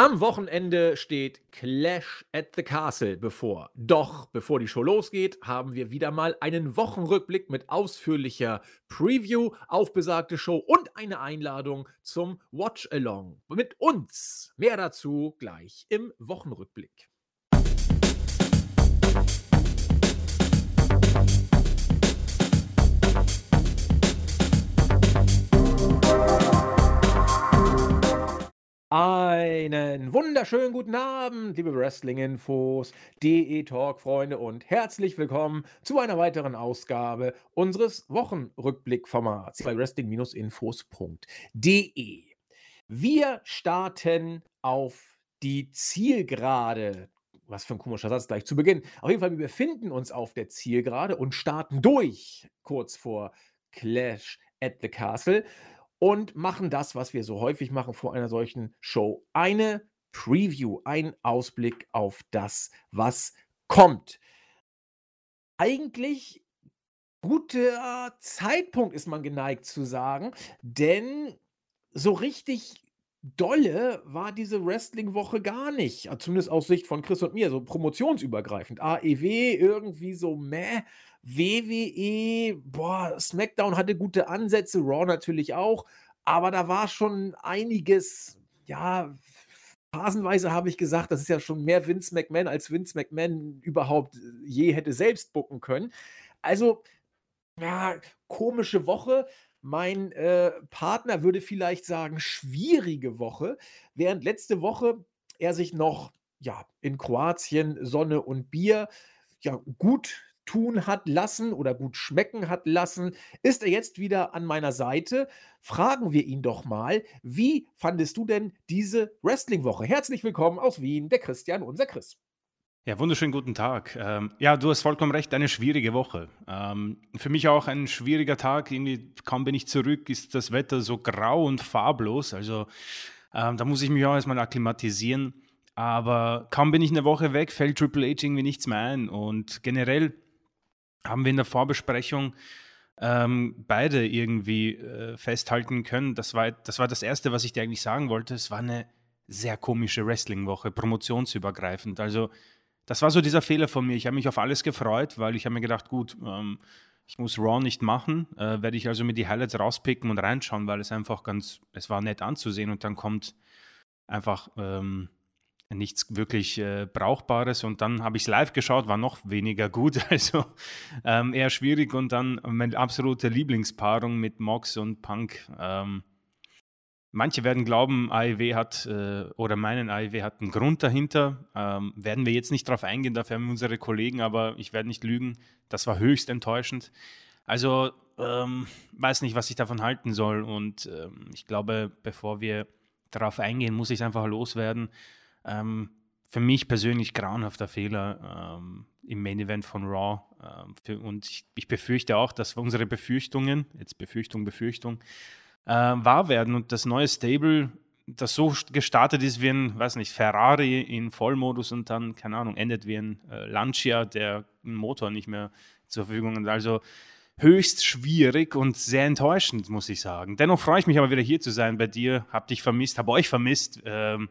Am Wochenende steht Clash at the Castle bevor. Doch bevor die Show losgeht, haben wir wieder mal einen Wochenrückblick mit ausführlicher Preview auf besagte Show und eine Einladung zum Watch-Along mit uns. Mehr dazu gleich im Wochenrückblick. Einen wunderschönen guten Abend, liebe Wrestling-Infos, DE-Talk-Freunde und herzlich willkommen zu einer weiteren Ausgabe unseres Wochenrückblick-Formats bei wrestling-infos.de. Wir starten auf die Zielgerade. Was für ein komischer Satz gleich zu Beginn. Auf jeden Fall, wir befinden uns auf der Zielgerade und starten durch kurz vor Clash at the Castle und machen das, was wir so häufig machen vor einer solchen Show. Eine Preview, ein Ausblick auf das, was kommt. Eigentlich guter Zeitpunkt ist man geneigt zu sagen, denn so richtig dolle war diese Wrestling-Woche gar nicht. Zumindest aus Sicht von Chris und mir, so promotionsübergreifend. AEW irgendwie so meh. WWE, boah, SmackDown hatte gute Ansätze, Raw natürlich auch, aber da war schon einiges, ja, phasenweise habe ich gesagt, das ist ja schon mehr Vince McMahon, als Vince McMahon überhaupt äh, je hätte selbst bucken können. Also, ja, komische Woche. Mein äh, Partner würde vielleicht sagen, schwierige Woche, während letzte Woche er sich noch ja, in Kroatien Sonne und Bier ja, gut tun hat lassen oder gut schmecken hat lassen, ist er jetzt wieder an meiner Seite. Fragen wir ihn doch mal, wie fandest du denn diese Wrestling-Woche? Herzlich willkommen aus Wien, der Christian, unser Chris. Ja, wunderschönen guten Tag. Ähm, ja, du hast vollkommen recht, eine schwierige Woche. Ähm, für mich auch ein schwieriger Tag. Irgendwie kaum bin ich zurück, ist das Wetter so grau und farblos. Also ähm, da muss ich mich auch erstmal akklimatisieren. Aber kaum bin ich eine Woche weg, fällt Triple H irgendwie nichts mehr ein. Und generell haben wir in der Vorbesprechung ähm, beide irgendwie äh, festhalten können. Das war, das war das Erste, was ich dir eigentlich sagen wollte. Es war eine sehr komische Wrestling-Woche, promotionsübergreifend. Also das war so dieser Fehler von mir. Ich habe mich auf alles gefreut, weil ich habe mir gedacht, gut, ähm, ich muss Raw nicht machen, äh, werde ich also mir die Highlights rauspicken und reinschauen, weil es einfach ganz, es war nett anzusehen und dann kommt einfach ähm, nichts wirklich äh, Brauchbares. Und dann habe ich es live geschaut, war noch weniger gut, also ähm, eher schwierig. Und dann meine absolute Lieblingspaarung mit Mox und Punk. Ähm, manche werden glauben, AEW hat äh, oder meinen AEW hat einen Grund dahinter. Ähm, werden wir jetzt nicht darauf eingehen, dafür haben unsere Kollegen, aber ich werde nicht lügen. Das war höchst enttäuschend. Also ähm, weiß nicht, was ich davon halten soll. Und ähm, ich glaube, bevor wir darauf eingehen, muss ich es einfach loswerden. Ähm, für mich persönlich grauenhafter Fehler ähm, im Main Event von Raw. Ähm, für, und ich, ich, befürchte auch, dass unsere Befürchtungen, jetzt Befürchtung, Befürchtung, äh, wahr werden und das neue Stable, das so gestartet ist wie ein, weiß nicht, Ferrari in Vollmodus und dann, keine Ahnung, endet wie ein äh, Lancia, der einen Motor nicht mehr zur Verfügung hat. Also höchst schwierig und sehr enttäuschend, muss ich sagen. Dennoch freue ich mich aber wieder hier zu sein bei dir. Hab dich vermisst, habe euch vermisst. Ähm,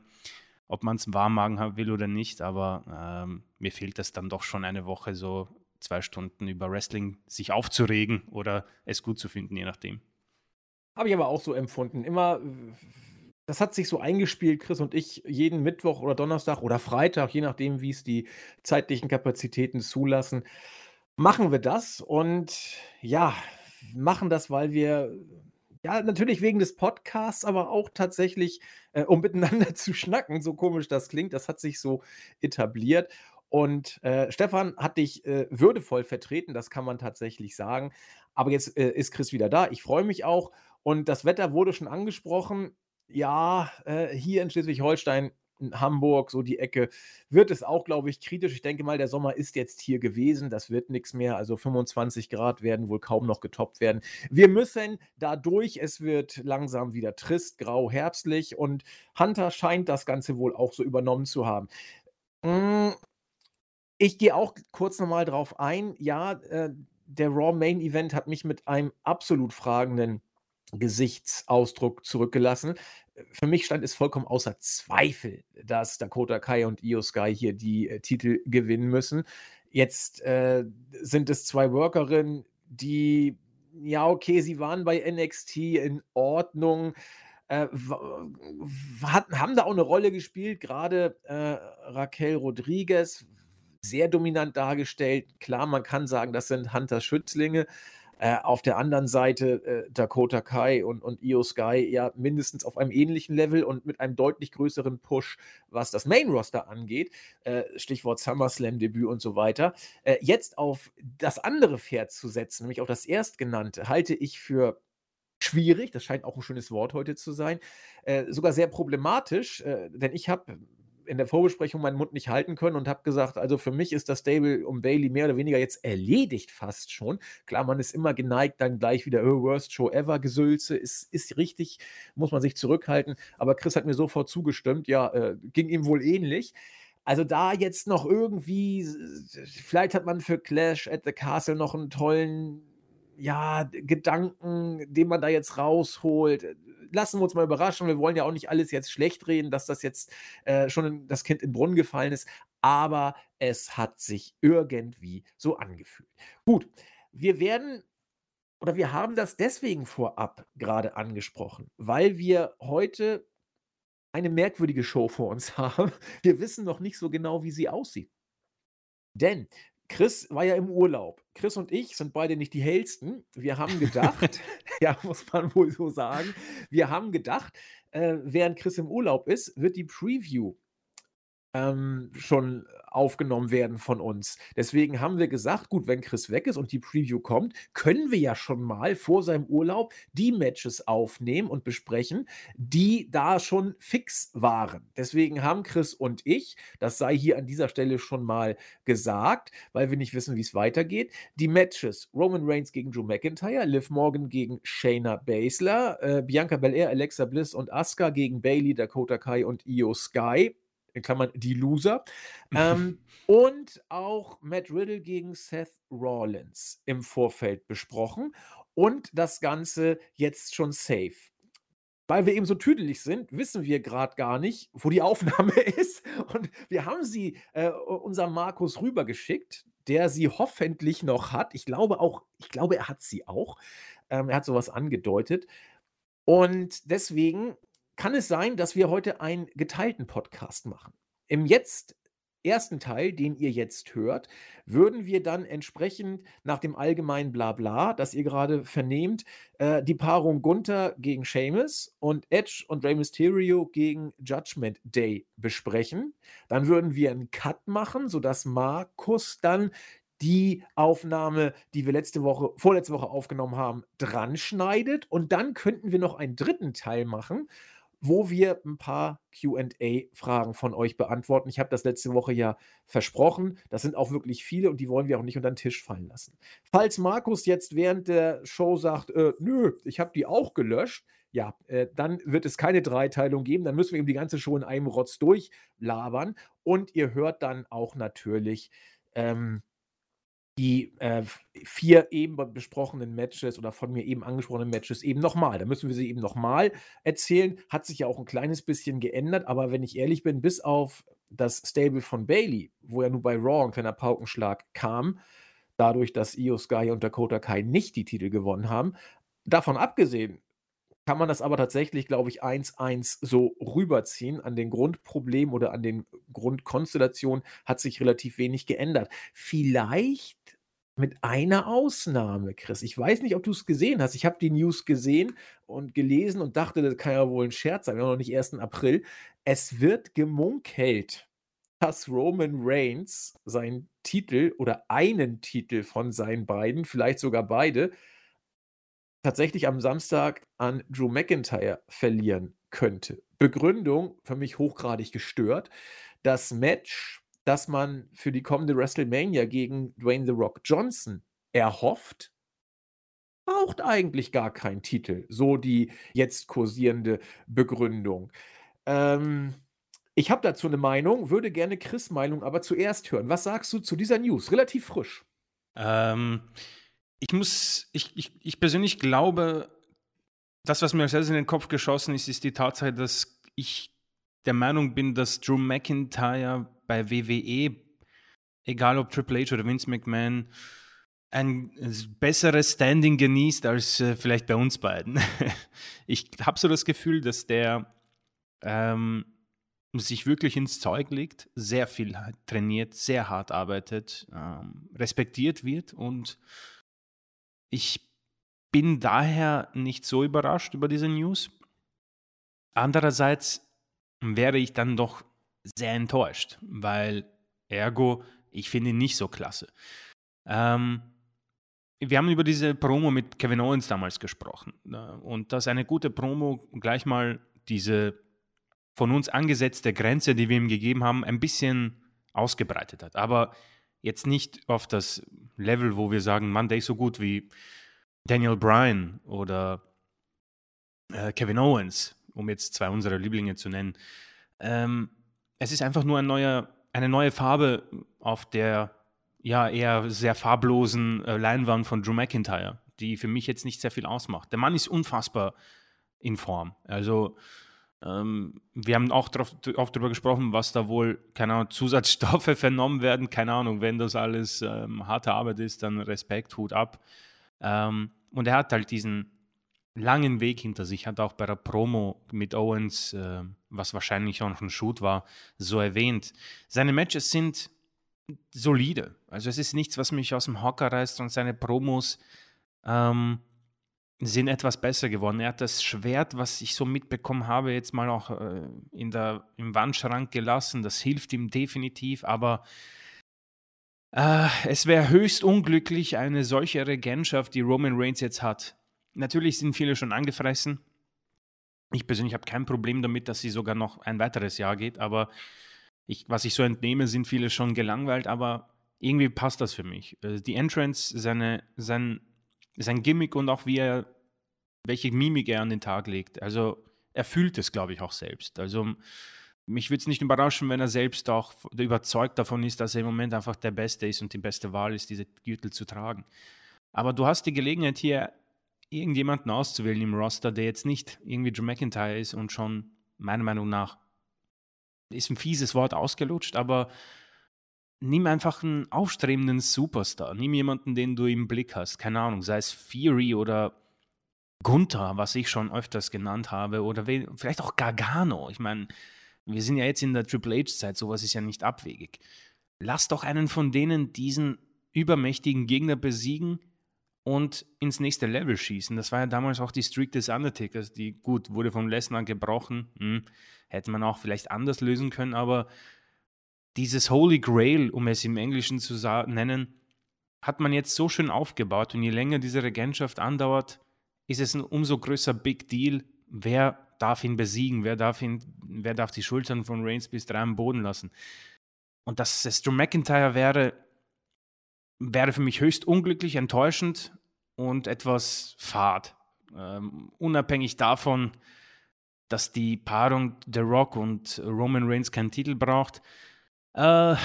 ob man es warm machen haben will oder nicht, aber ähm, mir fehlt es dann doch schon eine Woche, so zwei Stunden über Wrestling sich aufzuregen oder es gut zu finden, je nachdem. Habe ich aber auch so empfunden. Immer, das hat sich so eingespielt, Chris und ich, jeden Mittwoch oder Donnerstag oder Freitag, je nachdem, wie es die zeitlichen Kapazitäten zulassen, machen wir das und ja, machen das, weil wir ja, natürlich wegen des Podcasts, aber auch tatsächlich, äh, um miteinander zu schnacken, so komisch das klingt. Das hat sich so etabliert. Und äh, Stefan hat dich äh, würdevoll vertreten, das kann man tatsächlich sagen. Aber jetzt äh, ist Chris wieder da. Ich freue mich auch. Und das Wetter wurde schon angesprochen. Ja, äh, hier in Schleswig-Holstein in Hamburg, so die Ecke, wird es auch, glaube ich, kritisch. Ich denke mal, der Sommer ist jetzt hier gewesen. Das wird nichts mehr. Also 25 Grad werden wohl kaum noch getoppt werden. Wir müssen dadurch. Es wird langsam wieder trist, grau, herbstlich. Und Hunter scheint das Ganze wohl auch so übernommen zu haben. Hm, ich gehe auch kurz nochmal drauf ein. Ja, äh, der Raw Main Event hat mich mit einem absolut fragenden Gesichtsausdruck zurückgelassen. Für mich stand es vollkommen außer Zweifel, dass Dakota Kai und Io Sky hier die äh, Titel gewinnen müssen. Jetzt äh, sind es zwei Workerinnen, die, ja, okay, sie waren bei NXT in Ordnung, äh, hat, haben da auch eine Rolle gespielt, gerade äh, Raquel Rodriguez, sehr dominant dargestellt. Klar, man kann sagen, das sind Hunters Schützlinge, äh, auf der anderen Seite äh, Dakota Kai und, und Io Sky ja mindestens auf einem ähnlichen Level und mit einem deutlich größeren Push, was das Main-Roster angeht. Äh, Stichwort SummerSlam-Debüt und so weiter. Äh, jetzt auf das andere Pferd zu setzen, nämlich auch das erstgenannte, halte ich für schwierig. Das scheint auch ein schönes Wort heute zu sein. Äh, sogar sehr problematisch, äh, denn ich habe in der Vorbesprechung meinen Mund nicht halten können und habe gesagt, also für mich ist das Stable um Bailey mehr oder weniger jetzt erledigt fast schon. Klar, man ist immer geneigt, dann gleich wieder oh, Worst Show Ever Gesülze, ist, ist richtig, muss man sich zurückhalten. Aber Chris hat mir sofort zugestimmt, ja, äh, ging ihm wohl ähnlich. Also da jetzt noch irgendwie, vielleicht hat man für Clash at the Castle noch einen tollen ja, Gedanken, den man da jetzt rausholt. Lassen wir uns mal überraschen. Wir wollen ja auch nicht alles jetzt schlecht reden, dass das jetzt äh, schon in, das Kind in den Brunnen gefallen ist. Aber es hat sich irgendwie so angefühlt. Gut, wir werden oder wir haben das deswegen vorab gerade angesprochen, weil wir heute eine merkwürdige Show vor uns haben. Wir wissen noch nicht so genau, wie sie aussieht. Denn Chris war ja im Urlaub. Chris und ich sind beide nicht die hellsten. Wir haben gedacht, ja, muss man wohl so sagen, wir haben gedacht, äh, während Chris im Urlaub ist, wird die Preview ähm, schon aufgenommen werden von uns. Deswegen haben wir gesagt, gut, wenn Chris weg ist und die Preview kommt, können wir ja schon mal vor seinem Urlaub die Matches aufnehmen und besprechen, die da schon fix waren. Deswegen haben Chris und ich, das sei hier an dieser Stelle schon mal gesagt, weil wir nicht wissen, wie es weitergeht, die Matches Roman Reigns gegen Drew McIntyre, Liv Morgan gegen Shayna Baszler, äh, Bianca Belair, Alexa Bliss und Asuka gegen Bailey, Dakota Kai und Io Sky in Klammern die Loser. ähm, und auch Matt Riddle gegen Seth Rollins im Vorfeld besprochen. Und das Ganze jetzt schon safe. Weil wir eben so tüdelig sind, wissen wir gerade gar nicht, wo die Aufnahme ist. Und wir haben sie äh, unserem Markus rübergeschickt, der sie hoffentlich noch hat. Ich glaube auch, ich glaube, er hat sie auch. Ähm, er hat sowas angedeutet. Und deswegen kann es sein, dass wir heute einen geteilten Podcast machen. Im jetzt ersten Teil, den ihr jetzt hört, würden wir dann entsprechend nach dem allgemeinen Blabla, das ihr gerade vernehmt, äh, die Paarung Gunther gegen Seamus und Edge und Rey Mysterio gegen Judgment Day besprechen. Dann würden wir einen Cut machen, sodass Markus dann die Aufnahme, die wir letzte Woche, vorletzte Woche aufgenommen haben, dran schneidet. Und dann könnten wir noch einen dritten Teil machen wo wir ein paar QA-Fragen von euch beantworten. Ich habe das letzte Woche ja versprochen. Das sind auch wirklich viele und die wollen wir auch nicht unter den Tisch fallen lassen. Falls Markus jetzt während der Show sagt, äh, nö, ich habe die auch gelöscht, ja, äh, dann wird es keine Dreiteilung geben. Dann müssen wir eben die ganze Show in einem Rotz durchlabern. Und ihr hört dann auch natürlich ähm, die äh, vier eben besprochenen Matches oder von mir eben angesprochenen Matches eben nochmal. Da müssen wir sie eben nochmal erzählen. Hat sich ja auch ein kleines bisschen geändert, aber wenn ich ehrlich bin, bis auf das Stable von Bailey, wo ja nur bei Raw ein kleiner Paukenschlag kam, dadurch, dass Io Sky und Dakota Kai nicht die Titel gewonnen haben, davon abgesehen, kann man das aber tatsächlich, glaube ich, 1-1 so rüberziehen. An den Grundproblemen oder an den Grundkonstellationen hat sich relativ wenig geändert. Vielleicht mit einer Ausnahme, Chris. Ich weiß nicht, ob du es gesehen hast. Ich habe die News gesehen und gelesen und dachte, das kann ja wohl ein Scherz sein. Wir haben noch nicht 1. April. Es wird gemunkelt, dass Roman Reigns seinen Titel oder einen Titel von seinen beiden, vielleicht sogar beide, tatsächlich am Samstag an Drew McIntyre verlieren könnte. Begründung für mich hochgradig gestört. Das Match, das man für die kommende WrestleMania gegen Dwayne The Rock Johnson erhofft, braucht eigentlich gar keinen Titel. So die jetzt kursierende Begründung. Ähm, ich habe dazu eine Meinung, würde gerne Chris' Meinung aber zuerst hören. Was sagst du zu dieser News? Relativ frisch. Ähm, ich muss, ich, ich, ich persönlich glaube, das, was mir erstes in den Kopf geschossen ist, ist die Tatsache, dass ich der Meinung bin, dass Drew McIntyre bei WWE, egal ob Triple H oder Vince McMahon, ein besseres Standing genießt als äh, vielleicht bei uns beiden. ich habe so das Gefühl, dass der ähm, sich wirklich ins Zeug legt, sehr viel trainiert, sehr hart arbeitet, ähm, respektiert wird und ich bin daher nicht so überrascht über diese News. Andererseits wäre ich dann doch sehr enttäuscht, weil ergo, ich finde ihn nicht so klasse. Ähm, wir haben über diese Promo mit Kevin Owens damals gesprochen äh, und dass eine gute Promo gleich mal diese von uns angesetzte Grenze, die wir ihm gegeben haben, ein bisschen ausgebreitet hat. Aber jetzt nicht auf das Level, wo wir sagen, Mann, der ist so gut wie Daniel Bryan oder äh, Kevin Owens, um jetzt zwei unserer Lieblinge zu nennen. Ähm, es ist einfach nur ein neuer, eine neue Farbe auf der ja eher sehr farblosen äh, Leinwand von Drew McIntyre, die für mich jetzt nicht sehr viel ausmacht. Der Mann ist unfassbar in Form. Also ähm, wir haben auch drauf, oft darüber gesprochen, was da wohl, keine Ahnung, Zusatzstoffe vernommen werden. Keine Ahnung, wenn das alles ähm, harte Arbeit ist, dann Respekt, Hut ab. Ähm, und er hat halt diesen langen Weg hinter sich, hat auch bei der Promo mit Owens, äh, was wahrscheinlich auch noch ein Shoot war, so erwähnt. Seine Matches sind solide. Also es ist nichts, was mich aus dem Hocker reißt und seine Promos ähm, sind etwas besser geworden. Er hat das Schwert, was ich so mitbekommen habe, jetzt mal auch äh, in der, im Wandschrank gelassen. Das hilft ihm definitiv, aber äh, es wäre höchst unglücklich, eine solche Regentschaft, die Roman Reigns jetzt hat. Natürlich sind viele schon angefressen. Ich persönlich habe kein Problem damit, dass sie sogar noch ein weiteres Jahr geht, aber ich, was ich so entnehme, sind viele schon gelangweilt, aber irgendwie passt das für mich. Äh, die Entrance, seine, sein sein Gimmick und auch wie er, welche Mimik er an den Tag legt. Also er fühlt es, glaube ich, auch selbst. Also mich würde es nicht überraschen, wenn er selbst auch überzeugt davon ist, dass er im Moment einfach der Beste ist und die beste Wahl ist, diese Gürtel zu tragen. Aber du hast die Gelegenheit hier, irgendjemanden auszuwählen im Roster, der jetzt nicht irgendwie Drew McIntyre ist und schon, meiner Meinung nach, ist ein fieses Wort ausgelutscht, aber nimm einfach einen aufstrebenden Superstar. Nimm jemanden, den du im Blick hast. Keine Ahnung, sei es Fury oder Gunther, was ich schon öfters genannt habe, oder vielleicht auch Gargano. Ich meine, wir sind ja jetzt in der Triple H-Zeit, sowas ist ja nicht abwegig. Lass doch einen von denen diesen übermächtigen Gegner besiegen und ins nächste Level schießen. Das war ja damals auch die Streak des Undertakers, die gut wurde von Lesnar gebrochen. Hm, hätte man auch vielleicht anders lösen können, aber dieses Holy Grail, um es im Englischen zu nennen, hat man jetzt so schön aufgebaut und je länger diese Regentschaft andauert, ist es ein umso größer Big Deal, wer darf ihn besiegen, wer darf, ihn, wer darf die Schultern von Reigns bis drei am Boden lassen. Und dass es Drew McIntyre wäre, wäre für mich höchst unglücklich, enttäuschend und etwas fad. Ähm, unabhängig davon, dass die Paarung The Rock und Roman Reigns keinen Titel braucht, äh,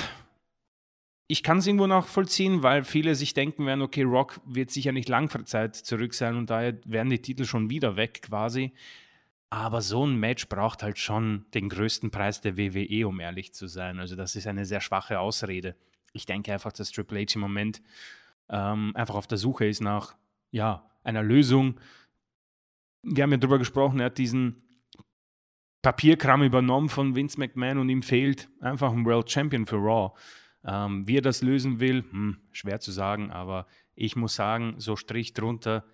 ich kann es irgendwo nachvollziehen, weil viele sich denken werden, okay, Rock wird sicher nicht Langzeit zurück sein und daher werden die Titel schon wieder weg quasi. Aber so ein Match braucht halt schon den größten Preis der WWE, um ehrlich zu sein. Also das ist eine sehr schwache Ausrede. Ich denke einfach, dass Triple H im Moment ähm, einfach auf der Suche ist nach ja, einer Lösung. Wir haben ja darüber gesprochen, er hat diesen Papierkram übernommen von Vince McMahon und ihm fehlt einfach ein World Champion für Raw. Ähm, wie er das lösen will, hm, schwer zu sagen, aber ich muss sagen, so Strich drunter,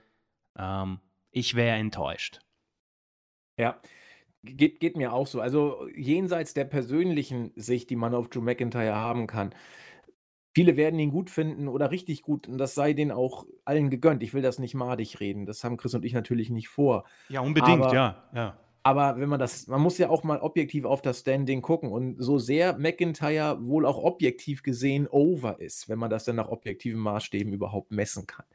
ähm, ich wäre enttäuscht. Ja, geht, geht mir auch so. Also jenseits der persönlichen Sicht, die man auf Drew McIntyre haben kann, Viele werden ihn gut finden oder richtig gut und das sei denen auch allen gegönnt. Ich will das nicht madig reden. Das haben Chris und ich natürlich nicht vor. Ja, unbedingt, Aber ja, ja. Aber wenn man das man muss ja auch mal objektiv auf das Standing gucken und so sehr McIntyre wohl auch objektiv gesehen over ist, wenn man das dann nach objektiven Maßstäben überhaupt messen kann.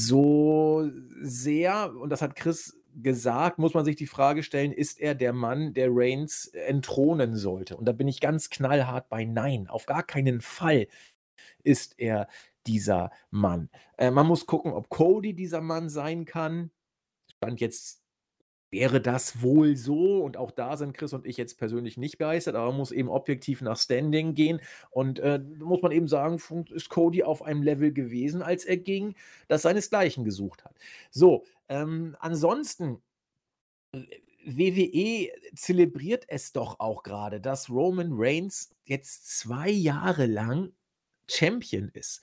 So sehr, und das hat Chris gesagt, muss man sich die Frage stellen, ist er der Mann, der Reigns entthronen sollte? Und da bin ich ganz knallhart bei Nein, auf gar keinen Fall ist er dieser Mann. Äh, man muss gucken, ob Cody dieser Mann sein kann. Stand jetzt wäre das wohl so und auch da sind Chris und ich jetzt persönlich nicht begeistert, aber man muss eben objektiv nach Standing gehen und, äh, muss man eben sagen, ist Cody auf einem Level gewesen, als er ging, das seinesgleichen gesucht hat. So, ähm, ansonsten, äh, WWE zelebriert es doch auch gerade, dass Roman Reigns jetzt zwei Jahre lang Champion ist.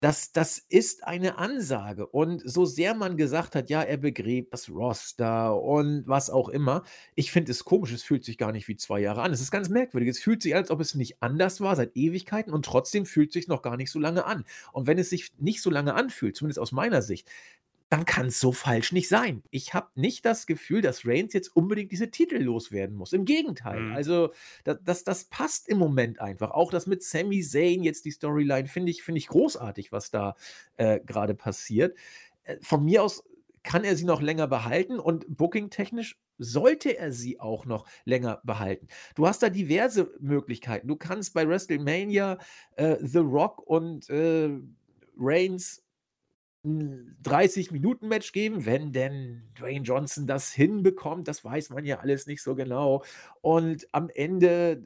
Das das ist eine Ansage. Und so sehr man gesagt hat: „Ja, er begräbt das Roster“ und was auch immer. Ich finde es komisch, es fühlt sich gar nicht wie zwei Jahre an. Es ist ganz merkwürdig. Es fühlt sich als ob es nicht anders war seit Ewigkeiten und trotzdem fühlt sich noch gar nicht so lange an. Und wenn es sich nicht so lange anfühlt, zumindest aus meiner Sicht, dann kann es so falsch nicht sein. Ich habe nicht das Gefühl, dass Reigns jetzt unbedingt diese Titel loswerden muss. Im Gegenteil. Mhm. Also, da das das passt im Moment einfach. Auch das mit Sami Zayn jetzt die Storyline finde ich finde ich großartig, was da, äh, grade passiert. Äh, von mir aus kann er sie noch länger behalten und bookingtechnisch sollte er sie auch noch länger behalten. Du hast da diverse Möglichkeiten. Du kannst bei WrestleMania, äh, The Rock und, äh, Reigns 30-Minuten-Match geben, wenn denn Dwayne Johnson das hinbekommt. Das weiß man ja alles nicht so genau. Und am Ende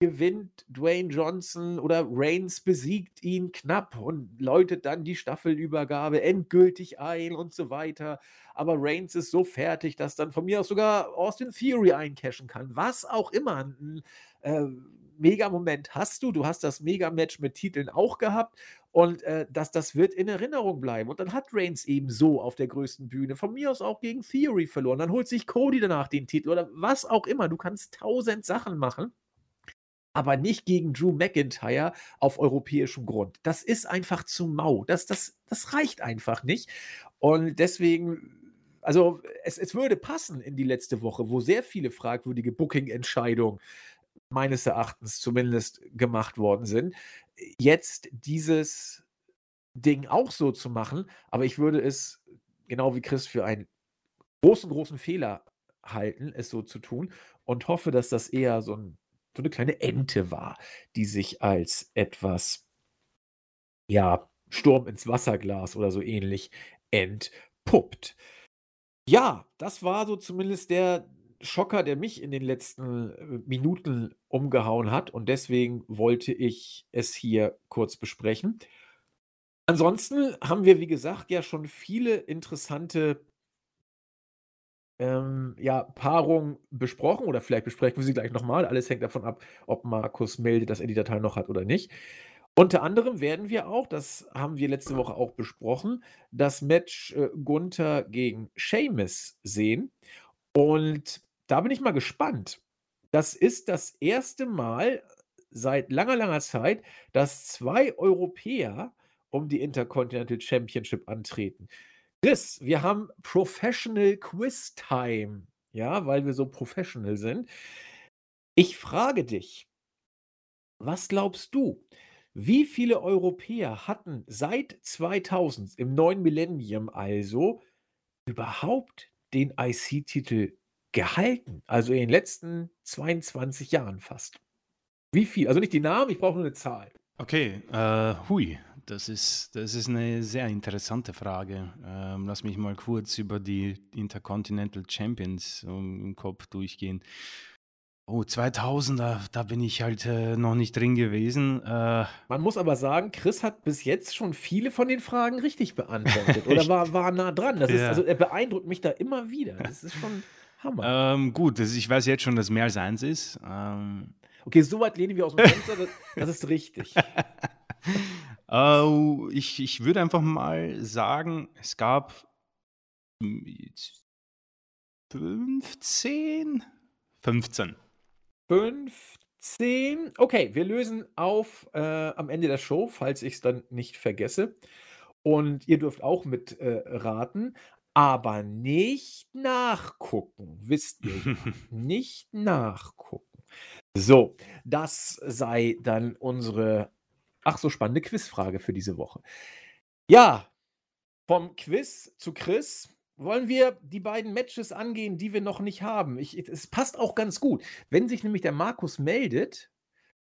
gewinnt Dwayne Johnson oder Reigns besiegt ihn knapp und läutet dann die Staffelübergabe endgültig ein und so weiter. Aber Reigns ist so fertig, dass dann von mir aus sogar Austin Theory eincashen kann. Was auch immer. 'N, äh, Megamoment hast du. Du hast das Mega-Match mit Titeln auch gehabt und, äh, das das wird in Erinnerung bleiben. Und dann hat Reigns eben so auf der größten Bühne von mir aus auch gegen Theory verloren. Dann holt sich Cody danach den Titel oder was auch immer. Du kannst tausend Sachen machen, aber nicht gegen Drew McIntyre auf europäischem Grund. Das ist einfach zu mau. Das das das reicht einfach nicht. Und deswegen also, es es würde passen in die letzte Woche, wo sehr viele fragwürdige Booking-Entscheidungen meines Erachtens zumindest gemacht worden sind. Jetzt dieses Ding auch so zu machen, aber ich würde es genau wie Chris für einen großen, großen Fehler halten, es so zu tun und hoffe, dass das eher so 'n so 'ne kleine Ente war, die sich als etwas ja, Sturm ins Wasserglas oder so ähnlich entpuppt. Ja, das war so zumindest der Schocker, der mich in den letzten, äh, Minuten umgehauen hat und deswegen wollte ich es hier kurz besprechen. Ansonsten haben wir, wie gesagt, ja schon viele interessante ähm, ja, Paarungen besprochen oder vielleicht besprechen wir sie gleich noch mal. Alles hängt davon ab, ob Markus meldet, dass er die Datei noch hat oder nicht. Unter anderem werden wir auch, das haben wir letzte Woche auch besprochen, das Match, äh, Gunther gegen Sheamus sehen. Und da bin ich mal gespannt. Das ist das erste Mal seit langer, langer Zeit, dass 2 Europäer um die Intercontinental Championship antreten. Chris, wir haben Professional Quiz Time, ja, weil wir so professional sind. Ich frage dich was glaubst du, wie viele Europäer hatten seit 2000, im neuen Millennium also, überhaupt den IC-Titel gehalten? Also, in den letzten 22 Jahren fast. Wie viel? Also, nicht die Namen, ich brauche nur 'ne Zahl. Okay, äh, hui, das ist das ist 'ne sehr interessante Frage. Ähm, lass mich mal kurz über die Intercontinental Champions im Kopf durchgehen. Oh, 2000er, da bin ich halt, äh, noch nicht drin gewesen. Äh Man muss aber sagen, Chris hat bis jetzt schon viele von den Fragen richtig beantwortet oder war war nah dran. Das ist Ja. also, er beeindruckt mich da immer wieder. Das ist schon Hammer. Ähm, gut, also, ich weiß jetzt schon, dass mehr als 1 ist. Ähm Okay, so weit lehnen wir aus'm Fenster, das das ist richtig. Au, ich ich würde einfach mal sagen, es gab hm, jetzt 15? 15. 15. Okay, wir lösen auf, äh, am Ende der Show, falls ich's dann nicht vergesse. Und ihr dürft auch mit, äh, raten, aber nicht nachgucken, wisst ihr. Nicht nachgucken. So, das sei dann unsere ach so spannende Quizfrage für diese Woche. Ja, vom Quiz zu Chris. Wollen wir die beiden Matches angehen, die wir noch nicht haben? Ich es passt auch ganz gut. Wenn sich nämlich der Markus meldet,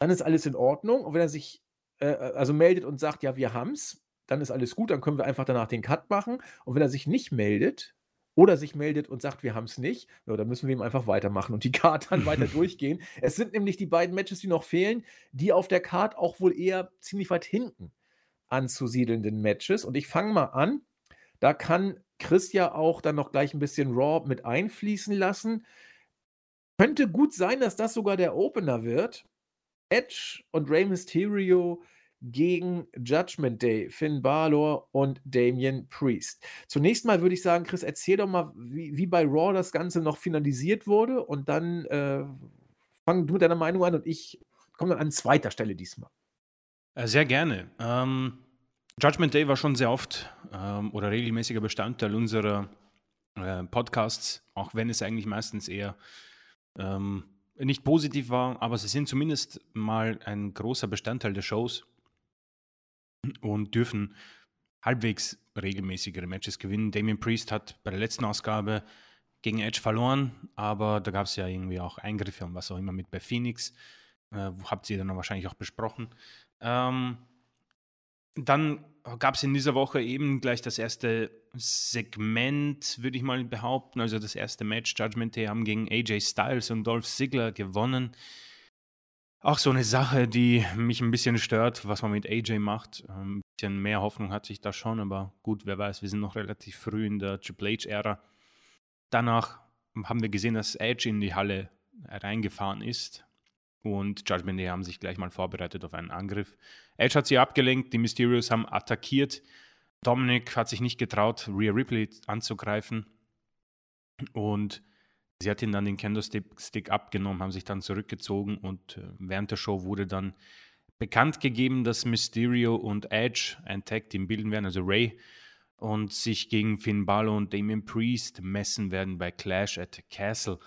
dann ist alles in Ordnung. Und wenn er sich, äh, äh, also meldet und sagt: „Ja, wir haben's“, dann ist alles gut, dann können wir einfach danach den Cut machen. Und wenn er sich nicht meldet oder sich meldet und sagt, wir haben es nicht, ja, dann müssen wir ihm einfach weitermachen und die Card dann weiter durchgehen. Es sind nämlich die beiden Matches, die noch fehlen, die auf der Card auch wohl eher ziemlich weit hinten anzusiedelnden Matches. Und ich fange mal an. Da kann Chris ja auch dann noch gleich ein bisschen Raw mit einfließen lassen. Könnte gut sein, dass das sogar der Opener wird. Edge und Rey Mysterio gegen Judgment Day, Finn Balor und Damian Priest. Zunächst mal würde ich sagen, Chris, erzähl doch mal, wie, wie bei Raw das Ganze noch finalisiert wurde und dann äh, fang du mit deiner Meinung an und ich komme dann an zweiter Stelle diesmal. Äh, sehr gerne. Ähm, Judgment Day war schon sehr oft ähm, oder regelmäßiger Bestandteil unserer äh, Podcasts, auch wenn es eigentlich meistens eher ähm, nicht positiv war, aber sie sind zumindest mal ein großer Bestandteil der Shows und dürfen halbwegs regelmäßigere Matches gewinnen. Damien Priest hat bei der letzten Ausgabe gegen Edge verloren, aber da gab es ja irgendwie auch Eingriffe und was auch immer mit bei Phoenix. Äh, habt ihr dann wahrscheinlich auch besprochen. Ähm, dann gab es in dieser Woche eben gleich das erste Segment, würde ich mal behaupten. Also das erste Match. Judgment Day haben gegen AJ Styles und Dolph Ziggler gewonnen. Auch so eine Sache, die mich ein bisschen stört, was man mit AJ macht. Ähm, ein bisschen mehr Hoffnung hatte ich da schon, aber gut, wer weiß, wir sind noch relativ früh in der Triple H-Ära. Danach haben wir gesehen, dass Edge in die Halle reingefahren ist und Judgment Day haben sich gleich mal vorbereitet auf einen Angriff. Edge hat sie abgelenkt, die Mysterios haben attackiert. Dominic hat sich nicht getraut, Rhea Ripley anzugreifen. Und sie hat ihn dann den Candlestick abgenommen, haben sich dann zurückgezogen und äh, während der Show wurde dann bekannt gegeben, dass Mysterio und Edge ein Tag Team bilden werden, also Ray, und sich gegen Finn Balor und Damien Priest messen werden bei Clash at Castle.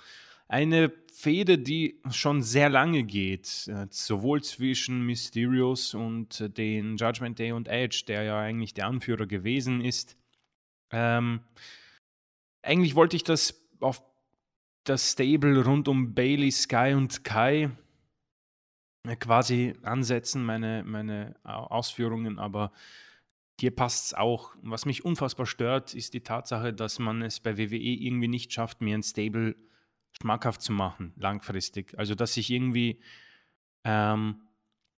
Eine Fehde, die schon sehr lange geht, äh, sowohl zwischen Mysterios und den Judgment Day und Edge, der ja eigentlich der Anführer gewesen ist. Ähm, eigentlich wollte ich das auf das Stable rund um Bailey, Sky und Kai äh, quasi ansetzen, meine, meine Ausführungen, aber hier passt es auch. Was mich unfassbar stört, ist die Tatsache, dass man es bei WWE irgendwie nicht schafft, mir ein Stable schmackhaft zu machen, langfristig. Also, dass ich irgendwie ähm,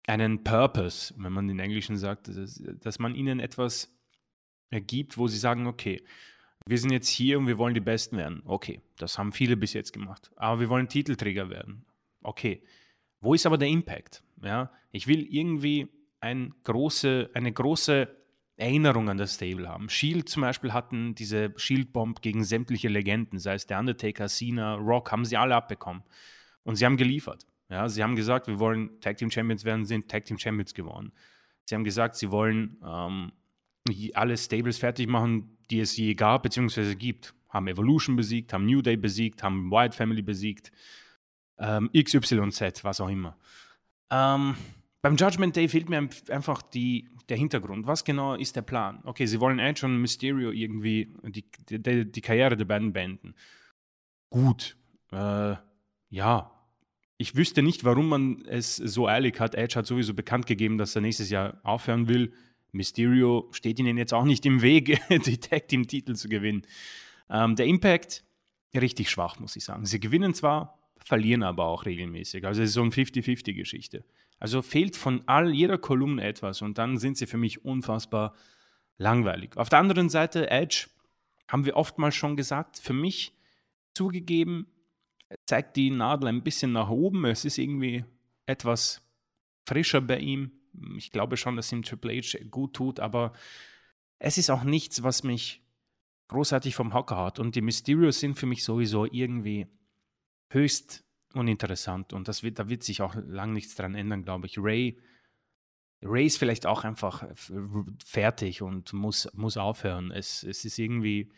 einen Purpose, wenn man in Englischen sagt, dass, dass man ihnen etwas ergibt, wo sie sagen, okay, wir sind jetzt hier und wir wollen die Besten werden. Okay, das haben viele bis jetzt gemacht. Aber wir wollen Titelträger werden. Okay, wo ist aber der Impact? Ja, ich will irgendwie ein große, eine große Erinnerung an das Stable haben. Shield zum Beispiel hatten diese Shield-Bomb gegen sämtliche Legenden, sei es der Undertaker, Cena, Rock, haben sie alle abbekommen. Und sie haben geliefert. Ja, sie haben gesagt, wir wollen Tag Team Champions werden, sind Tag Team Champions geworden. Sie haben gesagt, sie wollen ähm, alle Stables fertig machen, die es je gab bzw. gibt. Haben Evolution besiegt, haben New Day besiegt, haben Wyatt Family besiegt, ähm, XYZ, was auch immer. Ähm, beim Judgment Day fehlt mir einfach die, der Hintergrund. Was genau ist der Plan? Okay, sie wollen Edge und Mysterio irgendwie die, die, die Karriere der beiden beenden. Gut. Äh, ja. Ich wüsste nicht, warum man es so eilig hat. Edge hat sowieso bekannt gegeben, dass er nächstes Jahr aufhören will. Mysterio steht ihnen jetzt auch nicht im Weg, die Tag Team Titel zu gewinnen. Ähm, der Impact richtig schwach, muss ich sagen. Sie gewinnen zwar, verlieren aber auch regelmäßig. Also es ist so eine 50-50-Geschichte. Also fehlt von all jeder Kolumne etwas und dann sind sie für mich unfassbar langweilig. Auf der anderen Seite, Edge, haben wir oftmals schon gesagt, für mich zugegeben, zeigt die Nadel ein bisschen nach oben. Es ist irgendwie etwas frischer bei ihm. Ich glaube schon, dass ihm Triple H gut tut, aber es ist auch nichts, was mich großartig vom Hocker hat. Und die Mysterios sind für mich sowieso irgendwie höchst uninteressant und das wird, da wird sich auch lang nichts dran ändern, glaube ich. Ray, Ray ist vielleicht auch einfach fertig und muss, muss aufhören. Es, es ist irgendwie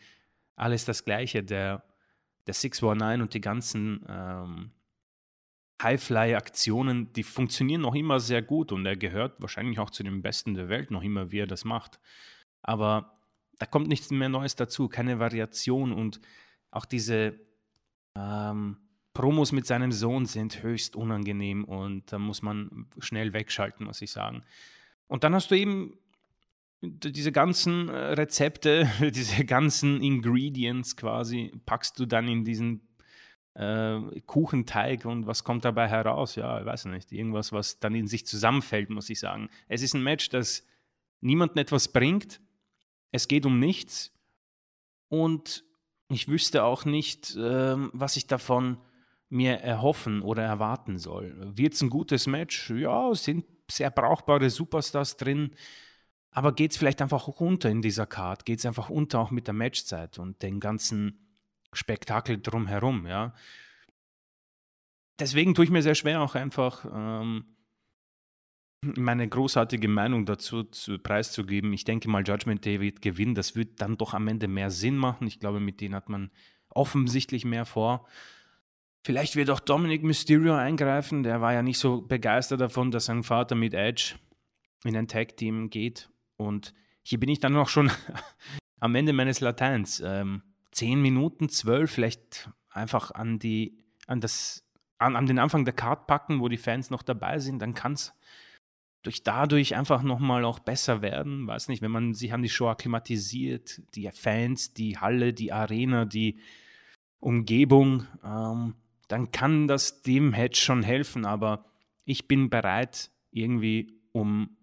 alles das Gleiche. Der, der 619 und die ganzen ähm, Highfly-Aktionen, die funktionieren noch immer sehr gut und er gehört wahrscheinlich auch zu den Besten der Welt noch immer, wie er das macht. Aber da kommt nichts mehr Neues dazu, keine Variation und auch diese ähm, Promos mit seinem Sohn sind höchst unangenehm und da muss man schnell wegschalten, muss ich sagen. Und dann hast du eben diese ganzen äh, Rezepte, diese ganzen Ingredients quasi, packst du dann in diesen äh, Kuchenteig und was kommt dabei heraus? Ja, ich weiß nicht. Irgendwas, was dann in sich zusammenfällt, muss ich sagen. Es ist ein Match, das niemandem etwas bringt. Es geht um nichts. Und ich wüsste auch nicht, äh, was ich davon mir erhoffen oder erwarten soll. Wird es ein gutes Match? Ja, sind sehr brauchbare Superstars drin. Aber geht es vielleicht einfach auch unter in dieser Card? Geht es einfach unter auch mit der Matchzeit und den ganzen Spektakel drumherum, ja? Deswegen tue ich mir sehr schwer, auch einfach ähm, meine großartige Meinung dazu zu, preiszugeben. Ich denke mal, Judgment Day wird gewinnen. Das wird dann doch am Ende mehr Sinn machen. Ich glaube, mit denen hat man offensichtlich mehr vor. Vielleicht wird auch Dominic Mysterio eingreifen. Der war ja nicht so begeistert davon, dass sein Vater mit Edge in ein Tag-Team geht. Und hier bin ich dann noch schon am Ende meines Lateins. Ähm, zehn Minuten, zwölf, vielleicht einfach an die, an das, an, an den Anfang der Card packen, wo die Fans noch dabei sind, dann kann es durch dadurch einfach nochmal auch besser werden. Weiß nicht, wenn man sich an die Show akklimatisiert, die Fans, die Halle, die Arena, die Umgebung, ähm, dann kann das dem Hedge schon helfen. Aber ich bin bereit, irgendwie, um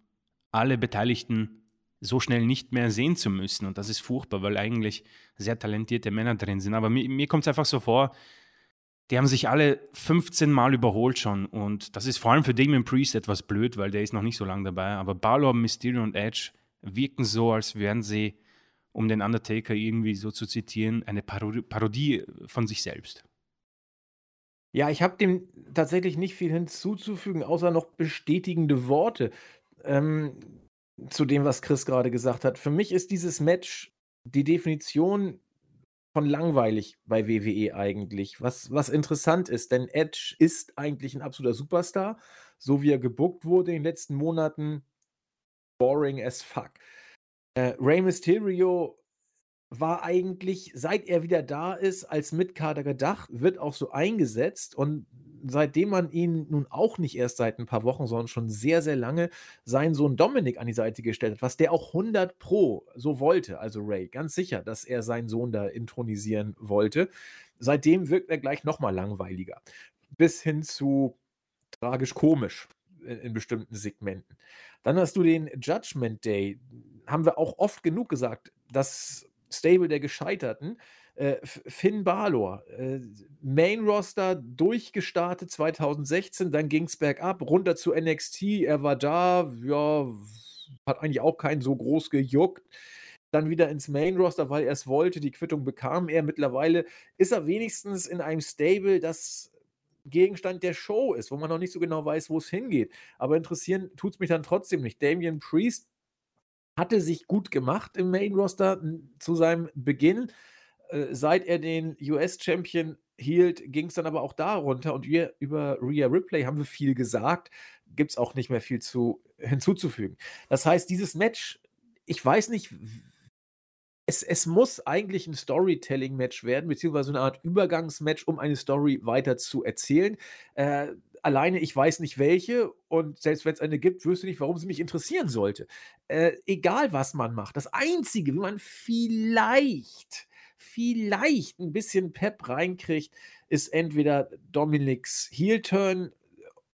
alle Beteiligten so schnell nicht mehr sehen zu müssen. Und das ist furchtbar, weil eigentlich sehr talentierte Männer drin sind. Aber mir, mir kommt es einfach so vor, die haben sich alle 15 Mal überholt schon. Und das ist vor allem für Damien Priest etwas blöd, weil der ist noch nicht so lange dabei. Aber Balor, Mysterio und Edge wirken so, als wären sie, um den Undertaker irgendwie so zu zitieren, eine Parodie von sich selbst. Ja, ich habe dem tatsächlich nicht viel hinzuzufügen, außer noch bestätigende Worte. Ähm, zu dem, was Chris gerade gesagt hat. Für mich ist dieses Match die Definition von langweilig bei WWE eigentlich. Was, was interessant ist, denn Edge ist eigentlich ein absoluter Superstar, so wie er gebuckt wurde in den letzten Monaten. Boring as fuck. Äh, Rey Mysterio war eigentlich, seit er wieder da ist, als Mitkader gedacht, wird auch so eingesetzt und seitdem man ihn nun auch nicht erst seit ein paar Wochen, sondern schon sehr, sehr lange seinen Sohn Dominik an die Seite gestellt hat, was der auch 100 pro so wollte, also Ray, ganz sicher, dass er seinen Sohn da intronisieren wollte. Seitdem wirkt er gleich nochmal langweiliger. Bis hin zu tragisch-komisch in, in bestimmten Segmenten. Dann hast du den Judgment Day. Haben wir auch oft genug gesagt, das Stable der Gescheiterten äh, Finn Balor, äh, Main Roster durchgestartet 2016, dann ging es bergab, runter zu NXT, er war da, ja, hat eigentlich auch keinen so groß gejuckt. Dann wieder ins Main Roster, weil er es wollte, die Quittung bekam er. Mittlerweile ist er wenigstens in einem Stable, das Gegenstand der Show ist, wo man noch nicht so genau weiß, wo es hingeht. Aber interessieren tut es mich dann trotzdem nicht. Damian Priest hatte sich gut gemacht im Main Roster zu seinem Beginn. Äh, seit er den US-Champion hielt, ging es dann aber auch da runter. Und wir über Rhea Ripley haben wir viel gesagt. Gibt es auch nicht mehr viel zu, hinzuzufügen. Das heißt, dieses Match, ich weiß nicht, es, es muss eigentlich ein Storytelling-Match werden, beziehungsweise eine Art Übergangsmatch, um eine Story weiter zu erzählen. Äh, alleine, ich weiß nicht welche und selbst wenn es eine gibt, wüsste nicht, warum sie mich interessieren sollte. Äh, egal, was man macht. Das Einzige, wie man vielleicht vielleicht ein bisschen Pep reinkriegt, ist entweder Dominics Heel-Turn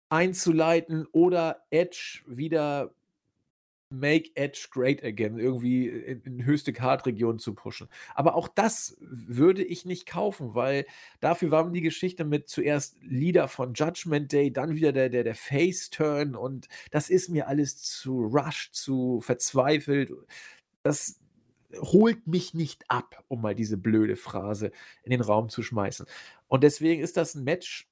einzuleiten oder Edge wieder Make Edge Great Again irgendwie in, in höchste Card-Region zu pushen. Aber auch das würde ich nicht kaufen, weil dafür war die Geschichte mit zuerst Leader von Judgment Day, dann wieder der, der, der Face-Turn und das ist mir alles zu rush, zu verzweifelt. Das, holt mich nicht ab, um mal diese blöde Phrase in den Raum zu schmeißen. Und deswegen ist das ein Match,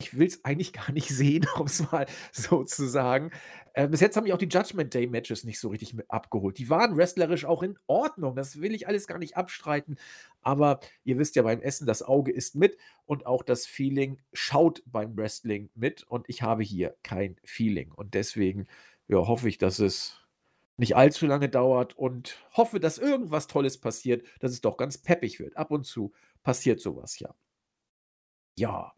ich will es eigentlich gar nicht sehen, um es mal so zu sagen. Äh, bis jetzt haben mich auch die Judgment Day Matches nicht so richtig abgeholt. Die waren wrestlerisch auch in Ordnung, das will ich alles gar nicht abstreiten. Aber ihr wisst ja beim Essen, das Auge ist mit und auch das Feeling schaut beim Wrestling mit. Und ich habe hier kein Feeling. Und deswegen ja, hoffe ich, dass es nicht allzu lange dauert und hoffe, dass irgendwas Tolles passiert, dass es doch ganz peppig wird. Ab und zu passiert sowas ja. Ja.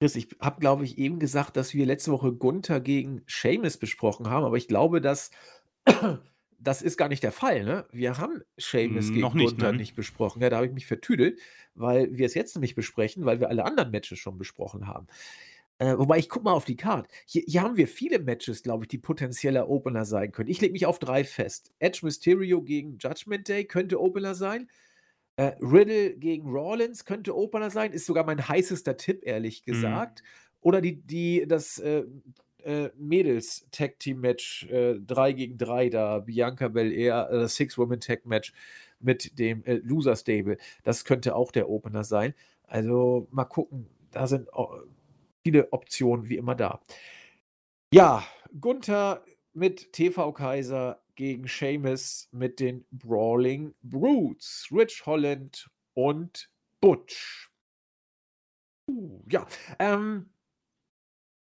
Chris, ich habe, glaube ich, eben gesagt, dass wir letzte Woche Gunther gegen Seamus besprochen haben, aber ich glaube, dass das ist gar nicht der Fall, ne? Wir haben Sheamus Hm, gegen noch nicht, Gunther nein. nicht besprochen. Ja, da habe ich mich vertüdelt, weil wir es jetzt nämlich besprechen, weil wir alle anderen Matches schon besprochen haben. Äh, wobei ich gucke mal auf die Card. Hier, hier haben wir viele Matches, glaube ich, die potenzieller Opener sein können. Ich lege mich auf drei fest. Edge Mysterio gegen Judgment Day könnte Opener sein. Äh, Riddle gegen Rollins könnte Opener sein. Ist sogar mein heißester Tipp, ehrlich Mhm. gesagt. Oder die, die, das äh, äh, Mädels-Tag-Team-Match äh, 3 gegen 3 da, Bianca Belair, äh, das Six-Women-Tag-Match mit dem äh, Loser-Stable. Das könnte auch der Opener sein. Also mal gucken. Da sind au- viele Optionen wie immer da. Ja, Gunther mit TV Kaiser gegen Sheamus mit den Brawling Brutes, Rich Holland und Butch. Uh, ja, ähm,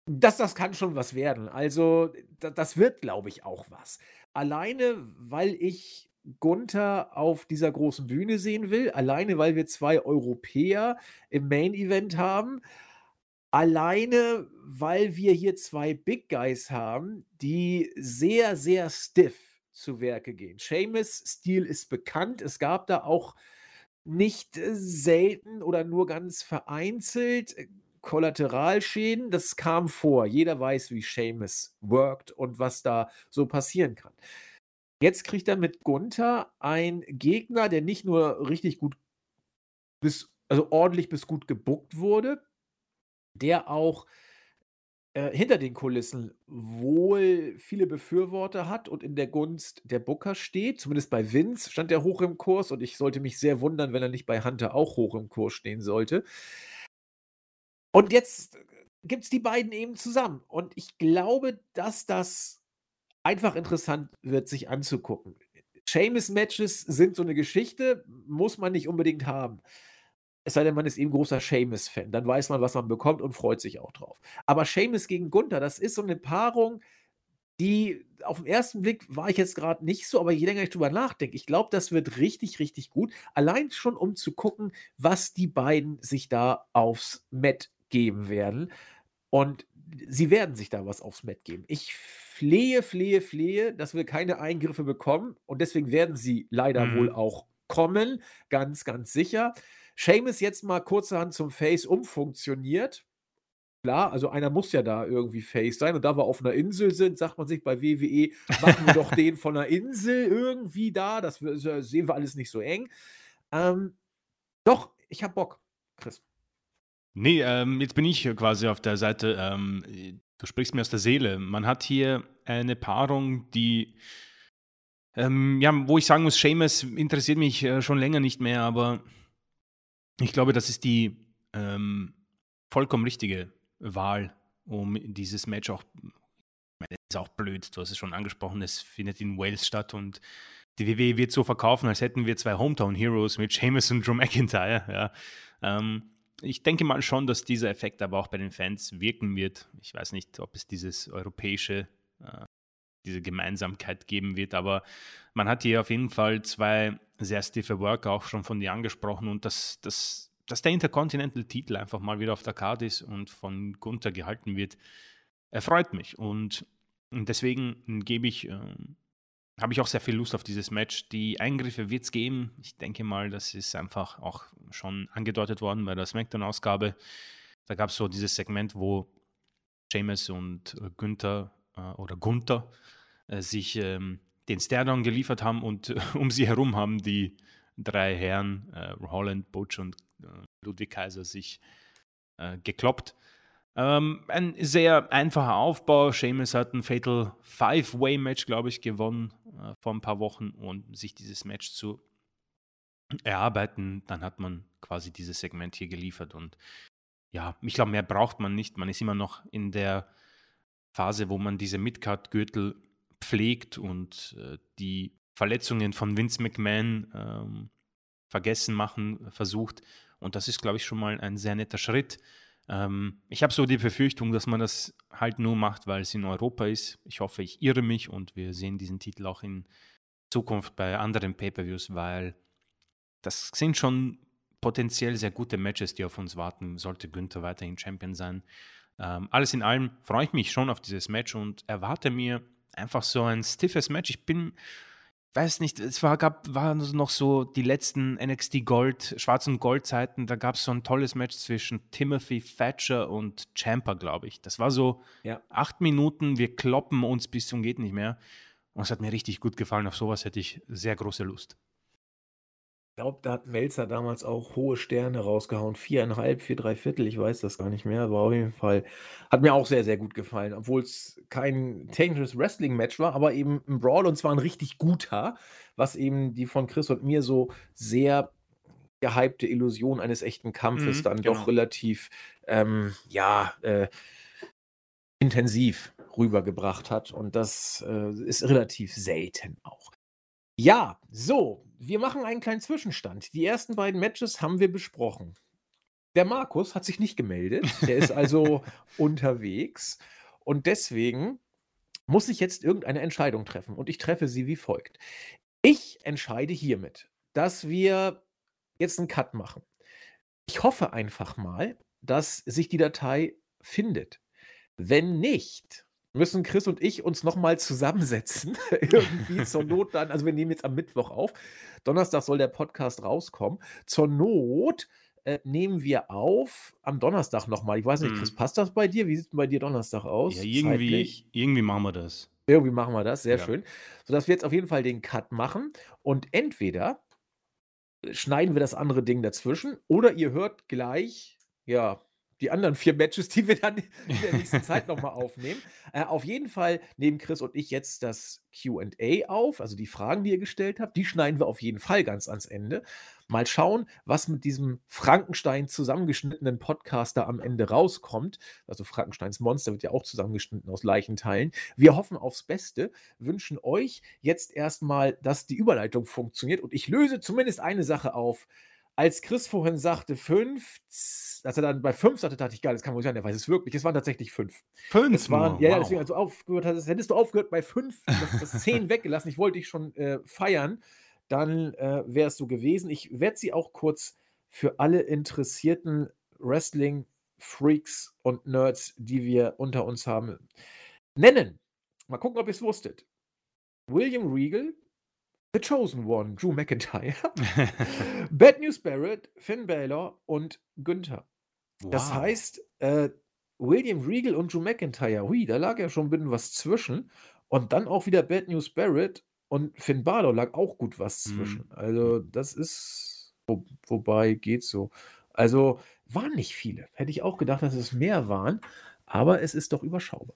das, das kann schon was werden. Also, da, das wird, glaube ich, auch was. Alleine, weil ich Gunther auf dieser großen Bühne sehen will, alleine, weil wir zwei Europäer im Main Event haben, alleine, weil wir hier zwei Big Guys haben, die sehr, sehr stiff zu Werke gehen. Seamus Stil ist bekannt. Es gab da auch nicht äh, selten oder nur ganz vereinzelt äh, Kollateralschäden. Das kam vor. Jeder weiß, wie Seamus worked und was da so passieren kann. Jetzt kriegt er mit Gunther einen Gegner, der nicht nur richtig gut bis, also ordentlich bis gut gebuckt wurde, der auch äh, hinter den Kulissen wohl viele Befürworter hat und in der Gunst der Booker steht. Zumindest bei Vince stand er hoch im Kurs und ich sollte mich sehr wundern, wenn er nicht bei Hunter auch hoch im Kurs stehen sollte. Und jetzt gibt es die beiden eben zusammen. Und ich glaube, dass das einfach interessant wird, sich anzugucken. Seamus-Matches sind so eine Geschichte, muss man nicht unbedingt haben. Es sei denn, man ist eben großer Seamus-Fan. Dann weiß man, was man bekommt und freut sich auch drauf. Aber Seamus gegen Gunther, das ist so eine Paarung, die auf den ersten Blick war ich jetzt gerade nicht so, aber je länger ich drüber nachdenke, ich glaube, das wird richtig, richtig gut. Allein schon, um zu gucken, was die beiden sich da aufs Mat geben werden. Und sie werden sich da was aufs Mat geben. Ich flehe, flehe, flehe, dass wir keine Eingriffe bekommen. Und deswegen werden sie leider Mhm. wohl auch kommen. Ganz, ganz sicher. Seamus jetzt mal kurzerhand zum Face umfunktioniert. Klar, also einer muss ja da irgendwie Face sein. Und da wir auf einer Insel sind, sagt man sich bei WWE, machen wir doch den von einer Insel irgendwie da. Das wir- so sehen wir alles nicht so eng. Ähm, doch, ich hab Bock, Chris. Nee, ähm, jetzt bin ich quasi auf der Seite. Ähm, du sprichst mir aus der Seele. Man hat hier eine Paarung, die, ähm, ja, wo ich sagen muss, Seamus interessiert mich äh, schon länger nicht mehr, aber ich glaube, das ist die ähm, vollkommen richtige Wahl, um dieses Match auch, ich meine, das ist auch blöd, du hast es schon angesprochen, es findet in Wales statt und die WWE wird so verkaufen, als hätten wir zwei Hometown Heroes mit Seamus und Drew McIntyre, ja. Ähm, ich denke mal schon, dass dieser Effekt aber auch bei den Fans wirken wird. Ich weiß nicht, ob es dieses europäische, äh, diese Gemeinsamkeit geben wird, aber man hat hier auf jeden Fall zwei sehr stiffe Worker auch schon von dir angesprochen und dass, dass, dass der Intercontinental-Titel einfach mal wieder auf der Karte ist und von Gunther gehalten wird, erfreut mich und, deswegen gebe ich, ähm, habe ich auch sehr viel Lust auf dieses Match. Die Eingriffe wird es geben. Ich denke mal, das ist einfach auch schon angedeutet worden bei der SmackDown-Ausgabe. Da gab es so dieses Segment, wo Seamus und äh, Günther äh, oder Gunther äh, sich ähm, den Stairdown geliefert haben und um sie herum haben die drei Herren, äh, Holland, Butch und äh, Ludwig Kaiser, sich äh, gekloppt. Ähm, ein sehr einfacher Aufbau. Seamus hat ein Fatal Five-Way-Match, glaube ich, gewonnen vor ein paar Wochen und sich dieses Match zu erarbeiten, dann hat man quasi dieses Segment hier geliefert. Und ja, ich glaube, mehr braucht man nicht. Man ist immer noch in der Phase, wo man diese Midcard-Gürtel pflegt und äh, die Verletzungen von Vince McMahon ähm, vergessen machen versucht. Und das ist, glaube ich, schon mal ein sehr netter Schritt. Ähm, ich habe so die Befürchtung, dass man das halt nur macht, weil es in Europa ist. Ich hoffe, ich irre mich und wir sehen diesen Titel auch in Zukunft bei anderen Pay-per-Views, weil das sind schon potenziell sehr gute Matches, die auf uns warten, sollte Günther weiterhin Champion sein. Ähm, alles in allem freue ich mich schon auf dieses Match und erwarte mir einfach so ein stiffes Match. Ich bin weiß nicht, es war, gab, waren noch so die letzten NXT Gold, Schwarz- und Gold-Zeiten, da gab es so ein tolles Match zwischen Timothy Thatcher und Champa, glaube ich. Das war so ja. acht Minuten, wir kloppen uns bis zum geht nicht mehr. Und es hat mir richtig gut gefallen. Auf sowas hätte ich sehr große Lust. Ich glaube, da hat Melzer damals auch hohe Sterne rausgehauen. Viereinhalb, vier, drei Viertel, ich weiß das gar nicht mehr, aber auf jeden Fall hat mir auch sehr, sehr gut gefallen, obwohl es kein technisches Wrestling-Match war, aber eben ein Brawl und zwar ein richtig guter, was eben die von Chris und mir so sehr gehypte Illusion eines echten Kampfes mhm, dann genau. doch relativ, ähm, ja, äh, intensiv rübergebracht hat. Und das äh, ist relativ selten auch. Ja, so, wir machen einen kleinen Zwischenstand. Die ersten beiden Matches haben wir besprochen. Der Markus hat sich nicht gemeldet. Der ist also unterwegs. Und deswegen muss ich jetzt irgendeine Entscheidung treffen. Und ich treffe sie wie folgt. Ich entscheide hiermit, dass wir jetzt einen Cut machen. Ich hoffe einfach mal, dass sich die Datei findet. Wenn nicht, müssen Chris und ich uns nochmal zusammensetzen. Irgendwie zur Not dann, also wir nehmen jetzt am Mittwoch auf. Donnerstag soll der Podcast rauskommen. Zur Not äh, nehmen wir auf am Donnerstag nochmal. Ich weiß nicht, Chris, hm. passt das bei dir? Wie sieht es bei dir Donnerstag aus? Ja, irgendwie, irgendwie machen wir das. Irgendwie machen wir das, sehr ja. schön. Sodass wir jetzt auf jeden Fall den Cut machen und entweder schneiden wir das andere Ding dazwischen oder ihr hört gleich, ja, die anderen vier Matches, die wir dann in der nächsten Zeit nochmal aufnehmen. Äh, auf jeden Fall nehmen Chris und ich jetzt das QA auf, also die Fragen, die ihr gestellt habt, die schneiden wir auf jeden Fall ganz ans Ende. Mal schauen, was mit diesem Frankenstein zusammengeschnittenen Podcaster am Ende rauskommt. Also Frankensteins Monster wird ja auch zusammengeschnitten aus Leichenteilen. Wir hoffen aufs Beste, wünschen euch jetzt erstmal, dass die Überleitung funktioniert und ich löse zumindest eine Sache auf als Chris vorhin sagte, fünf, als er dann bei fünf sagte, dachte ich, geil, das kann wohl sein, er weiß es wirklich. Es waren tatsächlich fünf. Fünf? Es waren, ja, wow. deswegen, als du aufgehört hast, hättest du aufgehört bei fünf, das, das zehn weggelassen. Ich wollte dich schon äh, feiern, dann äh, wäre es so gewesen. Ich werde sie auch kurz für alle interessierten Wrestling-Freaks und Nerds, die wir unter uns haben, nennen. Mal gucken, ob ihr es wusstet. William Regal, The Chosen One, Drew McIntyre, Bad News Barrett, Finn Balor und Günther. Wow. Das heißt, äh, William Regal und Drew McIntyre, hui, da lag ja schon ein bisschen was zwischen. Und dann auch wieder Bad News Barrett und Finn Balor lag auch gut was mhm. zwischen. Mhm. Also, das ist, wo, wobei geht so. Also, waren nicht viele. Hätte ich auch gedacht, dass es mehr waren, aber es ist doch überschaubar.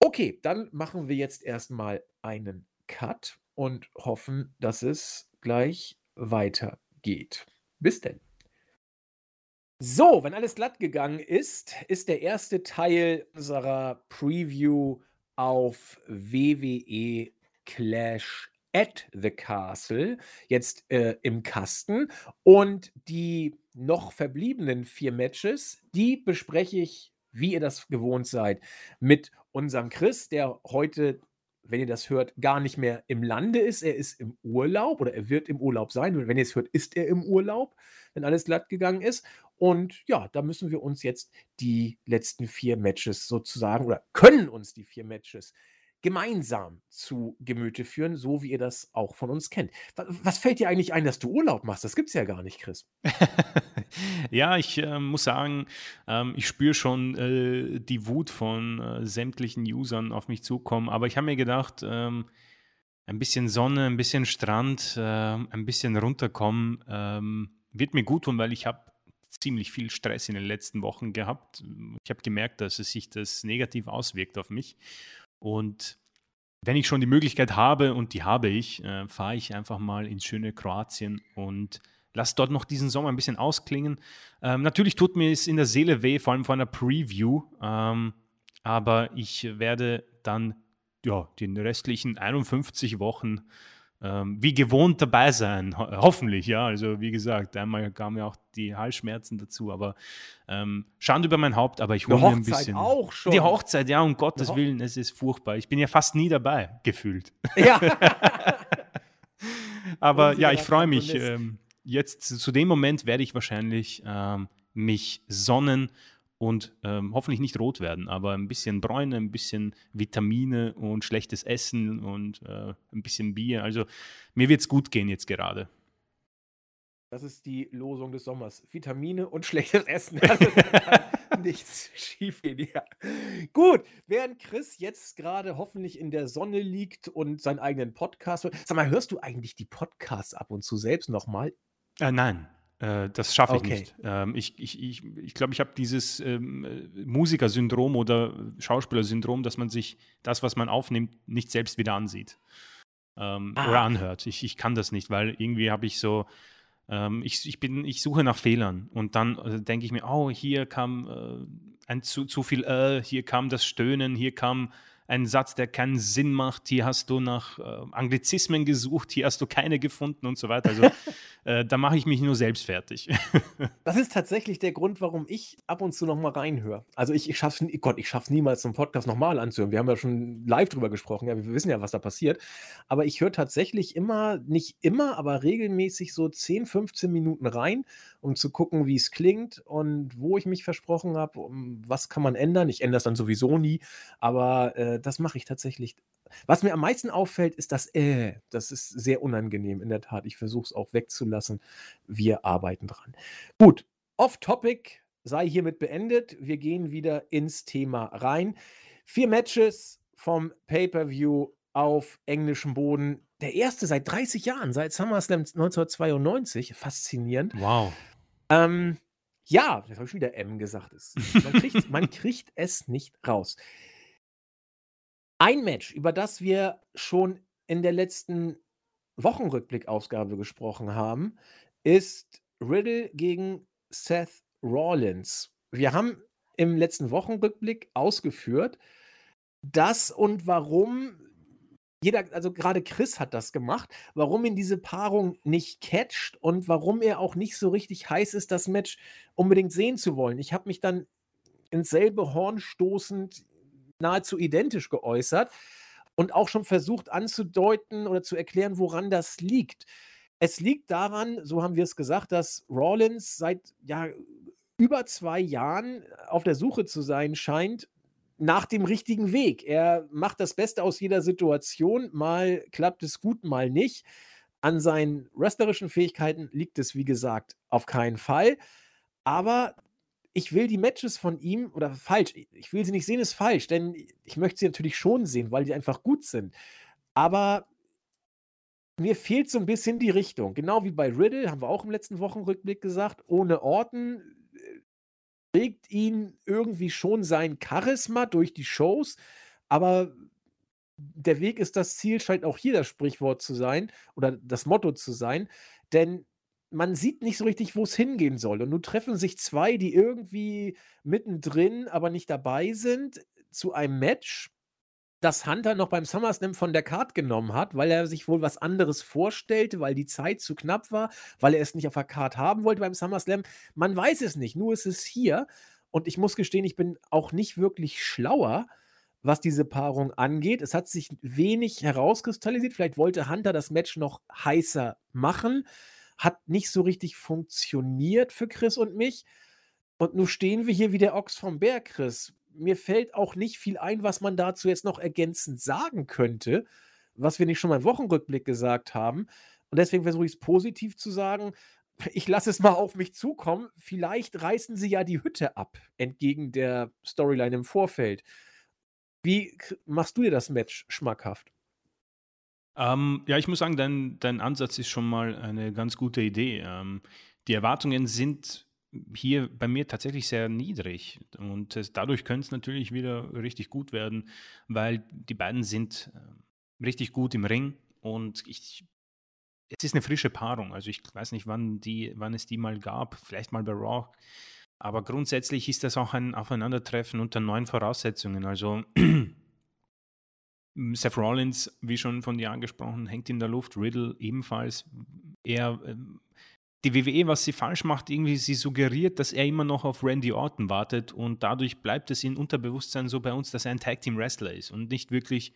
Okay, dann machen wir jetzt erstmal einen Cut und hoffen, dass es gleich weitergeht. Bis denn. So, wenn alles glatt gegangen ist, ist der erste Teil unserer Preview auf WWE Clash at the Castle jetzt äh, im Kasten. Und die noch verbliebenen vier Matches, die bespreche ich, wie ihr das gewohnt seid, mit unserem Chris, der heute wenn ihr das hört, gar nicht mehr im Lande ist. Er ist im Urlaub oder er wird im Urlaub sein. Und wenn ihr es hört, ist er im Urlaub, wenn alles glatt gegangen ist. Und ja, da müssen wir uns jetzt die letzten vier Matches sozusagen oder können uns die vier Matches gemeinsam zu Gemüte führen, so wie ihr das auch von uns kennt. Was fällt dir eigentlich ein, dass du Urlaub machst? Das gibt es ja gar nicht, Chris. ja, ich äh, muss sagen, ähm, ich spüre schon äh, die Wut von äh, sämtlichen Usern auf mich zukommen, aber ich habe mir gedacht, ähm, ein bisschen Sonne, ein bisschen Strand, ähm, ein bisschen runterkommen, ähm, wird mir gut tun, weil ich habe ziemlich viel Stress in den letzten Wochen gehabt. Ich habe gemerkt, dass es sich das negativ auswirkt auf mich. Und wenn ich schon die Möglichkeit habe, und die habe ich, äh, fahre ich einfach mal ins schöne Kroatien und lasse dort noch diesen Sommer ein bisschen ausklingen. Ähm, natürlich tut mir es in der Seele weh, vor allem vor einer Preview, ähm, aber ich werde dann ja, den restlichen 51 Wochen ähm, wie gewohnt dabei sein, ho hoffentlich, ja. Also wie gesagt, einmal kamen ja auch die Halsschmerzen dazu, aber ähm, Schande über mein Haupt, aber ich hole mir ein bisschen. auch schon. Die Hochzeit, ja, um Gottes Willen, es ist furchtbar. Ich bin ja fast nie dabei, gefühlt. Ja. aber ja, ich freue mich. Ähm, jetzt zu dem Moment werde ich wahrscheinlich ähm, mich sonnen und ähm, hoffentlich nicht rot werden, aber ein bisschen Bräune, ein bisschen Vitamine und schlechtes Essen und äh, ein bisschen Bier. Also mir wird es gut gehen jetzt gerade. Das ist die Losung des Sommers. Vitamine und schlechtes Essen. Also nichts schief gehen. Ja. Gut, während Chris jetzt gerade hoffentlich in der Sonne liegt und seinen eigenen Podcast hört. Sag mal, hörst du eigentlich die Podcasts ab und zu selbst nochmal? Äh, nein. Äh, das schaffe ich okay. nicht. Ähm, ich ich, ich, ich glaube, ich habe dieses ähm, Musikersyndrom oder Schauspielersyndrom, dass man sich das, was man aufnimmt, nicht selbst wieder ansieht ähm, ah. oder anhört. Ich, ich kann das nicht, weil irgendwie habe ich so, ähm, ich, ich, bin, ich suche nach Fehlern und dann äh, denke ich mir, oh, hier kam äh, ein zu, zu viel, äh, hier kam das Stöhnen, hier kam ein Satz, der keinen Sinn macht, hier hast du nach äh, Anglizismen gesucht, hier hast du keine gefunden und so weiter. Also äh, da mache ich mich nur selbst fertig. das ist tatsächlich der Grund, warum ich ab und zu noch mal reinhöre. Also ich, ich schaffe es Gott, ich schaff's niemals, zum Podcast nochmal anzuhören. Wir haben ja schon live drüber gesprochen, ja, wir wissen ja, was da passiert. Aber ich höre tatsächlich immer, nicht immer, aber regelmäßig so 10, 15 Minuten rein, um zu gucken, wie es klingt und wo ich mich versprochen habe, um, was kann man ändern. Ich ändere es dann sowieso nie, aber äh, das mache ich tatsächlich. Was mir am meisten auffällt, ist das äh. Das ist sehr unangenehm, in der Tat. Ich versuche es auch wegzulassen. Wir arbeiten dran. Gut, off-topic sei hiermit beendet. Wir gehen wieder ins Thema rein. Vier Matches vom Pay-Per-View auf englischem Boden. Der erste seit 30 Jahren, seit SummerSlam 1992. Faszinierend. Wow. Ähm, ja, jetzt habe ich schon wieder M gesagt. Man kriegt, man kriegt es nicht raus. Ein Match, über das wir schon in der letzten Wochenrückblick-Ausgabe gesprochen haben, ist Riddle gegen Seth Rollins. Wir haben im letzten Wochenrückblick ausgeführt, dass und warum jeder, also gerade Chris hat das gemacht, warum ihn diese Paarung nicht catcht und warum er auch nicht so richtig heiß ist, das Match unbedingt sehen zu wollen. Ich habe mich dann ins selbe Horn stoßend nahezu identisch geäußert und auch schon versucht anzudeuten oder zu erklären, woran das liegt. Es liegt daran, so haben wir es gesagt, dass Rawlins seit ja, über zwei Jahren auf der Suche zu sein scheint nach dem richtigen Weg. Er macht das Beste aus jeder Situation. Mal klappt es gut, mal nicht. An seinen wrestlerischen Fähigkeiten liegt es, wie gesagt, auf keinen Fall. Aber ich will die Matches von ihm, oder falsch, ich will sie nicht sehen, ist falsch, denn ich möchte sie natürlich schon sehen, weil die einfach gut sind. Aber mir fehlt so ein bisschen die Richtung. Genau wie bei Riddle, haben wir auch im letzten Wochenrückblick gesagt, ohne Orten äh, trägt ihn irgendwie schon sein Charisma durch die Shows, aber der Weg ist das Ziel, scheint auch hier das Sprichwort zu sein oder das Motto zu sein, denn man sieht nicht so richtig, wo es hingehen soll. Und nun treffen sich zwei, die irgendwie mittendrin, aber nicht dabei sind, zu einem Match, das Hunter noch beim SummerSlam von der Card genommen hat, weil er sich wohl was anderes vorstellte, weil die Zeit zu knapp war, weil er es nicht auf der Card haben wollte beim SummerSlam. Man weiß es nicht, nur ist es hier. Und ich muss gestehen, ich bin auch nicht wirklich schlauer, was diese Paarung angeht. Es hat sich wenig herauskristallisiert. Vielleicht wollte Hunter das Match noch heißer machen hat nicht so richtig funktioniert für Chris und mich. Und nun stehen wir hier wie der Ochs vom Berg, Chris. Mir fällt auch nicht viel ein, was man dazu jetzt noch ergänzend sagen könnte, was wir nicht schon mal im Wochenrückblick gesagt haben. Und deswegen versuche ich es positiv zu sagen. Ich lasse es mal auf mich zukommen. Vielleicht reißen sie ja die Hütte ab, entgegen der Storyline im Vorfeld. Wie machst du dir das Match schmackhaft? Ähm, ja, ich muss sagen, dein, dein Ansatz ist schon mal eine ganz gute Idee. Ähm, die Erwartungen sind hier bei mir tatsächlich sehr niedrig und es, dadurch könnte es natürlich wieder richtig gut werden, weil die beiden sind äh, richtig gut im Ring und ich, es ist eine frische Paarung. Also ich weiß nicht, wann, die, wann es die mal gab, vielleicht mal bei Raw. Aber grundsätzlich ist das auch ein Aufeinandertreffen unter neuen Voraussetzungen. Also Seth Rollins, wie schon von dir angesprochen, hängt in der Luft. Riddle ebenfalls. Er, ähm, die WWE, was sie falsch macht, irgendwie sie suggeriert, dass er immer noch auf Randy Orton wartet und dadurch bleibt es in Unterbewusstsein so bei uns, dass er ein Tag Team Wrestler ist und nicht wirklich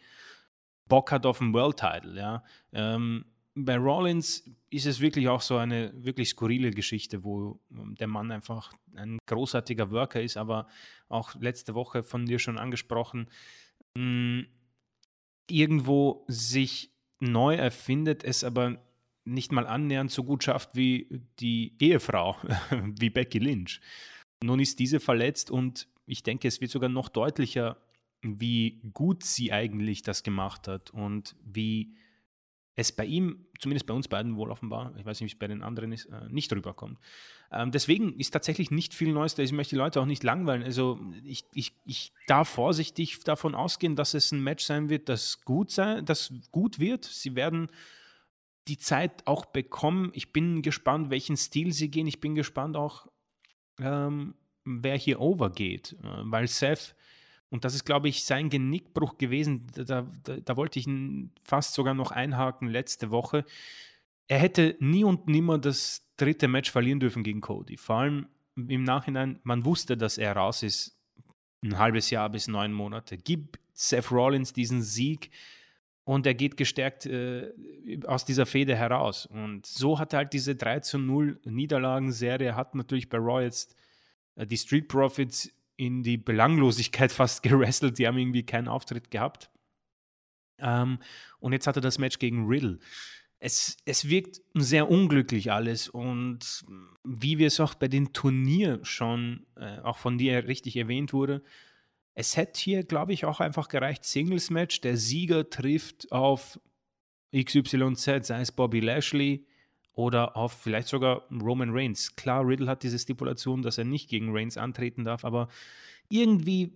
Bock hat auf einen World Title. Ja. Ähm, bei Rollins ist es wirklich auch so eine wirklich skurrile Geschichte, wo ähm, der Mann einfach ein großartiger Worker ist, aber auch letzte Woche von dir schon angesprochen, mh, irgendwo sich neu erfindet, es aber nicht mal annähernd so gut schafft wie die Ehefrau, wie Becky Lynch. Nun ist diese verletzt und ich denke, es wird sogar noch deutlicher, wie gut sie eigentlich das gemacht hat und wie es bei ihm, zumindest bei uns beiden wohl offenbar, ich weiß nicht, wie es bei den anderen ist, äh, nicht rüberkommt. Ähm, deswegen ist tatsächlich nicht viel Neues da. Ich möchte die Leute auch nicht langweilen. Also ich, ich, ich darf vorsichtig davon ausgehen, dass es ein Match sein wird, das gut sein, das gut wird. Sie werden die Zeit auch bekommen. Ich bin gespannt, welchen Stil sie gehen. Ich bin gespannt auch, ähm, wer hier overgeht, äh, weil Seth und das ist, glaube ich, sein Genickbruch gewesen. Da, da, da, wollte ich ihn fast sogar noch einhaken letzte Woche. Er hätte nie und nimmer das dritte Match verlieren dürfen gegen Cody. Vor allem im Nachhinein, man wusste, dass er raus ist. Ein halbes Jahr bis neun Monate. Gib Seth Rollins diesen Sieg und er geht gestärkt äh, aus dieser Fehde heraus. Und so hat er halt diese 3 zu 0 Niederlagenserie, hat natürlich bei Raw jetzt äh, die Street Profits in die Belanglosigkeit fast gerestelt. Die haben irgendwie keinen Auftritt gehabt. Ähm, und jetzt hat er das Match gegen Riddle. Es, es wirkt sehr unglücklich alles und wie wir es auch bei den Turnier schon, äh, auch von dir richtig erwähnt wurde, es hätte hier, glaube ich, auch einfach gereicht, Singles-Match, der Sieger trifft auf XYZ, sei es Bobby Lashley, oder auf vielleicht sogar Roman Reigns. Klar, Riddle hat diese Stipulation, dass er nicht gegen Reigns antreten darf, aber irgendwie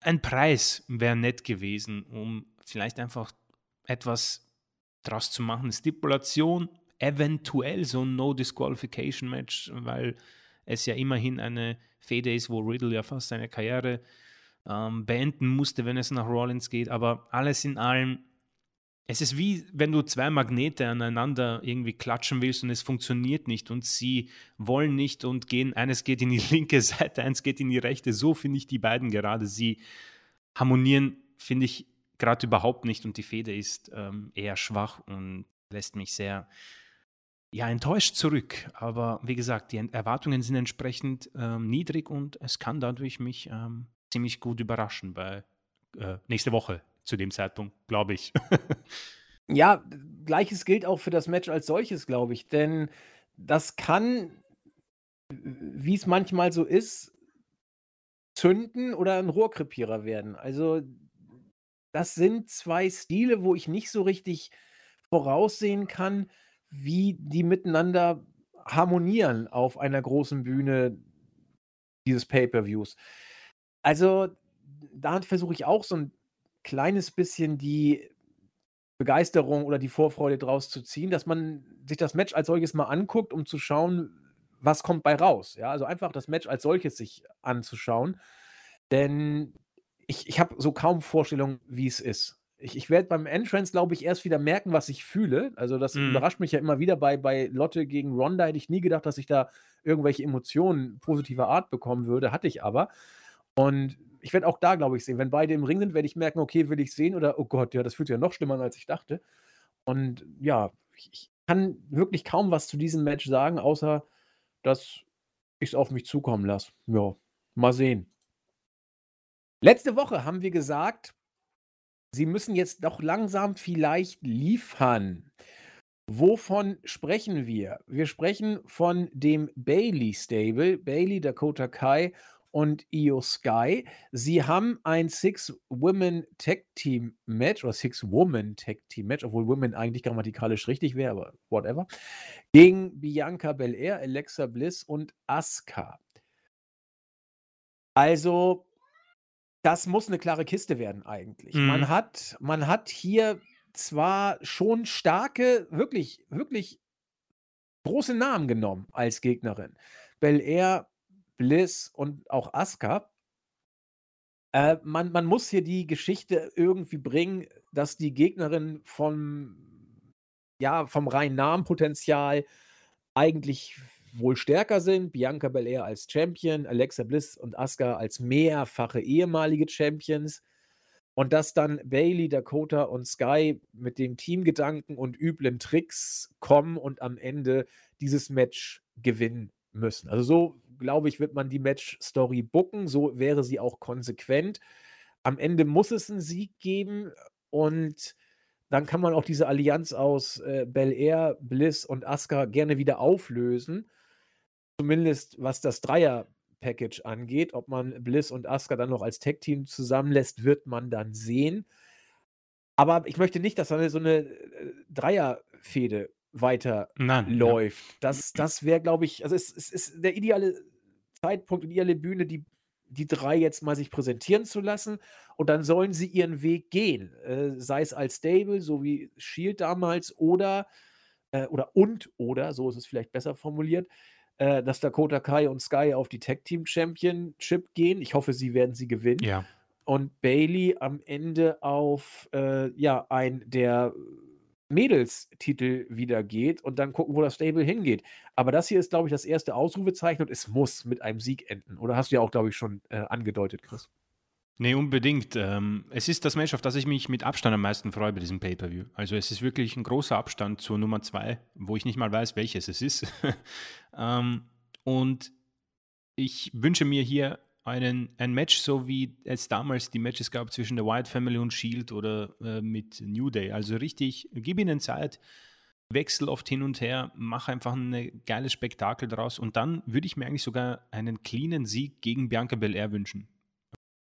ein Preis wäre nett gewesen, um vielleicht einfach etwas draus zu machen. Stipulation, eventuell so ein No-Disqualification-Match, weil es ja immerhin eine Fehde ist, wo Riddle ja fast seine Karriere ähm, beenden musste, wenn es nach Rollins geht. Aber alles in allem es ist wie, wenn du zwei Magnete aneinander irgendwie klatschen willst und es funktioniert nicht und sie wollen nicht und gehen, eines geht in die linke Seite, eins geht in die rechte. So finde ich die beiden gerade. Sie harmonieren, finde ich, gerade überhaupt nicht und die Feder ist ähm, eher schwach und lässt mich sehr ja, enttäuscht zurück. Aber wie gesagt, die Erwartungen sind entsprechend ähm, niedrig und es kann dadurch mich ähm, ziemlich gut überraschen bei äh, nächste Woche zu dem Zeitpunkt, glaube ich. ja, gleiches gilt auch für das Match als solches, glaube ich. Denn das kann, wie es manchmal so ist, zünden oder ein Rohrkrepierer werden. Also, das sind zwei Stile, wo ich nicht so richtig voraussehen kann, wie die miteinander harmonieren auf einer großen Bühne dieses Pay-per-Views. Also, da versuche ich auch so ein kleines bisschen die Begeisterung oder die Vorfreude draus zu ziehen, dass man sich das Match als solches mal anguckt, um zu schauen, was kommt bei raus. Ja, also einfach das Match als solches sich anzuschauen. Denn ich, ich habe so kaum Vorstellung, wie es ist. Ich, ich werde beim Entrance, glaube ich, erst wieder merken, was ich fühle. Also, das mhm. überrascht mich ja immer wieder bei, bei Lotte gegen Ronda. Hätte ich nie gedacht, dass ich da irgendwelche Emotionen positiver Art bekommen würde. Hatte ich aber. Und ich werde auch da, glaube ich, sehen. Wenn beide im Ring sind, werde ich merken, okay, will ich sehen oder oh Gott, ja, das fühlt sich ja noch schlimmer an, als ich dachte. Und ja, ich kann wirklich kaum was zu diesem Match sagen, außer dass ich es auf mich zukommen lasse. Ja, mal sehen. Letzte Woche haben wir gesagt, sie müssen jetzt doch langsam vielleicht liefern. Wovon sprechen wir? Wir sprechen von dem Bailey Stable, Bailey, Dakota Kai und Io Sky. Sie haben ein Six-Women-Tag-Team-Match oder Six-Woman-Tag-Team-Match, obwohl Women eigentlich grammatikalisch richtig wäre, aber whatever, gegen Bianca Belair, Alexa Bliss und Asuka. Also, das muss eine klare Kiste werden eigentlich. Mhm. Man, hat, man hat hier zwar schon starke, wirklich, wirklich große Namen genommen als Gegnerin. Belair Bliss und auch Asuka. Äh, man, man muss hier die Geschichte irgendwie bringen, dass die Gegnerin vom, ja, vom reinen Namenpotenzial eigentlich wohl stärker sind. Bianca Belair als Champion, Alexa Bliss und Asuka als mehrfache ehemalige Champions. Und dass dann Bailey, Dakota und Sky mit dem Teamgedanken und üblen Tricks kommen und am Ende dieses Match gewinnen müssen. Also so, glaube ich, wird man die Match-Story booken. So wäre sie auch konsequent. Am Ende muss es einen Sieg geben und dann kann man auch diese Allianz aus äh, Bel Air, Bliss und Asuka gerne wieder auflösen. Zumindest was das Dreier-Package angeht. Ob man Bliss und Asuka dann noch als Tag-Team zusammenlässt, wird man dann sehen. Aber ich möchte nicht, dass da so eine äh, Dreier-Fehde weiterläuft. Ja. Das, das wäre, glaube ich, also es, es, ist der ideale Zeitpunkt und ideale Bühne, die, die drei jetzt mal sich präsentieren zu lassen und dann sollen sie ihren Weg gehen. Äh, sei es als Stable, so wie Shield damals, oder, äh, oder und, oder, so ist es vielleicht besser formuliert, äh, dass Dakota Kai und Sky auf die Tag Team Championship gehen. Ich hoffe, sie werden sie gewinnen. Ja. Und Bailey am Ende auf äh, ja, ein der Mädels-Titel wieder geht und dann gucken, wo das Stable hingeht. Aber das hier ist, glaube ich, das erste Ausrufezeichen und es muss mit einem Sieg enden. Oder hast du ja auch, glaube ich, schon äh, angedeutet, Chris? Nee, unbedingt. Ähm, es ist das Match, auf das ich mich mit Abstand am meisten freue bei diesem Pay-Per-View. Also es ist wirklich ein großer Abstand zur Nummer zwei, wo ich nicht mal weiß, welches es ist. ähm, und ich wünsche mir hier einen, ein Match, so wie es damals die Matches gab zwischen der White Family und Shield oder äh, mit New Day. Also richtig, gib ihnen Zeit, wechsel oft hin und her, mach einfach ein geiles Spektakel daraus und dann würde ich mir eigentlich sogar einen cleanen Sieg gegen Bianca Belair wünschen.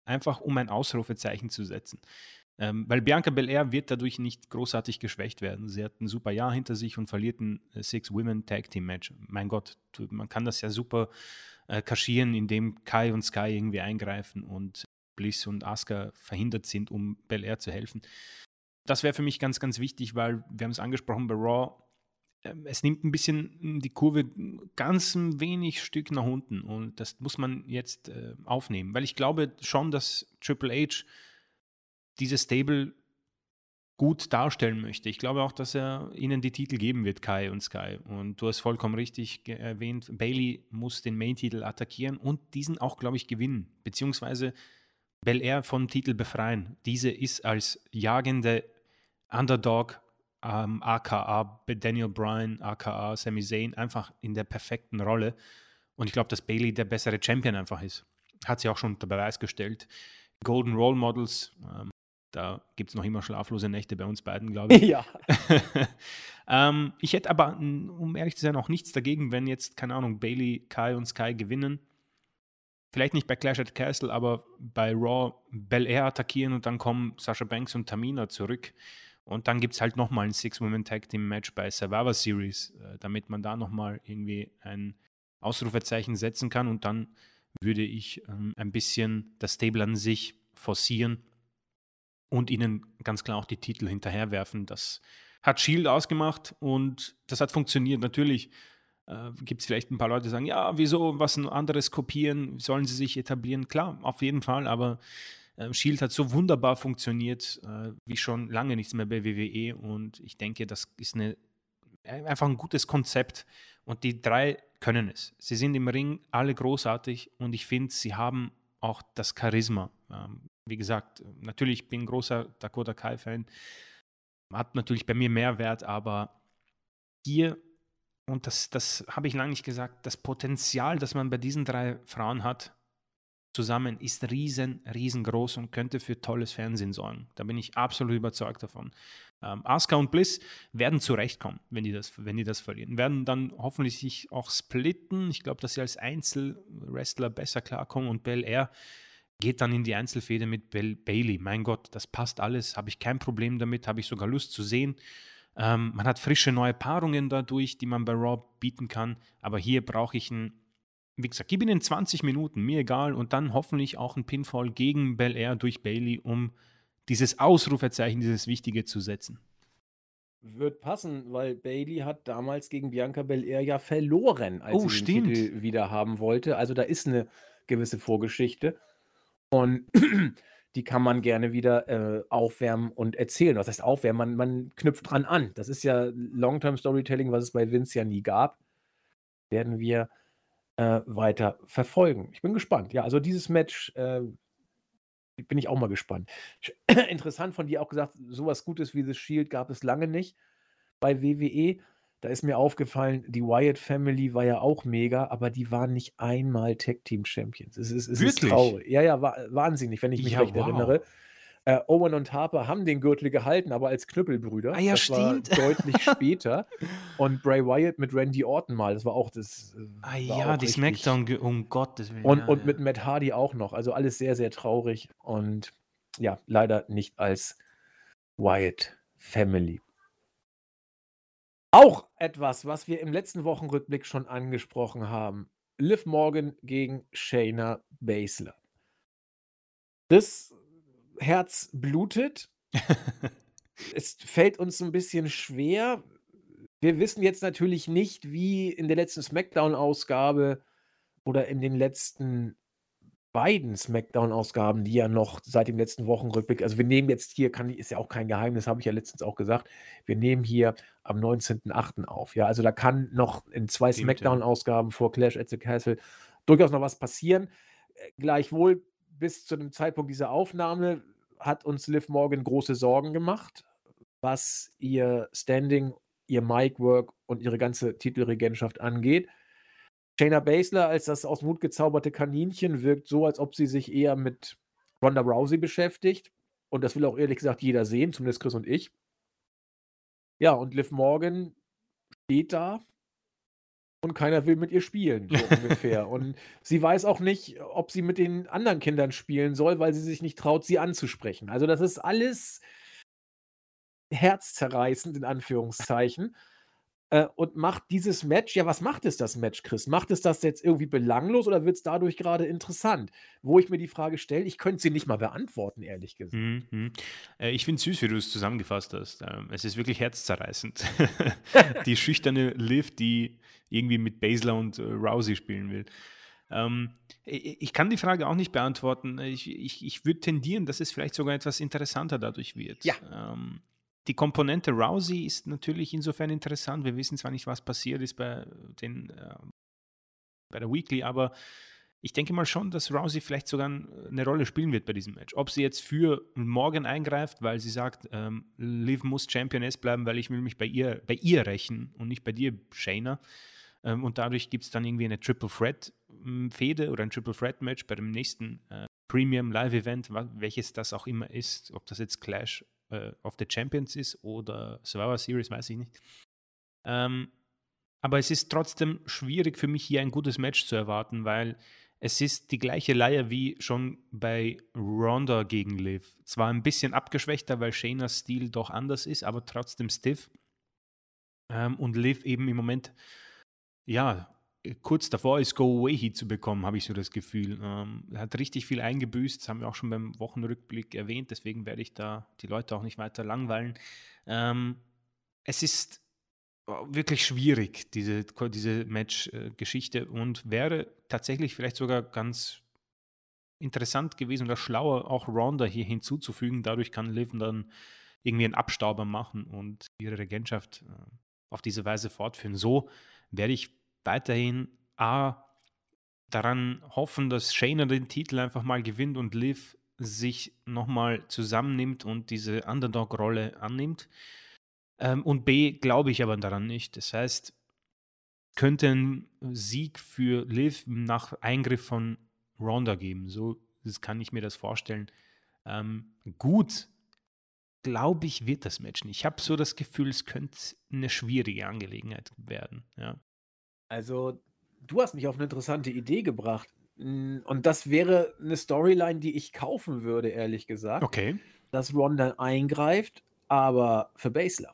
Einfach um ein Ausrufezeichen zu setzen. Ähm, weil Bianca Belair wird dadurch nicht großartig geschwächt werden. Sie hat ein super Jahr hinter sich und verliert ein äh, Six Women Tag Team Match. Mein Gott, man kann das ja super äh, kaschieren, indem Kai und Sky irgendwie eingreifen und Bliss und Asuka verhindert sind, um Bel Air zu helfen. Das wäre für mich ganz, ganz wichtig, weil wir haben es angesprochen bei Raw. Ähm, es nimmt ein bisschen die Kurve ganz ein wenig Stück nach unten und das muss man jetzt äh, aufnehmen, weil ich glaube schon, dass Triple H dieses Stable gut darstellen möchte. Ich glaube auch, dass er ihnen die Titel geben wird, Kai und Sky. Und du hast vollkommen richtig erwähnt, Bailey muss den Main-Titel attackieren und diesen auch, glaube ich, gewinnen, beziehungsweise Bel Air vom Titel befreien. Diese ist als jagende Underdog, ähm, aka Daniel Bryan, aka Sami Zayn, einfach in der perfekten Rolle. Und ich glaube, dass Bailey der bessere Champion einfach ist. Hat sie auch schon unter Beweis gestellt. Golden Role Models, ähm, da gibt es noch immer schlaflose Nächte bei uns beiden, glaube ich. Ja. ähm, ich hätte aber, um ehrlich zu sein, auch nichts dagegen, wenn jetzt, keine Ahnung, Bailey, Kai und Sky gewinnen. Vielleicht nicht bei Clash at Castle, aber bei Raw Bel Air attackieren und dann kommen Sasha Banks und Tamina zurück. Und dann gibt es halt nochmal ein Six-Women-Tag-Team-Match bei Survivor Series, äh, damit man da nochmal irgendwie ein Ausrufezeichen setzen kann. Und dann würde ich ähm, ein bisschen das Stable an sich forcieren und ihnen ganz klar auch die Titel hinterherwerfen. Das hat Shield ausgemacht und das hat funktioniert. Natürlich äh, gibt es vielleicht ein paar Leute, die sagen, ja, wieso was anderes kopieren, sollen sie sich etablieren? Klar, auf jeden Fall, aber äh, Shield hat so wunderbar funktioniert, äh, wie schon lange nichts mehr bei WWE und ich denke, das ist eine, einfach ein gutes Konzept und die drei können es. Sie sind im Ring alle großartig und ich finde, sie haben auch das Charisma. Ähm, wie gesagt, natürlich bin ich großer Dakota Kai-Fan. Hat natürlich bei mir mehr Wert, aber hier, und das, das habe ich lange nicht gesagt, das Potenzial, das man bei diesen drei Frauen hat, zusammen ist riesen, riesengroß und könnte für tolles Fernsehen sorgen. Da bin ich absolut überzeugt davon. Ähm, Asuka und Bliss werden zurechtkommen, wenn die, das, wenn die das verlieren. Werden dann hoffentlich sich auch splitten. Ich glaube, dass sie als Einzelwrestler besser klarkommen und Bel Air geht dann in die Einzelfehde mit Bailey. Mein Gott, das passt alles, habe ich kein Problem damit, habe ich sogar Lust zu sehen. Ähm, man hat frische neue Paarungen dadurch, die man bei Raw bieten kann, aber hier brauche ich ein, wie gesagt, gib ihnen 20 Minuten, mir egal, und dann hoffentlich auch ein Pinfall gegen Bel Air durch Bailey, um dieses Ausrufezeichen, dieses Wichtige zu setzen. Wird passen, weil Bailey hat damals gegen Bianca Belair ja verloren, als oh, sie stimmt. den Titel wieder haben wollte. Also da ist eine gewisse Vorgeschichte. Und die kann man gerne wieder äh, aufwärmen und erzählen. Was heißt aufwärmen? Man, man knüpft dran an. Das ist ja Long-Term-Storytelling, was es bei Vince ja nie gab. Werden wir äh, weiter verfolgen. Ich bin gespannt. Ja, also dieses Match, äh, bin ich auch mal gespannt. Interessant von dir auch gesagt, sowas Gutes wie The Shield gab es lange nicht bei WWE. Da ist mir aufgefallen, die Wyatt Family war ja auch mega, aber die waren nicht einmal Tag Team Champions. Es ist, es ist traurig. Ja, ja, wa wahnsinnig, wenn ich mich Ja, recht wow. erinnere. Äh, Owen und Harper haben den Gürtel gehalten, aber als Knüppelbrüder. Ah ja, das stimmt. war deutlich später. Und Bray Wyatt mit Randy Orton mal, das war auch das. äh, Ah ja, die Smackdown, um Gottes Willen. Und, ja, und ja. mit Matt Hardy auch noch. Also alles sehr, sehr traurig. Und ja, leider nicht als Wyatt Family. Auch etwas, was wir im letzten Wochenrückblick schon angesprochen haben. Liv Morgan gegen Shayna Baszler. Das Herz blutet. es fällt uns ein bisschen schwer. Wir wissen jetzt natürlich nicht, wie in der letzten SmackDown-Ausgabe oder in den letzten beiden SmackDown-Ausgaben, die ja noch seit dem letzten Wochenrückblick, also wir nehmen jetzt hier, kann, ist ja auch kein Geheimnis, habe ich ja letztens auch gesagt, wir nehmen hier am 19.08. auf. Ja, also da kann noch in zwei. SmackDown-Ausgaben vor Clash at the Castle durchaus noch was passieren. Äh, Gleichwohl, bis zu dem Zeitpunkt dieser Aufnahme hat uns Liv Morgan große Sorgen gemacht, was ihr Standing, ihr Mic-Work und ihre ganze Titelregentschaft angeht. Shayna Baszler als das aus Mut gezauberte Kaninchen wirkt so, als ob sie sich eher mit Ronda Rousey beschäftigt. Und das will auch ehrlich gesagt jeder sehen, zumindest Chris und ich. Ja, und Liv Morgan steht da und keiner will mit ihr spielen, so ungefähr. Und sie weiß auch nicht, ob sie mit den anderen Kindern spielen soll, weil sie sich nicht traut, sie anzusprechen. Also das ist alles herzzerreißend, in Anführungszeichen. Äh, und macht dieses Match, ja, was macht es das Match, Chris? Macht es das jetzt irgendwie belanglos oder wird es dadurch gerade interessant? Wo ich mir die Frage stelle, ich könnte sie nicht mal beantworten, ehrlich gesagt. Mhm, mhm. Äh, Ich finde es süß, wie du es zusammengefasst hast. Ähm, Es ist wirklich herzzerreißend. die schüchterne Liv, die irgendwie mit Baszler und äh, Rousey spielen will. Ähm, ich kann die Frage auch nicht beantworten. Ich, ich, ich würde tendieren, dass es vielleicht sogar etwas interessanter dadurch wird. Ja. Ähm, die Komponente Rousey ist natürlich insofern interessant. Wir wissen zwar nicht, was passiert ist bei, den, äh, bei der Weekly, aber ich denke mal schon, dass Rousey vielleicht sogar eine Rolle spielen wird bei diesem Match. Ob sie jetzt für Morgan eingreift, weil sie sagt, ähm, Liv muss Championess bleiben, weil ich will mich bei ihr, bei ihr rächen und nicht bei dir, Shayna. Ähm, und dadurch gibt es dann irgendwie eine Triple Threat ähm, Fehde oder ein Triple Threat Match bei dem nächsten äh, Premium Live Event, wa- welches das auch immer ist. Ob das jetzt Clash äh, of the Champions ist oder Survivor Series, weiß ich nicht. Ähm, aber es ist trotzdem schwierig für mich hier ein gutes Match zu erwarten, weil es ist die gleiche Leier wie schon bei Ronda gegen Liv. Zwar ein bisschen abgeschwächter, weil Shaynas Stil doch anders ist, aber trotzdem stiff. Ähm, und Liv eben im Moment, ja, kurz davor ist Go Away Heat zu bekommen, habe ich so das Gefühl. Ähm, hat richtig viel eingebüßt, das haben wir auch schon beim Wochenrückblick erwähnt, deswegen werde ich da die Leute auch nicht weiter langweilen. Ähm, es ist wirklich schwierig, diese, diese Match-Geschichte und wäre tatsächlich vielleicht sogar ganz interessant gewesen oder schlauer, auch Ronda hier hinzuzufügen. Dadurch kann Liv dann irgendwie einen Abstauber machen und ihre Regentschaft äh, auf diese Weise fortführen. So werde ich weiterhin A, daran hoffen, dass Shayna den Titel einfach mal gewinnt und Liv sich nochmal zusammennimmt und diese Underdog-Rolle annimmt. Ähm, und B, glaube ich aber daran nicht. Das heißt, könnte ein Sieg für Liv nach Eingriff von Ronda geben. So kann ich mir das vorstellen. Ähm, gut, glaube ich, wird das Match nicht. Ich habe so das Gefühl, es könnte eine schwierige Angelegenheit werden. Ja. Also, du hast mich auf eine interessante Idee gebracht. Mm, Und das wäre eine Storyline, die ich kaufen würde, ehrlich gesagt. Okay. Dass Ronda eingreift, aber für Basler.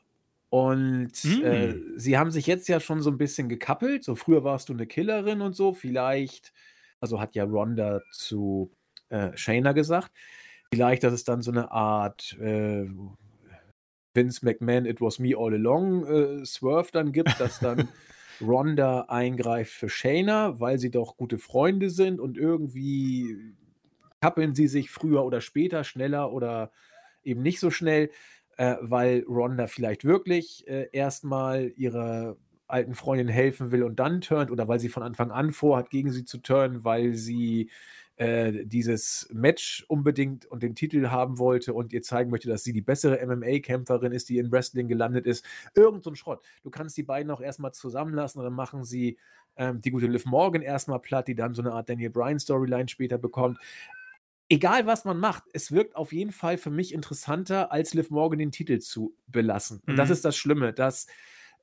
Und äh, Mm. sie haben sich jetzt ja schon so ein bisschen gekappelt. So früher warst du eine Killerin und so. Vielleicht, also hat ja Ronda zu äh, Shayna gesagt, vielleicht, dass es dann so eine Art äh, Vince McMahon, It Was Me All Along äh, Swerve dann gibt, dass dann Ronda eingreift für Shayna, weil sie doch gute Freunde sind und irgendwie kappeln sie sich früher oder später, schneller oder eben nicht so schnell, äh, weil Ronda vielleicht wirklich äh, erstmal ihrer alten Freundin helfen will und dann turnt oder weil sie von Anfang an vorhat, gegen sie zu turnen, weil sie äh, dieses Match unbedingt und den Titel haben wollte und ihr zeigen möchte, dass sie die bessere MMA-Kämpferin ist, die in Wrestling gelandet ist. Irgend so ein Schrott. Du kannst die beiden auch erstmal zusammenlassen und dann machen sie ähm, die gute Liv Morgan erstmal platt, die dann so eine Art Daniel Bryan-Storyline später bekommt egal was man macht, es wirkt auf jeden Fall für mich interessanter, als Liv Morgan den Titel zu belassen. Und das Mhm. ist das Schlimme, dass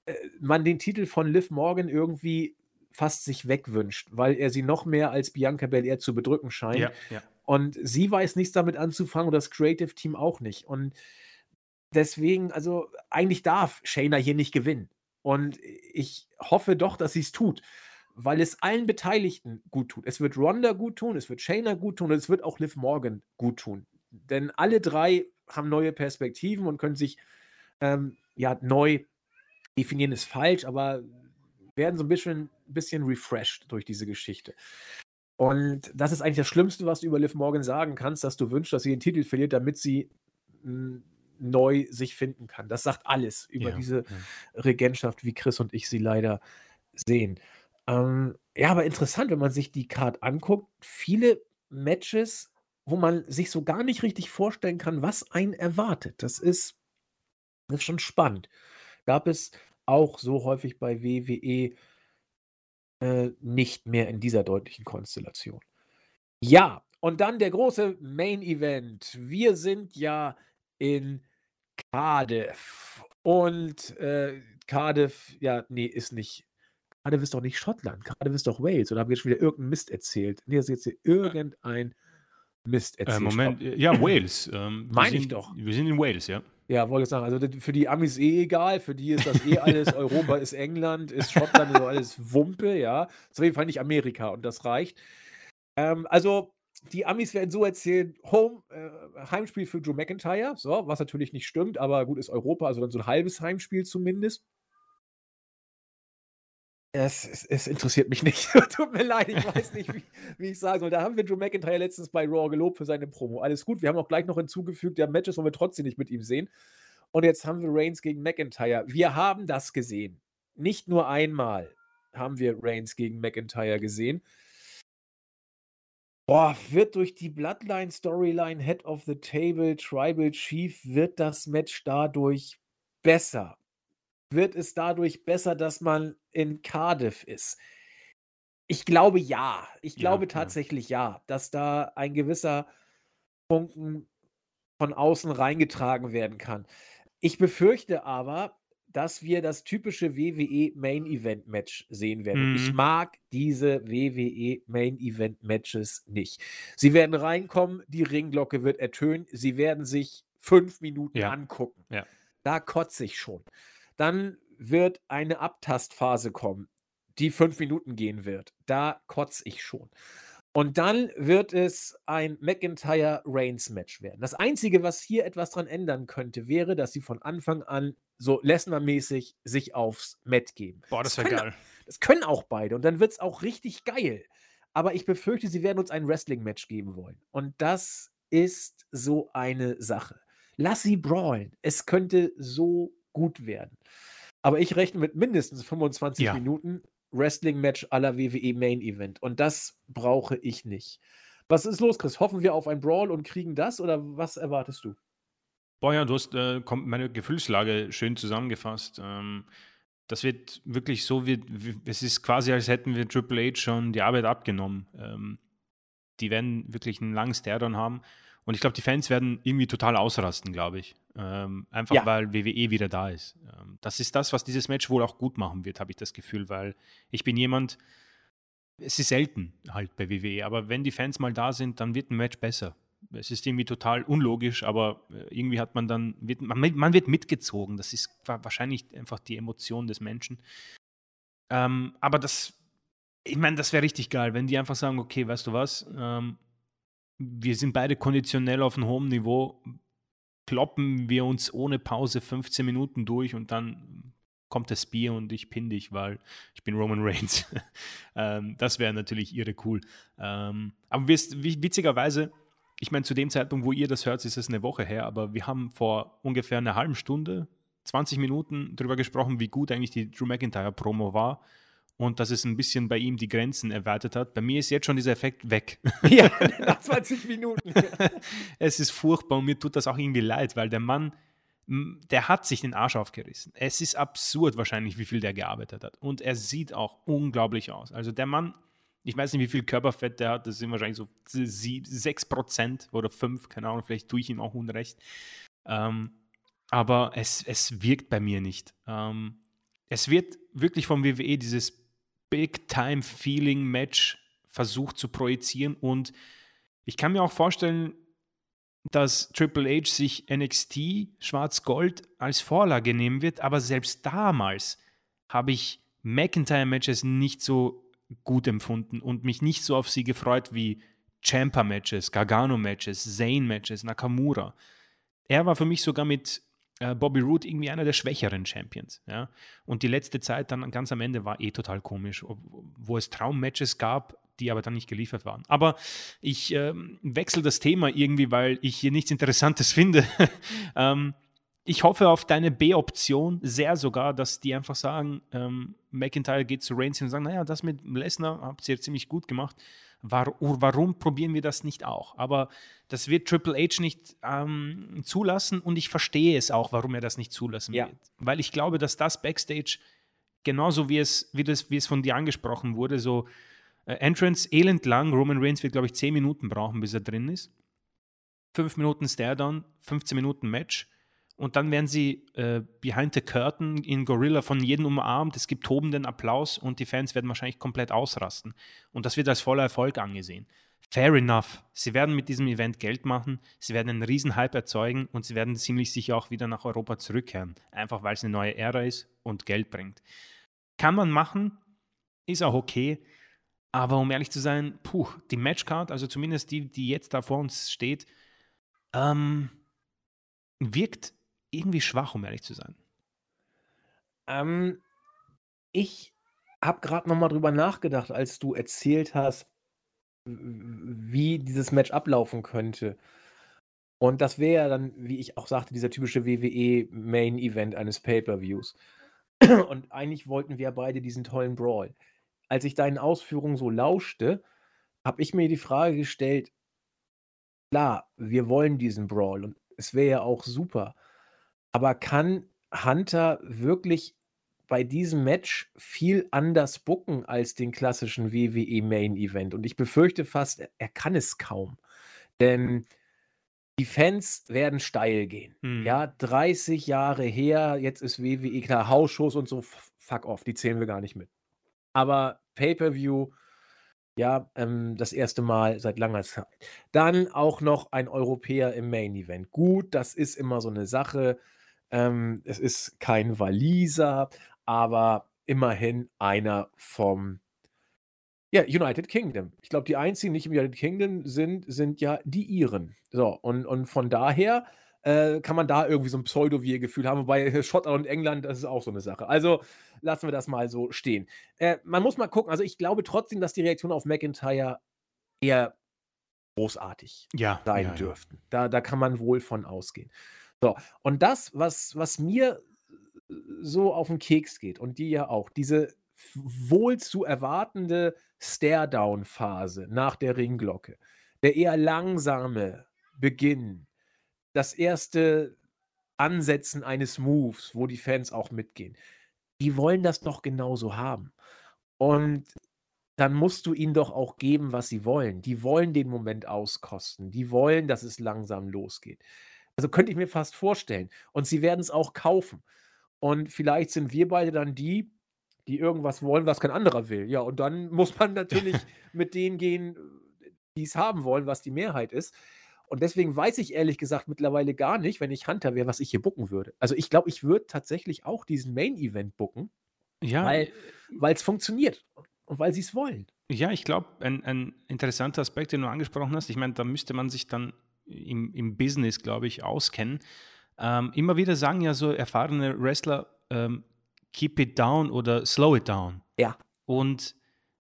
äh, man den Titel von Liv Morgan irgendwie fast sich wegwünscht, weil er sie noch mehr als Bianca Belair zu bedrücken scheint. Ja, ja. Und sie weiß nichts damit anzufangen und das Creative Team auch nicht. Und deswegen, also eigentlich darf Shayna hier nicht gewinnen. Und ich hoffe doch, dass sie es tut, weil es allen Beteiligten gut tut. Es wird Ronda gut tun, es wird Shayna gut tun und es wird auch Liv Morgan gut tun. Denn alle drei haben neue Perspektiven und können sich ähm, ja neu definieren, ist falsch, aber werden so ein bisschen, bisschen refreshed durch diese Geschichte. Und das ist eigentlich das Schlimmste, was du über Liv Morgan sagen kannst, dass du wünschst, dass sie den Titel verliert, damit sie mh, neu sich finden kann. Das sagt alles über Ja, diese ja. Regentschaft, wie Chris und ich sie leider sehen. Ähm, ja, aber interessant, wenn man sich die Card anguckt, viele Matches, wo man sich so gar nicht richtig vorstellen kann, was einen erwartet. Das ist, das ist schon spannend. Gab es auch so häufig bei WWE äh, nicht mehr in dieser deutlichen Konstellation. Ja, und dann der große Main Event. Wir sind ja in Cardiff. Und äh, Cardiff, ja, nee, ist nicht. Cardiff ist doch nicht Schottland. Cardiff ist doch Wales. Oder haben wir jetzt schon wieder irgendeinen Mist erzählt? Nee, das ist jetzt hier irgendein Mist Äh, erzählt. Moment, äh, ja, Wales. Ähm, Meine ich doch. Wir sind in Wales, ja. Ja, wollte ich sagen. Also das- für die Amis eh egal. Für die ist das eh alles. Europa ist England, ist Schottland, ist so alles Wumpe, ja. Ist auf jeden Fall nicht Amerika und das reicht. Ähm, also die Amis werden so erzählen: Home, äh, Heimspiel für Drew McIntyre. So, was natürlich nicht stimmt, aber gut, ist Europa, also dann so ein halbes Heimspiel zumindest. Es, es, es interessiert mich nicht. Tut mir leid, ich weiß nicht, wie, wie ich sagen soll. Da haben wir Drew McIntyre letztens bei Raw gelobt für seine Promo. Alles gut. Wir haben auch gleich noch hinzugefügt, der Matches wollen wir trotzdem nicht mit ihm sehen. Und jetzt haben wir Reigns gegen McIntyre. Wir haben das gesehen. Nicht nur einmal haben wir Reigns gegen McIntyre gesehen. Boah, wird durch die Bloodline-Storyline Head of the Table Tribal Chief, wird das Match dadurch besser? Wird es dadurch besser, dass man in Cardiff ist? Ich glaube ja. Ich Ja, glaube ja. tatsächlich ja, dass da ein gewisser Funken von außen reingetragen werden kann. Ich befürchte aber, dass wir das typische WWE Main Event Match sehen werden. Und Ich Mhm. mag diese WWE Main Event Matches nicht. Sie werden reinkommen, die Ringglocke wird ertönen, sie werden sich fünf Minuten Ja. angucken. Ja. Da kotze ich schon. Dann wird eine Abtastphase kommen, die fünf Minuten gehen wird. Da kotze ich schon. Und dann wird es ein McIntyre-Reigns-Match werden. Das Einzige, was hier etwas dran ändern könnte, wäre, dass sie von Anfang an so Lesnar-mäßig sich aufs Mat geben. Boah, das wäre geil. Das können auch beide und dann wird es auch richtig geil. Aber ich befürchte, sie werden uns ein Wrestling-Match geben wollen. Und das ist so eine Sache. Lass sie brawlen. Es könnte so gut werden. Aber ich rechne mit mindestens 25 Ja. Minuten Wrestling-Match aller WWE Main Event. Und das brauche ich nicht. Was ist los, Chris? Hoffen wir auf ein Brawl und kriegen das oder was erwartest du? Boah, ja, du hast äh, meine Gefühlslage schön zusammengefasst. Ähm, das wird wirklich so, wie, wie, es ist quasi, als hätten wir Triple H schon die Arbeit abgenommen. Ähm, die werden wirklich einen langen Stare-Down haben. Und ich glaube, die Fans werden irgendwie total ausrasten, glaube ich. Ähm, einfach Ja. weil WWE wieder da ist. Ähm, das ist das, was dieses Match wohl auch gut machen wird, habe ich das Gefühl, weil ich bin jemand, es ist selten halt bei WWE, aber wenn die Fans mal da sind, dann wird ein Match besser. Es ist irgendwie total unlogisch, aber äh, irgendwie hat man dann, wird, man, man wird mitgezogen. Das ist wa- wahrscheinlich einfach die Emotion des Menschen. Ähm, aber das, ich meine, das wäre richtig geil, wenn die einfach sagen, okay, weißt du was, ähm, wir sind beide konditionell auf einem hohen Niveau, kloppen wir uns ohne Pause 15 Minuten durch und dann kommt das Bier und ich pin dich, weil ich bin Roman Reigns. ähm, das wäre natürlich irre cool. Ähm, aber wisst, witzigerweise, ich meine, zu dem Zeitpunkt, wo ihr das hört, ist es eine Woche her, aber wir haben vor ungefähr einer halben Stunde, 20 Minuten darüber gesprochen, wie gut eigentlich die Drew McIntyre-Promo war. Und dass es ein bisschen bei ihm die Grenzen erweitert hat. Bei mir ist jetzt schon dieser Effekt weg. Ja, nach 20 Minuten. es ist furchtbar und mir tut das auch irgendwie leid, weil der Mann, der hat sich den Arsch aufgerissen. Es ist absurd wahrscheinlich, wie viel der gearbeitet hat. Und er sieht auch unglaublich aus. Also der Mann, ich weiß nicht, wie viel Körperfett der hat, das sind wahrscheinlich so 6% oder 5, keine Ahnung, vielleicht tue ich ihm auch unrecht. Ähm, aber es, es wirkt bei mir nicht. Ähm, es wird wirklich vom WWE dieses Big-Time-Feeling-Match versucht zu projizieren und ich kann mir auch vorstellen, dass Triple H sich NXT Schwarz-Gold als Vorlage nehmen wird, aber selbst damals habe ich McIntyre-Matches nicht so gut empfunden und mich nicht so auf sie gefreut wie Champa-Matches, Gargano-Matches, Zane-Matches, Nakamura. Er war für mich sogar mit Bobby Roode irgendwie einer der schwächeren Champions. Ja? Und die letzte Zeit dann ganz am Ende war eh total komisch, wo es Traummatches gab, die aber dann nicht geliefert waren. Aber ich ähm, wechsle das Thema irgendwie, weil ich hier nichts Interessantes finde. ähm, ich hoffe auf deine B-Option sehr sogar, dass die einfach sagen, ähm, McIntyre geht zu Reigns und sagen, naja, das mit Lesnar habt ihr ziemlich gut gemacht war, warum probieren wir das nicht auch? Aber das wird Triple H nicht ähm, zulassen und ich verstehe es auch, warum er das nicht zulassen ja. wird. Weil ich glaube, dass das Backstage genauso wie es, wie das, wie es von dir angesprochen wurde, so äh, Entrance elend lang, Roman Reigns wird, glaube ich, 10 Minuten brauchen, bis er drin ist. 5 Minuten Stare-Down, 15 Minuten Match und dann werden sie äh, behind the curtain in Gorilla von jedem umarmt. Es gibt tobenden Applaus und die Fans werden wahrscheinlich komplett ausrasten. Und das wird als voller Erfolg angesehen. Fair enough. Sie werden mit diesem Event Geld machen, sie werden einen riesen Hype erzeugen und sie werden ziemlich sicher auch wieder nach Europa zurückkehren. Einfach weil es eine neue Ära ist und Geld bringt. Kann man machen, ist auch okay. Aber um ehrlich zu sein, puh, die Matchcard, also zumindest die, die jetzt da vor uns steht, ähm, wirkt irgendwie schwach, um ehrlich zu sein. Ähm, ich habe gerade noch mal drüber nachgedacht, als du erzählt hast, wie dieses Match ablaufen könnte. Und das wäre ja dann, wie ich auch sagte, dieser typische WWE Main Event eines Pay-per-Views. Und eigentlich wollten wir beide diesen tollen Brawl. Als ich deinen Ausführungen so lauschte, habe ich mir die Frage gestellt, klar, wir wollen diesen Brawl und es wäre ja auch super. Aber kann Hunter wirklich bei diesem Match viel anders booken als den klassischen WWE Main Event? Und ich befürchte fast, er kann es kaum. Denn die Fans werden steil gehen. Mhm. Ja, 30 Jahre her, jetzt ist WWE, klar, Hausshows und so, fuck off, die zählen wir gar nicht mit. Aber Pay-Per-View, ja, ähm, das erste Mal seit langer Zeit. Dann auch noch ein Europäer im Main Event. Gut, das ist immer so eine Sache. Ähm, es ist kein Waliser, aber immerhin einer vom ja, United Kingdom. Ich glaube, die einzigen, die nicht im United Kingdom sind, sind ja die Iren. So, und, und von daher äh, kann man da irgendwie so ein Pseudo-Wir-Gefühl haben, wobei Schottland und England, das ist auch so eine Sache. Also lassen wir das mal so stehen. Äh, man muss mal gucken, also ich glaube trotzdem, dass die Reaktionen auf McIntyre eher großartig ja, sein ja, dürften. Ja. Da, da kann man wohl von ausgehen. So, und das, was, was mir so auf den Keks geht und die ja auch, diese wohl zu erwartende Stare-Down-Phase nach der Ringglocke, der eher langsame Beginn, das erste Ansetzen eines Moves, wo die Fans auch mitgehen, die wollen das doch genauso haben. Und dann musst du ihnen doch auch geben, was sie wollen. Die wollen den Moment auskosten. Die wollen, dass es langsam losgeht. Also könnte ich mir fast vorstellen. Und sie werden es auch kaufen. Und vielleicht sind wir beide dann die, die irgendwas wollen, was kein anderer will. Ja, und dann muss man natürlich mit denen gehen, die es haben wollen, was die Mehrheit ist. Und deswegen weiß ich ehrlich gesagt mittlerweile gar nicht, wenn ich Hunter wäre, was ich hier bucken würde. Also ich glaube, ich würde tatsächlich auch diesen Main-Event bucken, ja. weil es funktioniert und weil sie es wollen. Ja, ich glaube, ein, ein interessanter Aspekt, den du angesprochen hast, ich meine, da müsste man sich dann im, im Business, glaube ich, auskennen. Ähm, immer wieder sagen ja so erfahrene Wrestler, ähm, keep it down oder slow it down. Ja. Und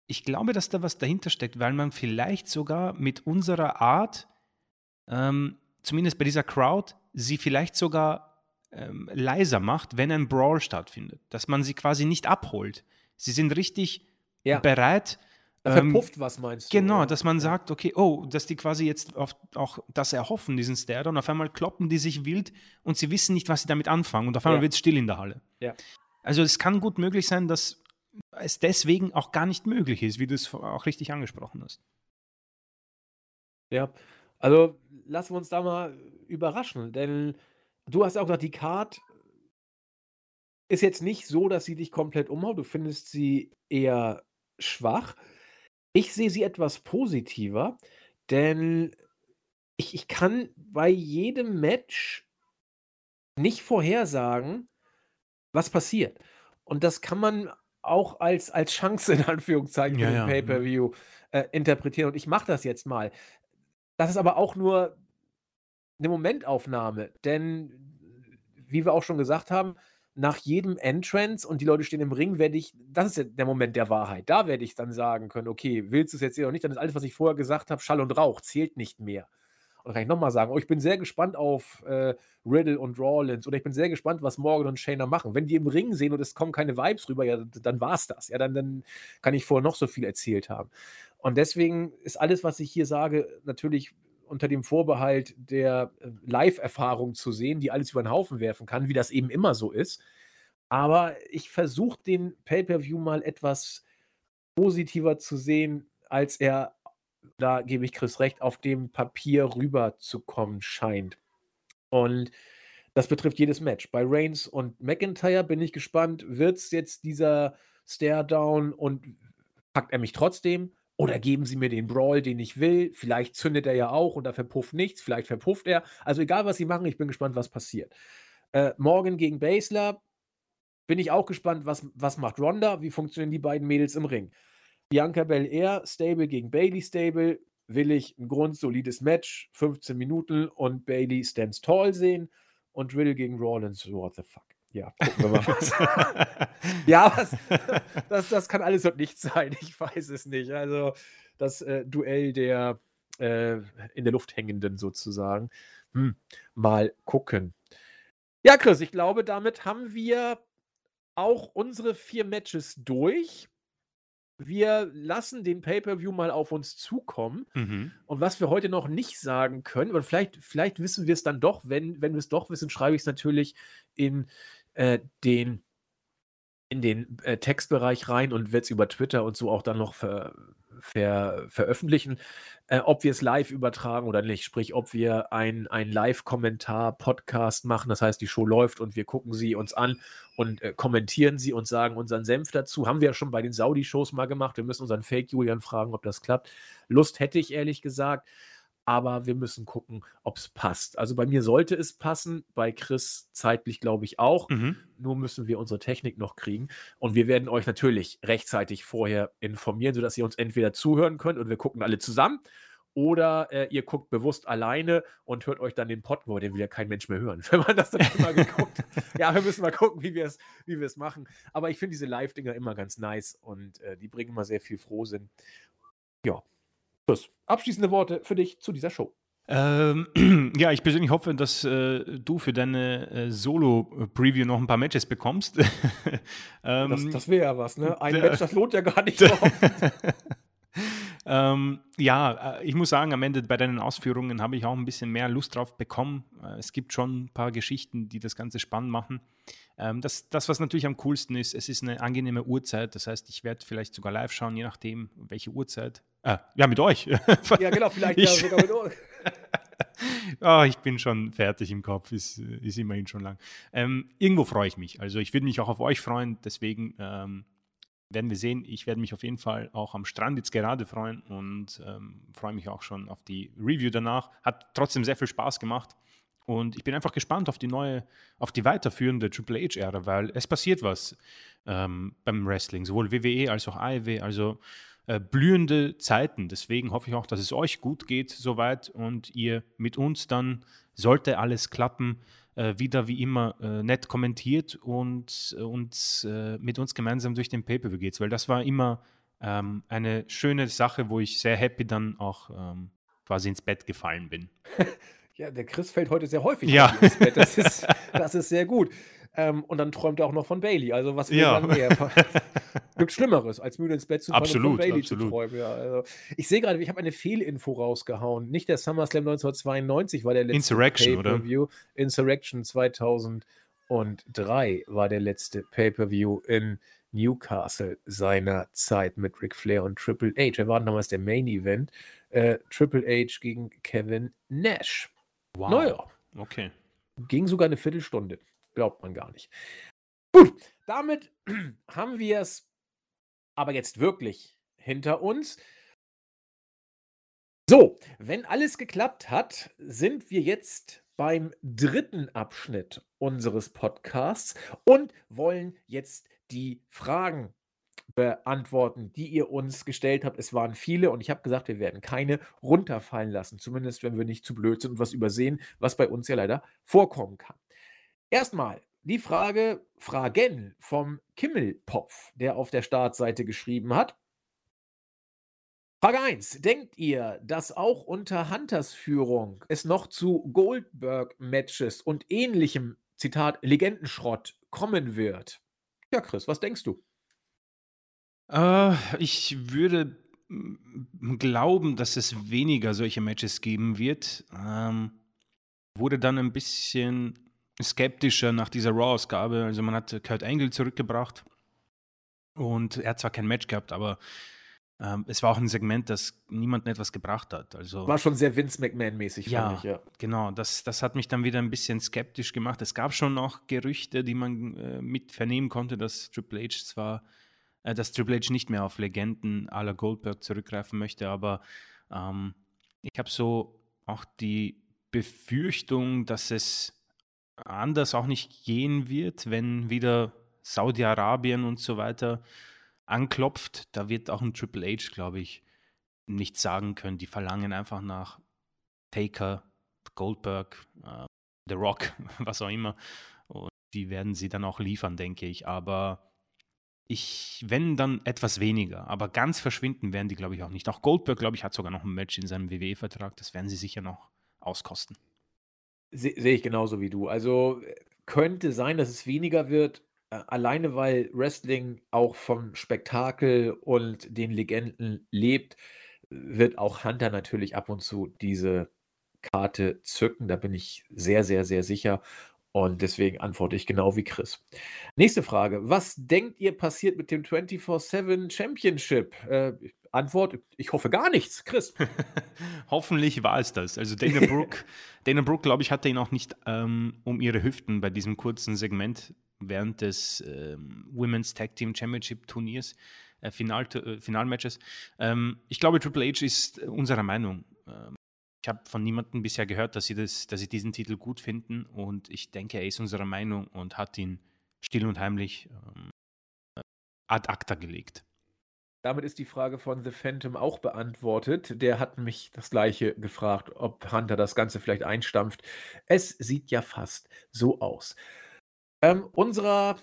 ich glaube, dass da was dahinter steckt, weil man vielleicht sogar mit unserer Art, ähm, zumindest bei dieser Crowd, sie vielleicht sogar ähm, leiser macht, wenn ein Brawl stattfindet. Dass man sie quasi nicht abholt. Sie sind richtig ja. bereit. Verpufft ähm, was, meinst du? Genau, dass man sagt, okay, oh, dass die quasi jetzt auch das erhoffen, diesen Stare, und auf einmal kloppen die sich wild und sie wissen nicht, was sie damit anfangen und auf einmal ja. wird es still in der Halle. Ja. Also es kann gut möglich sein, dass es deswegen auch gar nicht möglich ist, wie du es auch richtig angesprochen hast. Ja, also lassen wir uns da mal überraschen, denn du hast auch gesagt, die Card ist jetzt nicht so, dass sie dich komplett umhaut. Du findest sie eher schwach. Ich sehe sie etwas positiver, denn ich, ich kann bei jedem Match nicht vorhersagen, was passiert. Und das kann man auch als, als Chance in Anführungszeichen für ja, den ja. Mhm. Pay-Per-View äh, interpretieren. Und ich mache das jetzt mal. Das ist aber auch nur eine Momentaufnahme, denn wie wir auch schon gesagt haben, nach jedem Entrance und die Leute stehen im Ring, werde ich, das ist ja der Moment der Wahrheit. Da werde ich dann sagen können, okay, willst du es jetzt oder nicht, dann ist alles, was ich vorher gesagt habe, Schall und Rauch, zählt nicht mehr. Und dann kann ich nochmal sagen, oh, ich bin sehr gespannt auf äh, Riddle und Rawlins oder ich bin sehr gespannt, was Morgan und Shayna machen. Wenn die im Ring sehen und es kommen keine Vibes rüber, ja, dann war es das. Ja, dann, dann kann ich vorher noch so viel erzählt haben. Und deswegen ist alles, was ich hier sage, natürlich unter dem Vorbehalt der äh, Live-Erfahrung zu sehen, die alles über den Haufen werfen kann, wie das eben immer so ist. Aber ich versuche den Pay-per-View mal etwas positiver zu sehen, als er, da gebe ich Chris recht, auf dem Papier rüberzukommen scheint. Und das betrifft jedes Match. Bei Reigns und McIntyre bin ich gespannt, wird es jetzt dieser Stare-Down und packt er mich trotzdem? Oder geben sie mir den Brawl, den ich will. Vielleicht zündet er ja auch und da verpufft nichts. Vielleicht verpufft er. Also egal, was sie machen, ich bin gespannt, was passiert. Äh, morgen gegen Basler bin ich auch gespannt, was, was macht Ronda. Wie funktionieren die beiden Mädels im Ring? Bianca Belair, Stable gegen Bailey Stable. Will ich ein grundsolides Match, 15 Minuten und Bailey stands tall sehen und Riddle gegen Rollins. What the fuck? Ja, gucken wir mal was. ja, was, das, das kann alles und nichts sein. Ich weiß es nicht. Also das äh, Duell der äh, in der Luft hängenden sozusagen. Hm, mal gucken. Ja, Chris, ich glaube, damit haben wir auch unsere vier Matches durch. Wir lassen den Pay-Per-View mal auf uns zukommen. Mhm. Und was wir heute noch nicht sagen können, oder vielleicht, vielleicht wissen wir es dann doch, wenn, wenn wir es doch wissen, schreibe ich es natürlich in äh, den in den äh, Textbereich rein und wird es über Twitter und so auch dann noch ver, ver, veröffentlichen, äh, ob wir es live übertragen oder nicht. Sprich, ob wir ein, ein Live-Kommentar-Podcast machen. Das heißt, die Show läuft und wir gucken sie uns an und äh, kommentieren sie und sagen unseren Senf dazu. Haben wir ja schon bei den Saudi-Shows mal gemacht. Wir müssen unseren Fake-Julian fragen, ob das klappt. Lust hätte ich ehrlich gesagt aber wir müssen gucken, ob es passt. Also bei mir sollte es passen, bei Chris zeitlich glaube ich auch. Mhm. Nur müssen wir unsere Technik noch kriegen. Und wir werden euch natürlich rechtzeitig vorher informieren, sodass ihr uns entweder zuhören könnt und wir gucken alle zusammen. Oder äh, ihr guckt bewusst alleine und hört euch dann den Pod, wo den will ja kein Mensch mehr hören, wenn man das dann immer geguckt Ja, wir müssen mal gucken, wie wir es wie machen. Aber ich finde diese Live-Dinger immer ganz nice und äh, die bringen immer sehr viel Frohsinn. Ja, Chris, abschließende Worte für dich zu dieser Show. Ähm, ja, ich persönlich hoffe, dass äh, du für deine äh, Solo-Preview noch ein paar Matches bekommst. ähm, das, das wäre ja was, ne? Ein Match, das lohnt ja gar nicht. ähm, ja, äh, ich muss sagen, am Ende bei deinen Ausführungen habe ich auch ein bisschen mehr Lust drauf bekommen. Äh, es gibt schon ein paar Geschichten, die das Ganze spannend machen. Ähm, das, das, was natürlich am coolsten ist, es ist eine angenehme Uhrzeit. Das heißt, ich werde vielleicht sogar live schauen, je nachdem, welche Uhrzeit. Äh, ja, mit euch. ja, genau, vielleicht ich, ja sogar mit euch. oh, ich bin schon fertig im Kopf, ist, ist immerhin schon lang. Ähm, irgendwo freue ich mich. Also ich würde mich auch auf euch freuen, deswegen ähm, werden wir sehen. Ich werde mich auf jeden Fall auch am Strand jetzt gerade freuen und ähm, freue mich auch schon auf die Review danach. Hat trotzdem sehr viel Spaß gemacht. Und ich bin einfach gespannt auf die neue, auf die weiterführende Triple H-Ära, weil es passiert was ähm, beim Wrestling, sowohl WWE als auch AEW, also äh, blühende Zeiten. Deswegen hoffe ich auch, dass es euch gut geht soweit und ihr mit uns dann, sollte alles klappen, äh, wieder wie immer äh, nett kommentiert und, und äh, mit uns gemeinsam durch den Pay-Per-View geht, weil das war immer ähm, eine schöne Sache, wo ich sehr happy dann auch ähm, quasi ins Bett gefallen bin. Ja, der Chris fällt heute sehr häufig ja. ins Bett. Das ist, das ist sehr gut. Ähm, und dann träumt er auch noch von Bailey. Also was will Ja. man mehr? Gibt Schlimmeres, als müde ins Bett zu fallen und von Absolut, Bailey zu absolut. träumen. Ja, also ich sehe gerade, ich habe eine Fehlinfo rausgehauen. Nicht der SummerSlam 1992 war der letzte Insurrection, oder? Pay-Per-View. Insurrection 2003 war der letzte Pay-Per-View in Newcastle seiner Zeit mit Ric Flair und Triple H. Er war damals der Main Event. Äh, Triple H gegen Kevin Nash. Wow. Naja, Okay. ging sogar eine Viertelstunde. Glaubt man gar nicht. Gut, damit haben wir es aber jetzt wirklich hinter uns. So, wenn alles geklappt hat, sind wir jetzt beim dritten Abschnitt unseres Podcasts und wollen jetzt die Fragen beantworten, die ihr uns gestellt habt. Es waren viele und ich habe gesagt, wir werden keine runterfallen lassen, zumindest wenn wir nicht zu blöd sind und was übersehen, was bei uns ja leider vorkommen kann. Erstmal die Frage, Fragen vom Kimmelpopf, der auf der Startseite geschrieben hat. Frage 1. Denkt ihr, dass auch unter Hunters Führung es noch zu Goldberg-Matches und ähnlichem, Zitat, Legendenschrott kommen wird? Ja, Chris, was denkst du? Äh, ich würde mm, glauben, dass es weniger solche Matches geben wird. Ähm, wurde dann ein bisschen skeptischer nach dieser Raw-Ausgabe. Also man hat Kurt Angle zurückgebracht und er hat zwar kein Match gehabt, aber ähm, es war auch ein Segment, das niemandem etwas gebracht hat. Also War schon sehr Vince McMahon-mäßig, Ja. ich, ja. Genau, das, das hat mich dann wieder ein bisschen skeptisch gemacht. Es gab schon noch Gerüchte, die man äh, mit vernehmen konnte, dass Triple H zwar, äh, dass Triple H nicht mehr auf Legenden à la Goldberg zurückgreifen möchte, aber ähm, ich habe so auch die Befürchtung, dass es anders auch nicht gehen wird, wenn wieder Saudi-Arabien und so weiter anklopft. Da wird auch ein Triple H, glaube ich, nichts sagen können. Die verlangen einfach nach Taker, Goldberg, äh, The Rock, was auch immer. Und die werden sie dann auch liefern, denke ich. Aber ich, wenn dann etwas weniger, aber ganz verschwinden werden die, glaube ich, auch nicht. Auch Goldberg, glaube ich, hat sogar noch ein Match in seinem WWE-Vertrag. Das werden sie sicher noch auskosten. Se sehe ich genauso wie du. Also äh, könnte sein, dass es weniger wird, äh, alleine weil Wrestling auch vom Spektakel und den Legenden lebt, wird auch Hunter natürlich ab und zu diese Karte zücken. Da bin ich sehr, sehr, sehr sicher. Und deswegen antworte ich genau wie Chris. Nächste Frage. Was denkt ihr passiert mit dem 24-7 Championship? Äh, Antwort, ich hoffe gar nichts. Chris. Hoffentlich war es das. Also Dana Brooke, Dana Brooke, glaube ich, hatte ihn auch nicht ähm, um ihre Hüften bei diesem kurzen Segment während des ähm, Women's Tag Team Championship Turniers, äh, Final, äh, Finalmatches. Ähm, ich glaube, Triple H ist unserer Meinung. Ähm, ich habe von niemandem bisher gehört, dass sie, das, dass sie diesen Titel gut finden und ich denke, er ist unserer Meinung und hat ihn still und heimlich ähm, ad acta gelegt. Damit ist die Frage von The Phantom auch beantwortet. Der hat mich das gleiche gefragt, ob Hunter das Ganze vielleicht einstampft. Es sieht ja fast so aus. Ähm, unserer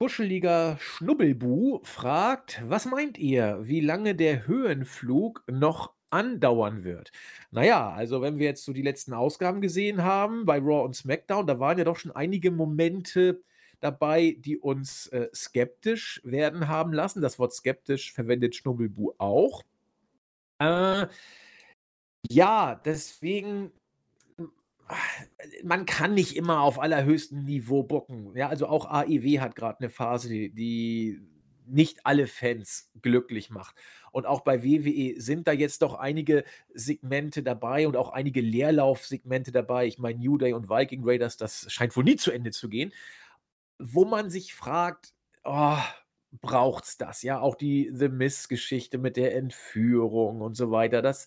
kuscheliger Schnubbelbu fragt, was meint ihr, wie lange der Höhenflug noch andauern wird? Naja, also wenn wir jetzt so die letzten Ausgaben gesehen haben bei Raw und SmackDown, da waren ja doch schon einige Momente dabei, die uns äh, skeptisch werden haben lassen. Das Wort skeptisch verwendet Schnubbelbu auch. Äh, ja, deswegen, man kann nicht immer auf allerhöchstem Niveau bocken. Ja, also auch AEW hat gerade eine Phase, die nicht alle Fans glücklich macht. Und auch bei WWE sind da jetzt doch einige Segmente dabei und auch einige Leerlaufsegmente dabei. Ich meine, New Day und Viking Raiders, das scheint wohl nie zu Ende zu gehen wo man sich fragt, oh, braucht's das? Ja, auch die The Miss-Geschichte mit der Entführung und so weiter. Das,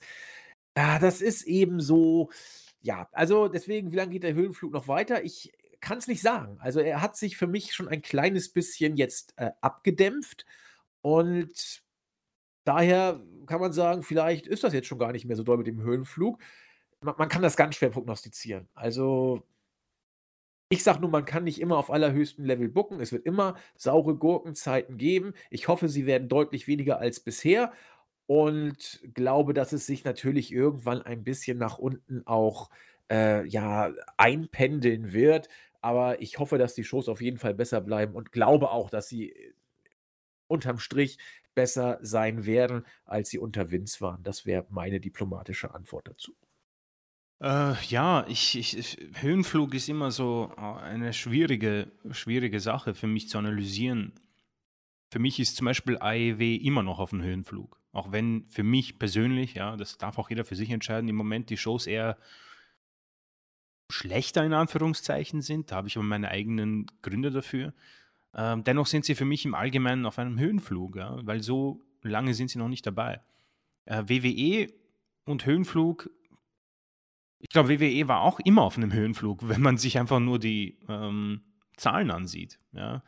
ja, das ist eben so. Ja, also deswegen, wie lange geht der Höhenflug noch weiter? Ich kann es nicht sagen. Also er hat sich für mich schon ein kleines bisschen jetzt äh, abgedämpft und daher kann man sagen, vielleicht ist das jetzt schon gar nicht mehr so doll mit dem Höhenflug. Man kann das ganz schwer prognostizieren. Also ich sage nur, man kann nicht immer auf allerhöchstem Level bucken. Es wird immer saure Gurkenzeiten geben. Ich hoffe, sie werden deutlich weniger als bisher und glaube, dass es sich natürlich irgendwann ein bisschen nach unten auch äh, ja, einpendeln wird. aber ich hoffe, dass die Shows auf jeden Fall besser bleiben und glaube auch, dass sie äh, unterm Strich besser sein werden, als sie unter Vince waren. Das wäre meine diplomatische Antwort dazu. Äh, ja, ich, ich, Höhenflug ist immer so äh, eine schwierige, schwierige Sache für mich zu analysieren. Für mich ist zum Beispiel AEW immer noch auf dem Höhenflug. Auch wenn für mich persönlich, ja, das darf auch jeder für sich entscheiden, im Moment die Shows eher schlechter in Anführungszeichen sind. Da habe ich aber meine eigenen Gründe dafür. Ähm, dennoch sind sie für mich im Allgemeinen auf einem Höhenflug, ja, weil so lange sind sie noch nicht dabei. Äh, WWE und Höhenflug, ich glaube, WWE war auch immer auf einem Höhenflug, wenn man sich einfach nur die ähm, Zahlen ansieht. Ja.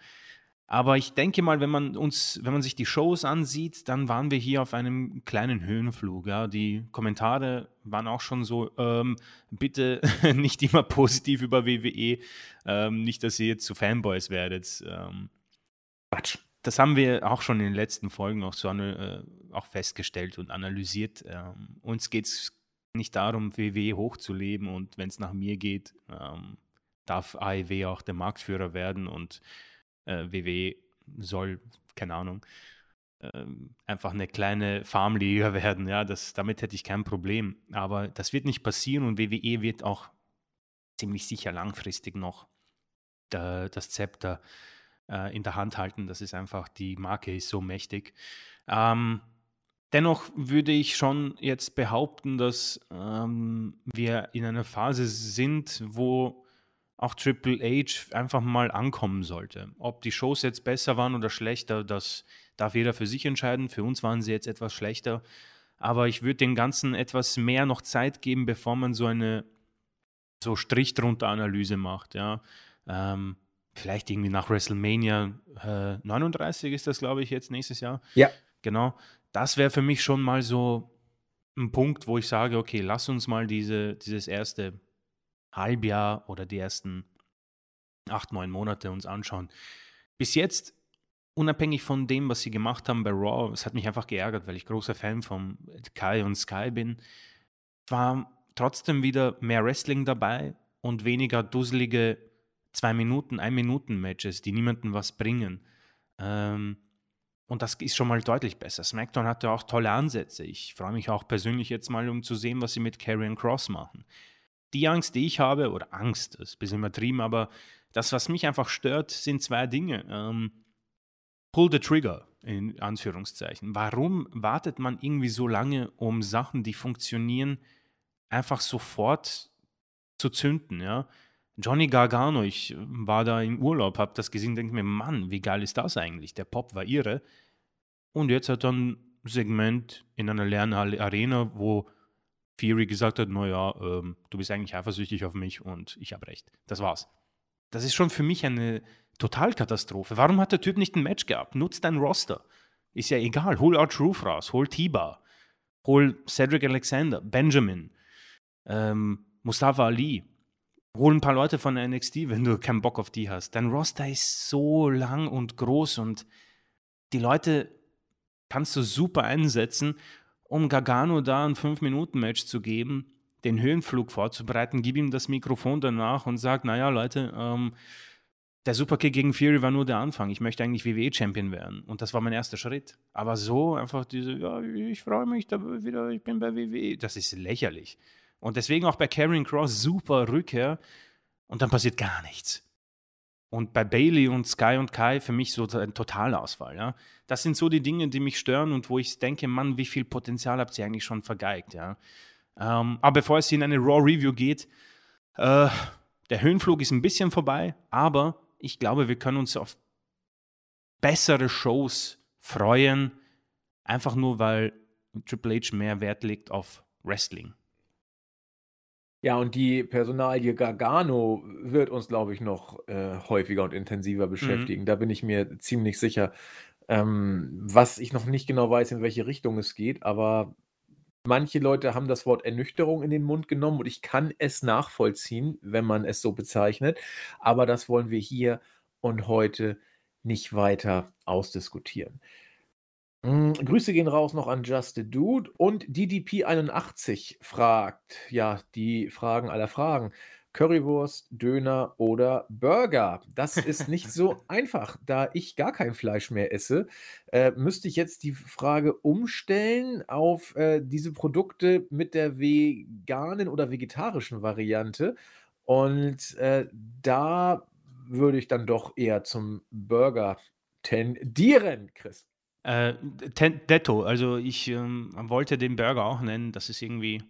Aber ich denke mal, wenn man uns, wenn man sich die Shows ansieht, dann waren wir hier auf einem kleinen Höhenflug. Ja. Die Kommentare waren auch schon so, ähm, bitte nicht immer positiv über WWE, ähm, nicht, dass ihr jetzt zu Fanboys werdet. Ähm, Quatsch. Das haben wir auch schon in den letzten Folgen auch, so, äh, auch festgestellt und analysiert. Ähm, uns geht es nicht darum, WWE hochzuleben und wenn es nach mir geht, ähm, darf AEW auch der Marktführer werden und äh, WWE soll, keine Ahnung, äh, einfach eine kleine Farmliga werden. Ja, das, damit hätte ich kein Problem. Aber das wird nicht passieren und WWE wird auch ziemlich sicher langfristig noch da, das Zepter äh, in der Hand halten. Das ist einfach, die Marke ist so mächtig. Ähm, dennoch würde ich schon jetzt behaupten, dass ähm, wir in einer Phase sind, wo auch Triple H einfach mal ankommen sollte. Ob die Shows jetzt besser waren oder schlechter, das darf jeder für sich entscheiden. Für uns waren sie jetzt etwas schlechter. Aber ich würde den Ganzen etwas mehr noch Zeit geben, bevor man so eine so Strich drunter Analyse macht. Ja. Ähm, vielleicht irgendwie nach WrestleMania äh, 39 ist das, glaube ich, jetzt nächstes Jahr. Ja. Genau. Das wäre für mich schon mal so ein Punkt, wo ich sage, okay, lass uns mal diese, dieses erste Halbjahr oder die ersten acht, neun Monate uns anschauen. Bis jetzt, unabhängig von dem, was sie gemacht haben bei Raw, es hat mich einfach geärgert, weil ich großer Fan von Kai und Sky bin, war trotzdem wieder mehr Wrestling dabei und weniger dusselige zwei Minuten, ein Minuten Matches, die niemandem was bringen. Ähm, und das ist schon mal deutlich besser. SmackDown hatte auch tolle Ansätze. Ich freue mich auch persönlich jetzt mal, um zu sehen, was sie mit Karrion Cross machen die Angst, die ich habe, oder Angst, ist ein bisschen übertrieben, aber das, was mich einfach stört, sind zwei Dinge. Ähm, pull the trigger, in Anführungszeichen. Warum wartet man irgendwie so lange, um Sachen, die funktionieren, einfach sofort zu zünden, ja? Johnny Gargano, ich war da im Urlaub, hab das gesehen, denke mir, Mann, wie geil ist das eigentlich? Der Pop war irre. Und jetzt hat er ein Segment in einer Lernarena, wo Fury gesagt hat, naja, ähm, du bist eigentlich eifersüchtig auf mich und ich habe recht. Das war's. Das ist schon für mich eine Totalkatastrophe. Warum hat der Typ nicht ein Match gehabt? Nutzt dein Roster. Ist ja egal. Hol Art Truth raus, hol T-Bar, hol Cedric Alexander, Benjamin, ähm, Mustafa Ali. Hol ein paar Leute von NXT, wenn du keinen Bock auf die hast. Dein Roster ist so lang und groß und die Leute kannst du super einsetzen um Gargano da ein 5-Minuten-Match zu geben, den Höhenflug vorzubereiten, gib ihm das Mikrofon danach und sag, naja, Leute, ähm, der Superkick gegen Fury war nur der Anfang. Ich möchte eigentlich WWE-Champion werden. Und das war mein erster Schritt. Aber so einfach diese, ja, ich freue mich da wieder, ich bin bei WWE. Das ist lächerlich. Und deswegen auch bei Karrion Cross super Rückkehr. Und dann passiert gar nichts. Und bei Bailey und Sky und Kai für mich so ein Totalausfall. Ja? Das sind so die Dinge, die mich stören und wo ich denke, Mann, wie viel Potenzial habt ihr eigentlich schon vergeigt. Ja? Ähm, aber bevor es in eine Raw Review geht, äh, der Höhenflug ist ein bisschen vorbei, aber ich glaube, wir können uns auf bessere Shows freuen, einfach nur weil Triple H mehr Wert legt auf Wrestling. Ja, und die Personalie Gargano wird uns, glaube ich, noch äh, häufiger und intensiver Mhm. beschäftigen. Da bin ich mir ziemlich sicher. Ähm, was ich noch nicht genau weiß, in welche Richtung es geht, aber manche Leute haben das Wort Ernüchterung in den Mund genommen und ich kann es nachvollziehen, wenn man es so bezeichnet. Aber das wollen wir hier und heute nicht weiter ausdiskutieren. Hm, Grüße gehen raus noch an Just a Dude und DDP81 fragt, ja, die Fragen aller Fragen. Currywurst, Döner oder Burger? Das ist nicht so einfach. Da ich gar kein Fleisch mehr esse, äh, müsste ich jetzt die Frage umstellen auf äh, diese Produkte mit der veganen oder vegetarischen Variante. Und äh, da würde ich dann doch eher zum Burger tendieren, Chris. Äh, Detto, also ich ähm, wollte den Burger auch nennen. Das ist irgendwie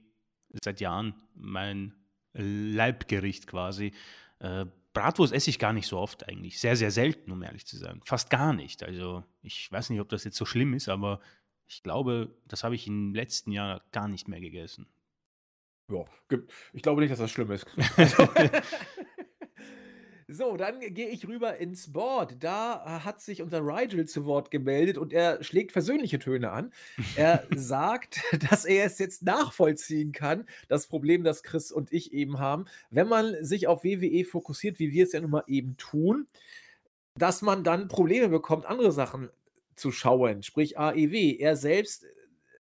seit Jahren mein Leibgericht quasi. Äh, Bratwurst esse ich gar nicht so oft eigentlich. Sehr, sehr selten, um ehrlich zu sein. Fast gar nicht. Also ich weiß nicht, ob das jetzt so schlimm ist, aber ich glaube, das habe ich im letzten Jahr gar nicht mehr gegessen. Ja, ich glaube nicht, dass das schlimm ist. So, dann gehe ich rüber ins Board. Da äh, hat sich unser Rigel zu Wort gemeldet und er schlägt versöhnliche Töne an. Er sagt, dass er es jetzt nachvollziehen kann, das Problem, das Chris und ich eben haben, wenn man sich auf WWE fokussiert, wie wir es ja nun mal eben tun, dass man dann Probleme bekommt, andere Sachen zu schauen, sprich AEW. Er selbst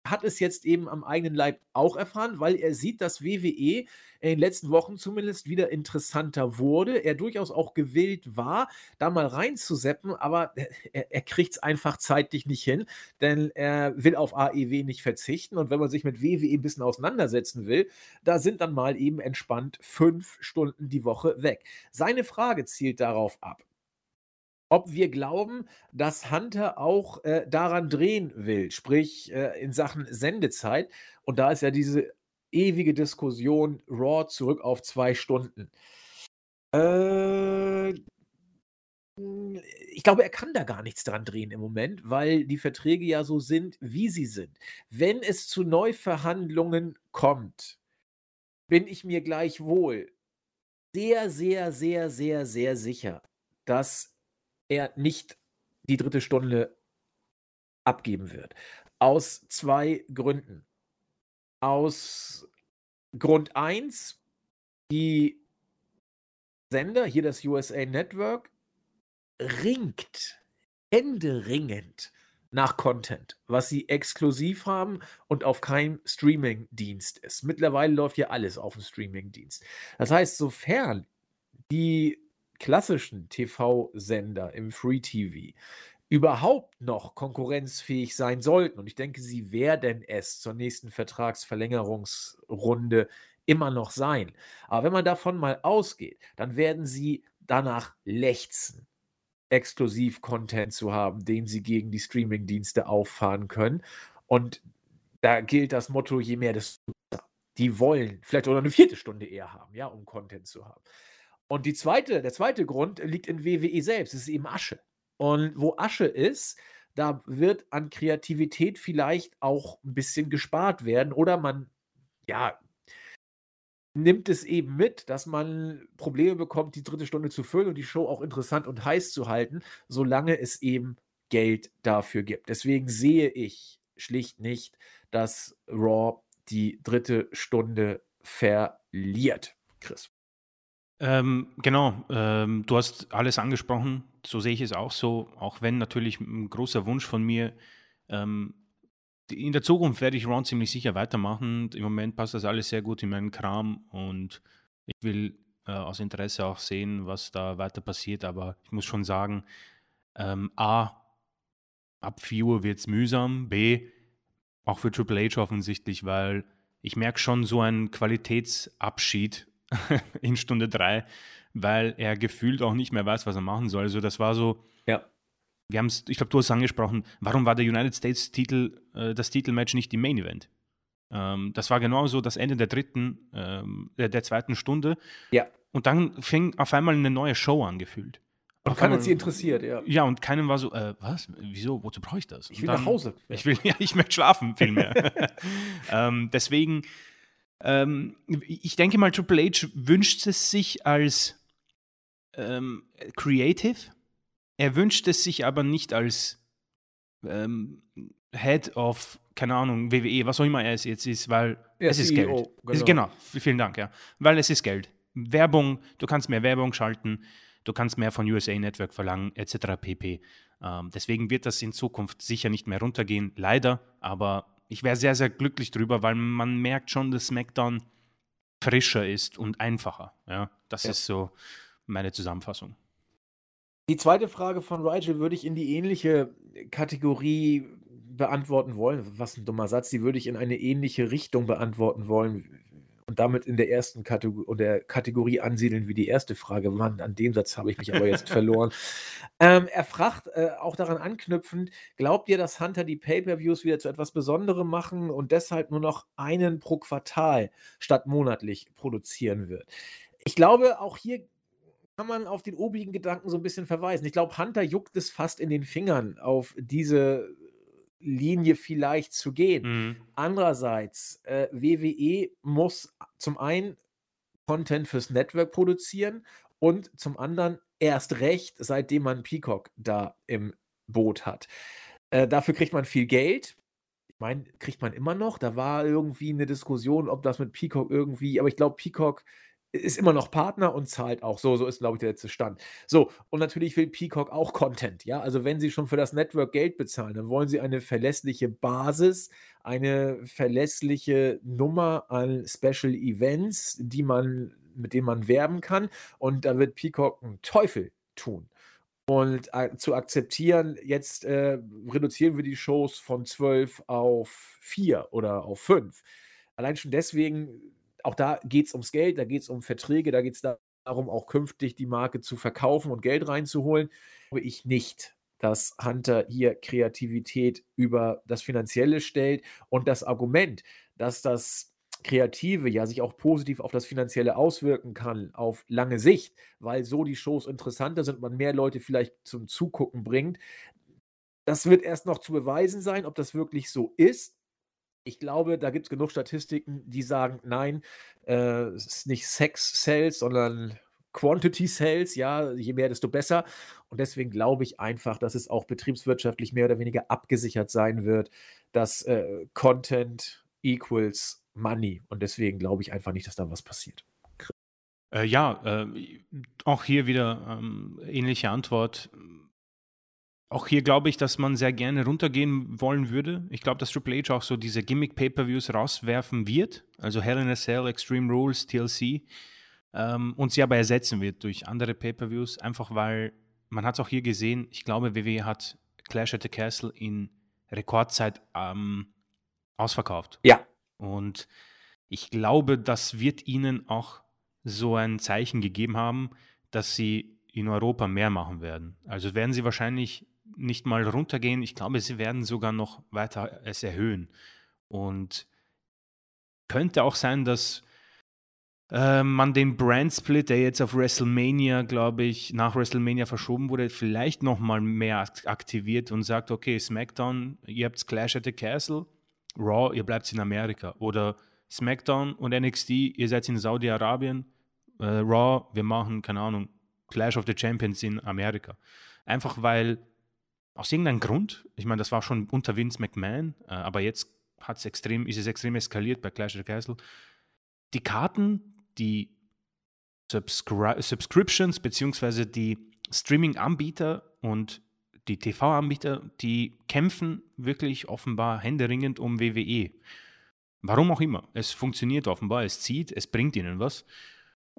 hat es jetzt eben am eigenen Leib auch erfahren, weil er sieht, dass WWE in den letzten Wochen zumindest wieder interessanter wurde. Er durchaus auch gewillt war, da mal reinzuseppen, aber er, er kriegt es einfach zeitlich nicht hin, denn er will auf AEW nicht verzichten. Und wenn man sich mit WWE ein bisschen auseinandersetzen will, da sind dann mal eben entspannt fünf Stunden die Woche weg. Seine Frage zielt darauf ab ob wir glauben, dass Hunter auch äh, daran drehen will, sprich äh, in Sachen Sendezeit. Und da ist ja diese ewige Diskussion Raw zurück auf zwei Stunden. Äh, ich glaube, er kann da gar nichts dran drehen im Moment, weil die Verträge ja so sind, wie sie sind. Wenn es zu Neuverhandlungen kommt, bin ich mir gleichwohl sehr, sehr, sehr, sehr, sehr sicher, dass er nicht die dritte Stunde abgeben wird. Aus zwei Gründen. Aus Grund 1, die Sender, hier das USA Network, ringt, händeringend nach Content, was sie exklusiv haben und auf keinem Streaming-Dienst ist. Mittlerweile läuft ja alles auf dem Streaming-Dienst. Das heißt, sofern die klassischen TV-Sender im Free TV überhaupt noch konkurrenzfähig sein sollten, und ich denke, sie werden es zur nächsten Vertragsverlängerungsrunde immer noch sein. Aber wenn man davon mal ausgeht, dann werden sie danach lechzen, Exklusiv-Content zu haben, den sie gegen die Streaming-Dienste auffahren können. Und da gilt das Motto, je mehr, desto besser. Die wollen vielleicht oder eine vierte Stunde eher haben, ja, um Content zu haben. Und die zweite, der zweite Grund liegt in WWE selbst. Es ist eben Asche. Und wo Asche ist, da wird an Kreativität vielleicht auch ein bisschen gespart werden oder man, ja, nimmt es eben mit, dass man Probleme bekommt, die dritte Stunde zu füllen und die Show auch interessant und heiß zu halten, solange es eben Geld dafür gibt. Deswegen sehe ich schlicht nicht, dass Raw die dritte Stunde verliert. Chris. Ähm, genau, ähm, du hast alles angesprochen, so sehe ich es auch so, auch wenn natürlich ein großer Wunsch von mir, ähm, in der Zukunft werde ich Ron ziemlich sicher weitermachen. Im Moment passt das alles sehr gut in meinen Kram und ich will äh, aus Interesse auch sehen, was da weiter passiert, aber ich muss schon sagen, ähm, A, ab 4 Uhr wird es mühsam, B, auch für Triple H offensichtlich, weil ich merke schon so einen Qualitätsabschied in Stunde drei, weil er gefühlt auch nicht mehr weiß, was er machen soll. Also das war so. Ja. Wir haben es, ich glaube, du hast es angesprochen, warum war der United States Titel, äh, das Titelmatch nicht im Main Event? Ähm, das war genauso das Ende der dritten, ähm, der, der, zweiten Stunde. Ja. Und dann fing auf einmal eine neue Show an, gefühlt. Und keiner sie interessiert, ja. Ja, und keinem war so, äh, was? Wieso? Wozu brauche ich das? Ich will dann, nach Hause. Ich will, ja, ich möchte schlafen, vielmehr. ähm, deswegen ähm, ich denke mal, Triple H wünscht es sich als ähm, Creative. Er wünscht es sich aber nicht als ähm, Head of, keine Ahnung, WWE, was auch immer er es jetzt ist, weil ja, es ist CEO, Geld. Genau. Es, genau, vielen Dank, ja. Weil es ist Geld. Werbung, du kannst mehr Werbung schalten, du kannst mehr von USA Network verlangen, etc. pp. Ähm, deswegen wird das in Zukunft sicher nicht mehr runtergehen, leider, aber ich wäre sehr, sehr glücklich drüber, weil man merkt schon, dass SmackDown frischer ist und einfacher. Ja, das Ja. ist so meine Zusammenfassung. Die zweite Frage von Rigel würde ich in die ähnliche Kategorie beantworten wollen. Was ein dummer Satz, die würde ich in eine ähnliche Richtung beantworten wollen und damit in der ersten Kategor oder Kategorie ansiedeln wie die erste Frage. Mann, an dem Satz habe ich mich aber jetzt verloren. Ähm, er fragt, äh, auch daran anknüpfend, glaubt ihr, dass Hunter die Pay-per-Views wieder zu etwas Besonderem machen und deshalb nur noch einen pro Quartal statt monatlich produzieren wird? Ich glaube, auch hier kann man auf den obigen Gedanken so ein bisschen verweisen. Ich glaube, Hunter juckt es fast in den Fingern, auf diese Linie vielleicht zu gehen. Mhm. Andererseits, äh, WWE muss zum einen Content fürs Network produzieren und zum anderen erst recht, seitdem man Peacock da im Boot hat. Äh, dafür kriegt man viel Geld. Ich meine, kriegt man immer noch. Da war irgendwie eine Diskussion, ob das mit Peacock irgendwie, aber ich glaube, Peacock ist immer noch Partner und zahlt auch. So, so ist, glaube ich, der letzte Stand. So, und natürlich will Peacock auch Content, ja. Also wenn sie schon für das Network Geld bezahlen, dann wollen sie eine verlässliche Basis, eine verlässliche Nummer an Special Events, die man, mit denen man werben kann. Und da wird Peacock einen Teufel tun. Und zu akzeptieren, jetzt äh, reduzieren wir die Shows von 12 auf 4 oder auf 5. Allein schon deswegen, auch da geht es ums Geld, da geht es um Verträge, da geht es darum, auch künftig die Marke zu verkaufen und Geld reinzuholen. Glaube ich nicht, dass Hunter hier Kreativität über das Finanzielle stellt und das Argument, dass das Kreative ja sich auch positiv auf das Finanzielle auswirken kann, auf lange Sicht, weil so die Shows interessanter sind, man mehr Leute vielleicht zum Zugucken bringt. Das wird erst noch zu beweisen sein, ob das wirklich so ist. Ich glaube, da gibt es genug Statistiken, die sagen, nein, äh, es ist nicht Sex Sales, sondern Quantity Sales, ja, je mehr, desto besser. Und deswegen glaube ich einfach, dass es auch betriebswirtschaftlich mehr oder weniger abgesichert sein wird, dass äh, Content equals Money. Und deswegen glaube ich einfach nicht, dass da was passiert. Äh, ja, äh, auch hier wieder ähm, ähnliche Antwort. Auch hier glaube ich, dass man sehr gerne runtergehen wollen würde. Ich glaube, dass Triple H auch so diese Gimmick-Pay-Per-Views rauswerfen wird. Also Hell in a Cell, Extreme Rules, TLC. Ähm, und sie aber ersetzen wird durch andere Pay-Per-Views. Einfach weil, man hat es auch hier gesehen, ich glaube, WWE hat Clash at the Castle in Rekordzeit ähm, ausverkauft. Ja. Und ich glaube, das wird ihnen auch so ein Zeichen gegeben haben, dass sie in Europa mehr machen werden. Also werden sie wahrscheinlich nicht mal runtergehen. Ich glaube, sie werden sogar noch weiter es erhöhen. Und könnte auch sein, dass äh, man den Brand Split, der jetzt auf WrestleMania, glaube ich, nach WrestleMania verschoben wurde, vielleicht noch mal mehr aktiviert und sagt, okay, SmackDown, ihr habt Clash at the Castle, Raw, ihr bleibt in Amerika. Oder SmackDown und NXT, ihr seid in Saudi-Arabien, äh, Raw, wir machen, keine Ahnung, Clash of the Champions in Amerika. Einfach weil, aus irgendeinem Grund, ich meine, das war schon unter Vince McMahon, äh, aber jetzt hat's extrem, ist es extrem eskaliert bei Clash of the Castle. Die Karten, die Subscri Subscriptions beziehungsweise die Streaming-Anbieter und die TV-Anbieter, die kämpfen wirklich offenbar händeringend um WWE. Warum auch immer. Es funktioniert offenbar, es zieht, es bringt ihnen was.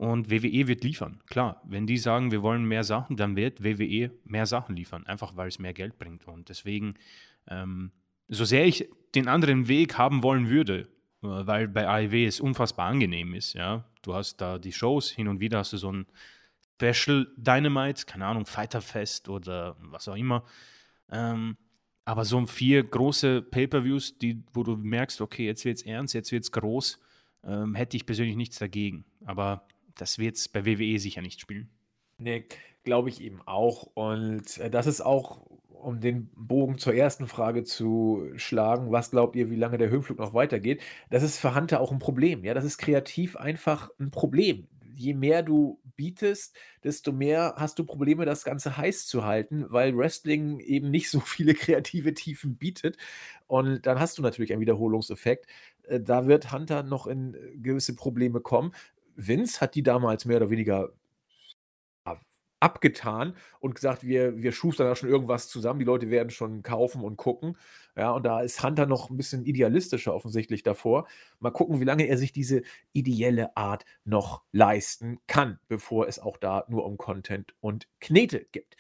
Und WWE wird liefern. Klar, wenn die sagen, wir wollen mehr Sachen, dann wird WWE mehr Sachen liefern, einfach weil es mehr Geld bringt. Und deswegen, ähm, so sehr ich den anderen Weg haben wollen würde, weil bei AEW es unfassbar angenehm ist, ja. Du hast da die Shows, hin und wieder hast du so ein Special Dynamite, keine Ahnung, Fighterfest oder was auch immer. Ähm, aber so vier große Pay-Per-Views, wo du merkst, okay, jetzt wird es ernst, jetzt wird es groß, ähm, hätte ich persönlich nichts dagegen. Aber das wird es bei WWE sicher nicht spielen. Nee, glaube ich eben auch. Und äh, das ist auch, um den Bogen zur ersten Frage zu schlagen, was glaubt ihr, wie lange der Höhenflug noch weitergeht? Das ist für Hunter auch ein Problem. Ja, das ist kreativ einfach ein Problem. Je mehr du bietest, desto mehr hast du Probleme, das Ganze heiß zu halten, weil Wrestling eben nicht so viele kreative Tiefen bietet. Und dann hast du natürlich einen Wiederholungseffekt. Äh, Da wird Hunter noch in gewisse Probleme kommen. Vince hat die damals mehr oder weniger abgetan und gesagt, wir, wir schustern da schon irgendwas zusammen, die Leute werden schon kaufen und gucken. Ja, und da ist Hunter noch ein bisschen idealistischer offensichtlich davor. Mal gucken, wie lange er sich diese ideelle Art noch leisten kann, bevor es auch da nur um Content und Knete gibt.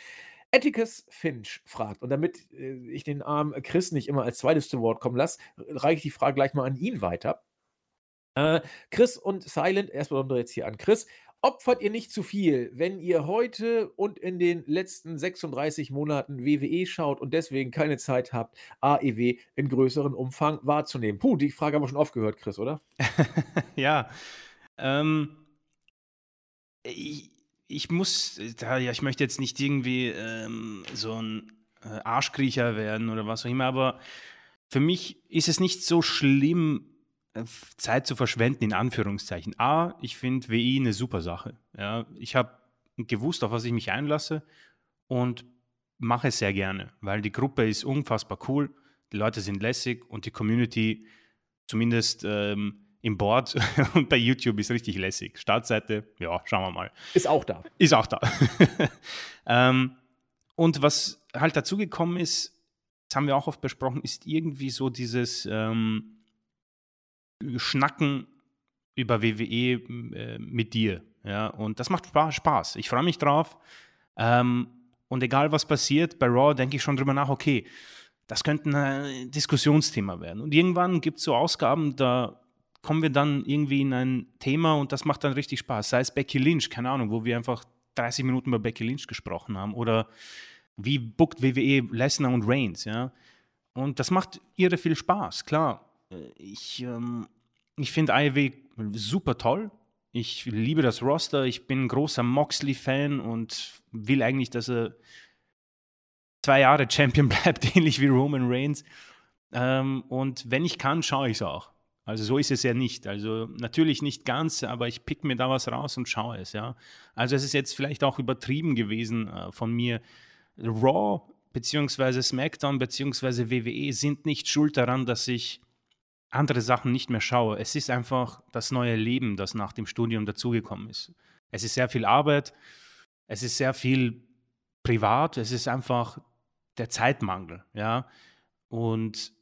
Atticus Finch fragt, und damit äh, ich den armen Chris nicht immer als zweites zu Wort kommen lasse, reiche ich die Frage gleich mal an ihn weiter. Äh, Chris und Silent, erstmal jetzt hier an Chris. Opfert ihr nicht zu viel, wenn ihr heute und in den letzten 36 Monaten WWE schaut und deswegen keine Zeit habt, AEW in größerem Umfang wahrzunehmen? Puh, die Frage haben wir schon oft gehört, Chris, oder? ja. Ähm, ich, ich, muss, ja, ich möchte jetzt nicht irgendwie ähm, so ein äh, Arschkriecher werden oder was auch immer, aber für mich ist es nicht so schlimm, Zeit zu verschwenden, in Anführungszeichen. A, ich finde WI eine super Sache. Ja, ich habe gewusst, auf was ich mich einlasse und mache es sehr gerne, weil die Gruppe ist unfassbar cool, die Leute sind lässig und die Community, zumindest ähm, im Board und bei YouTube, ist richtig lässig. Startseite, ja, schauen wir mal. Ist auch da. Ist auch da. ähm, und was halt dazugekommen ist, das haben wir auch oft besprochen, ist irgendwie so dieses. Ähm, schnacken über WWE äh, mit dir. Ja, und das macht Spaß. Ich freue mich drauf. Ähm, und egal was passiert, bei Raw denke ich schon drüber nach, okay, das könnte ein Diskussionsthema werden. Und irgendwann gibt es so Ausgaben, da kommen wir dann irgendwie in ein Thema und das macht dann richtig Spaß. Sei es Becky Lynch, keine Ahnung, wo wir einfach 30 Minuten über Becky Lynch gesprochen haben. Oder wie bookt WWE Lesnar und Reigns, ja. Und das macht irre viel Spaß, klar. Ich, ähm, ich finde IW super toll. Ich liebe das Roster. Ich bin großer Moxley-Fan und will eigentlich, dass er zwei Jahre Champion bleibt, ähnlich wie Roman Reigns. Ähm, und wenn ich kann, schaue ich es auch. Also so ist es ja nicht. Also natürlich nicht ganz, aber ich pick mir da was raus und schaue es, ja. Also es ist jetzt vielleicht auch übertrieben gewesen äh, von mir. Raw beziehungsweise SmackDown beziehungsweise WWE sind nicht schuld daran, dass ich andere Sachen nicht mehr schaue. Es ist einfach das neue Leben, das nach dem Studium dazugekommen ist. Es ist sehr viel Arbeit, es ist sehr viel privat, es ist einfach der Zeitmangel, ja. Und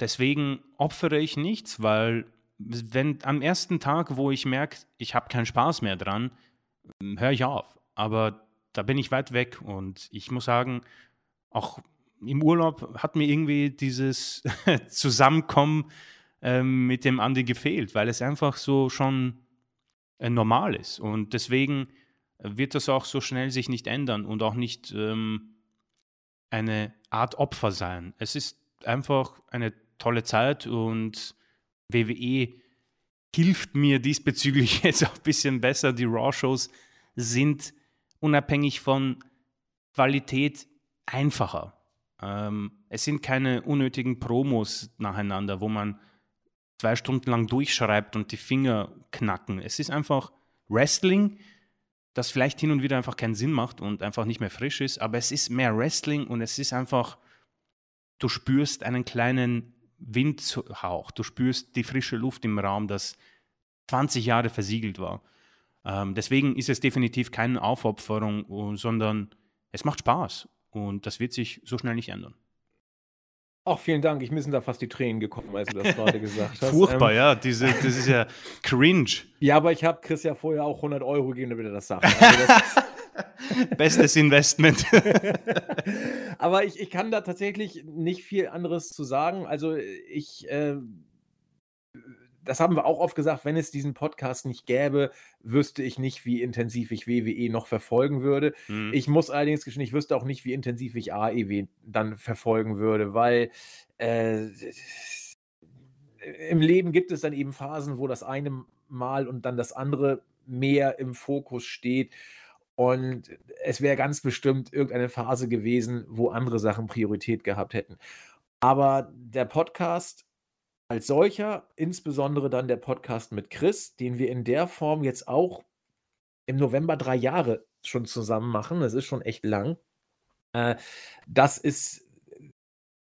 deswegen opfere ich nichts, weil wenn am ersten Tag, wo ich merke, ich habe keinen Spaß mehr dran, höre ich auf. Aber da bin ich weit weg und ich muss sagen, auch im Urlaub hat mir irgendwie dieses Zusammenkommen ähm, mit dem Andi gefehlt, weil es einfach so schon äh, normal ist. Und deswegen wird das auch so schnell sich nicht ändern und auch nicht ähm, eine Art Opfer sein. Es ist einfach eine tolle Zeit und WWE hilft mir diesbezüglich jetzt auch ein bisschen besser. Die Raw-Shows sind unabhängig von Qualität einfacher. Ähm, es sind keine unnötigen Promos nacheinander, wo man zwei Stunden lang durchschreibt und die Finger knacken. Es ist einfach Wrestling, das vielleicht hin und wieder einfach keinen Sinn macht und einfach nicht mehr frisch ist, aber es ist mehr Wrestling und es ist einfach, du spürst einen kleinen Windhauch, du spürst die frische Luft im Raum, das 20 Jahre versiegelt war. Ähm, deswegen ist es definitiv keine Aufopferung, sondern es macht Spaß und das wird sich so schnell nicht ändern. Ach, vielen Dank. Ich mir sind da fast die Tränen gekommen, als du das gerade gesagt hast. Furchtbar, ähm, ja. Diese, das ist ja cringe. Ja, aber ich habe Chris ja vorher auch 100 Euro gegeben, damit er das sagt. Also das Bestes Investment. aber ich, ich kann da tatsächlich nicht viel anderes zu sagen. Also ich äh, das haben wir auch oft gesagt, wenn es diesen Podcast nicht gäbe, wüsste ich nicht, wie intensiv ich WWE noch verfolgen würde. Mhm. Ich muss allerdings gestehen, ich wüsste auch nicht, wie intensiv ich AEW dann verfolgen würde, weil äh, im Leben gibt es dann eben Phasen, wo das eine Mal und dann das andere mehr im Fokus steht. Und es wäre ganz bestimmt irgendeine Phase gewesen, wo andere Sachen Priorität gehabt hätten. Aber der Podcast als solcher, insbesondere dann der Podcast mit Chris, den wir in der Form jetzt auch im November drei Jahre schon zusammen machen. Das ist schon echt lang. Äh, das ist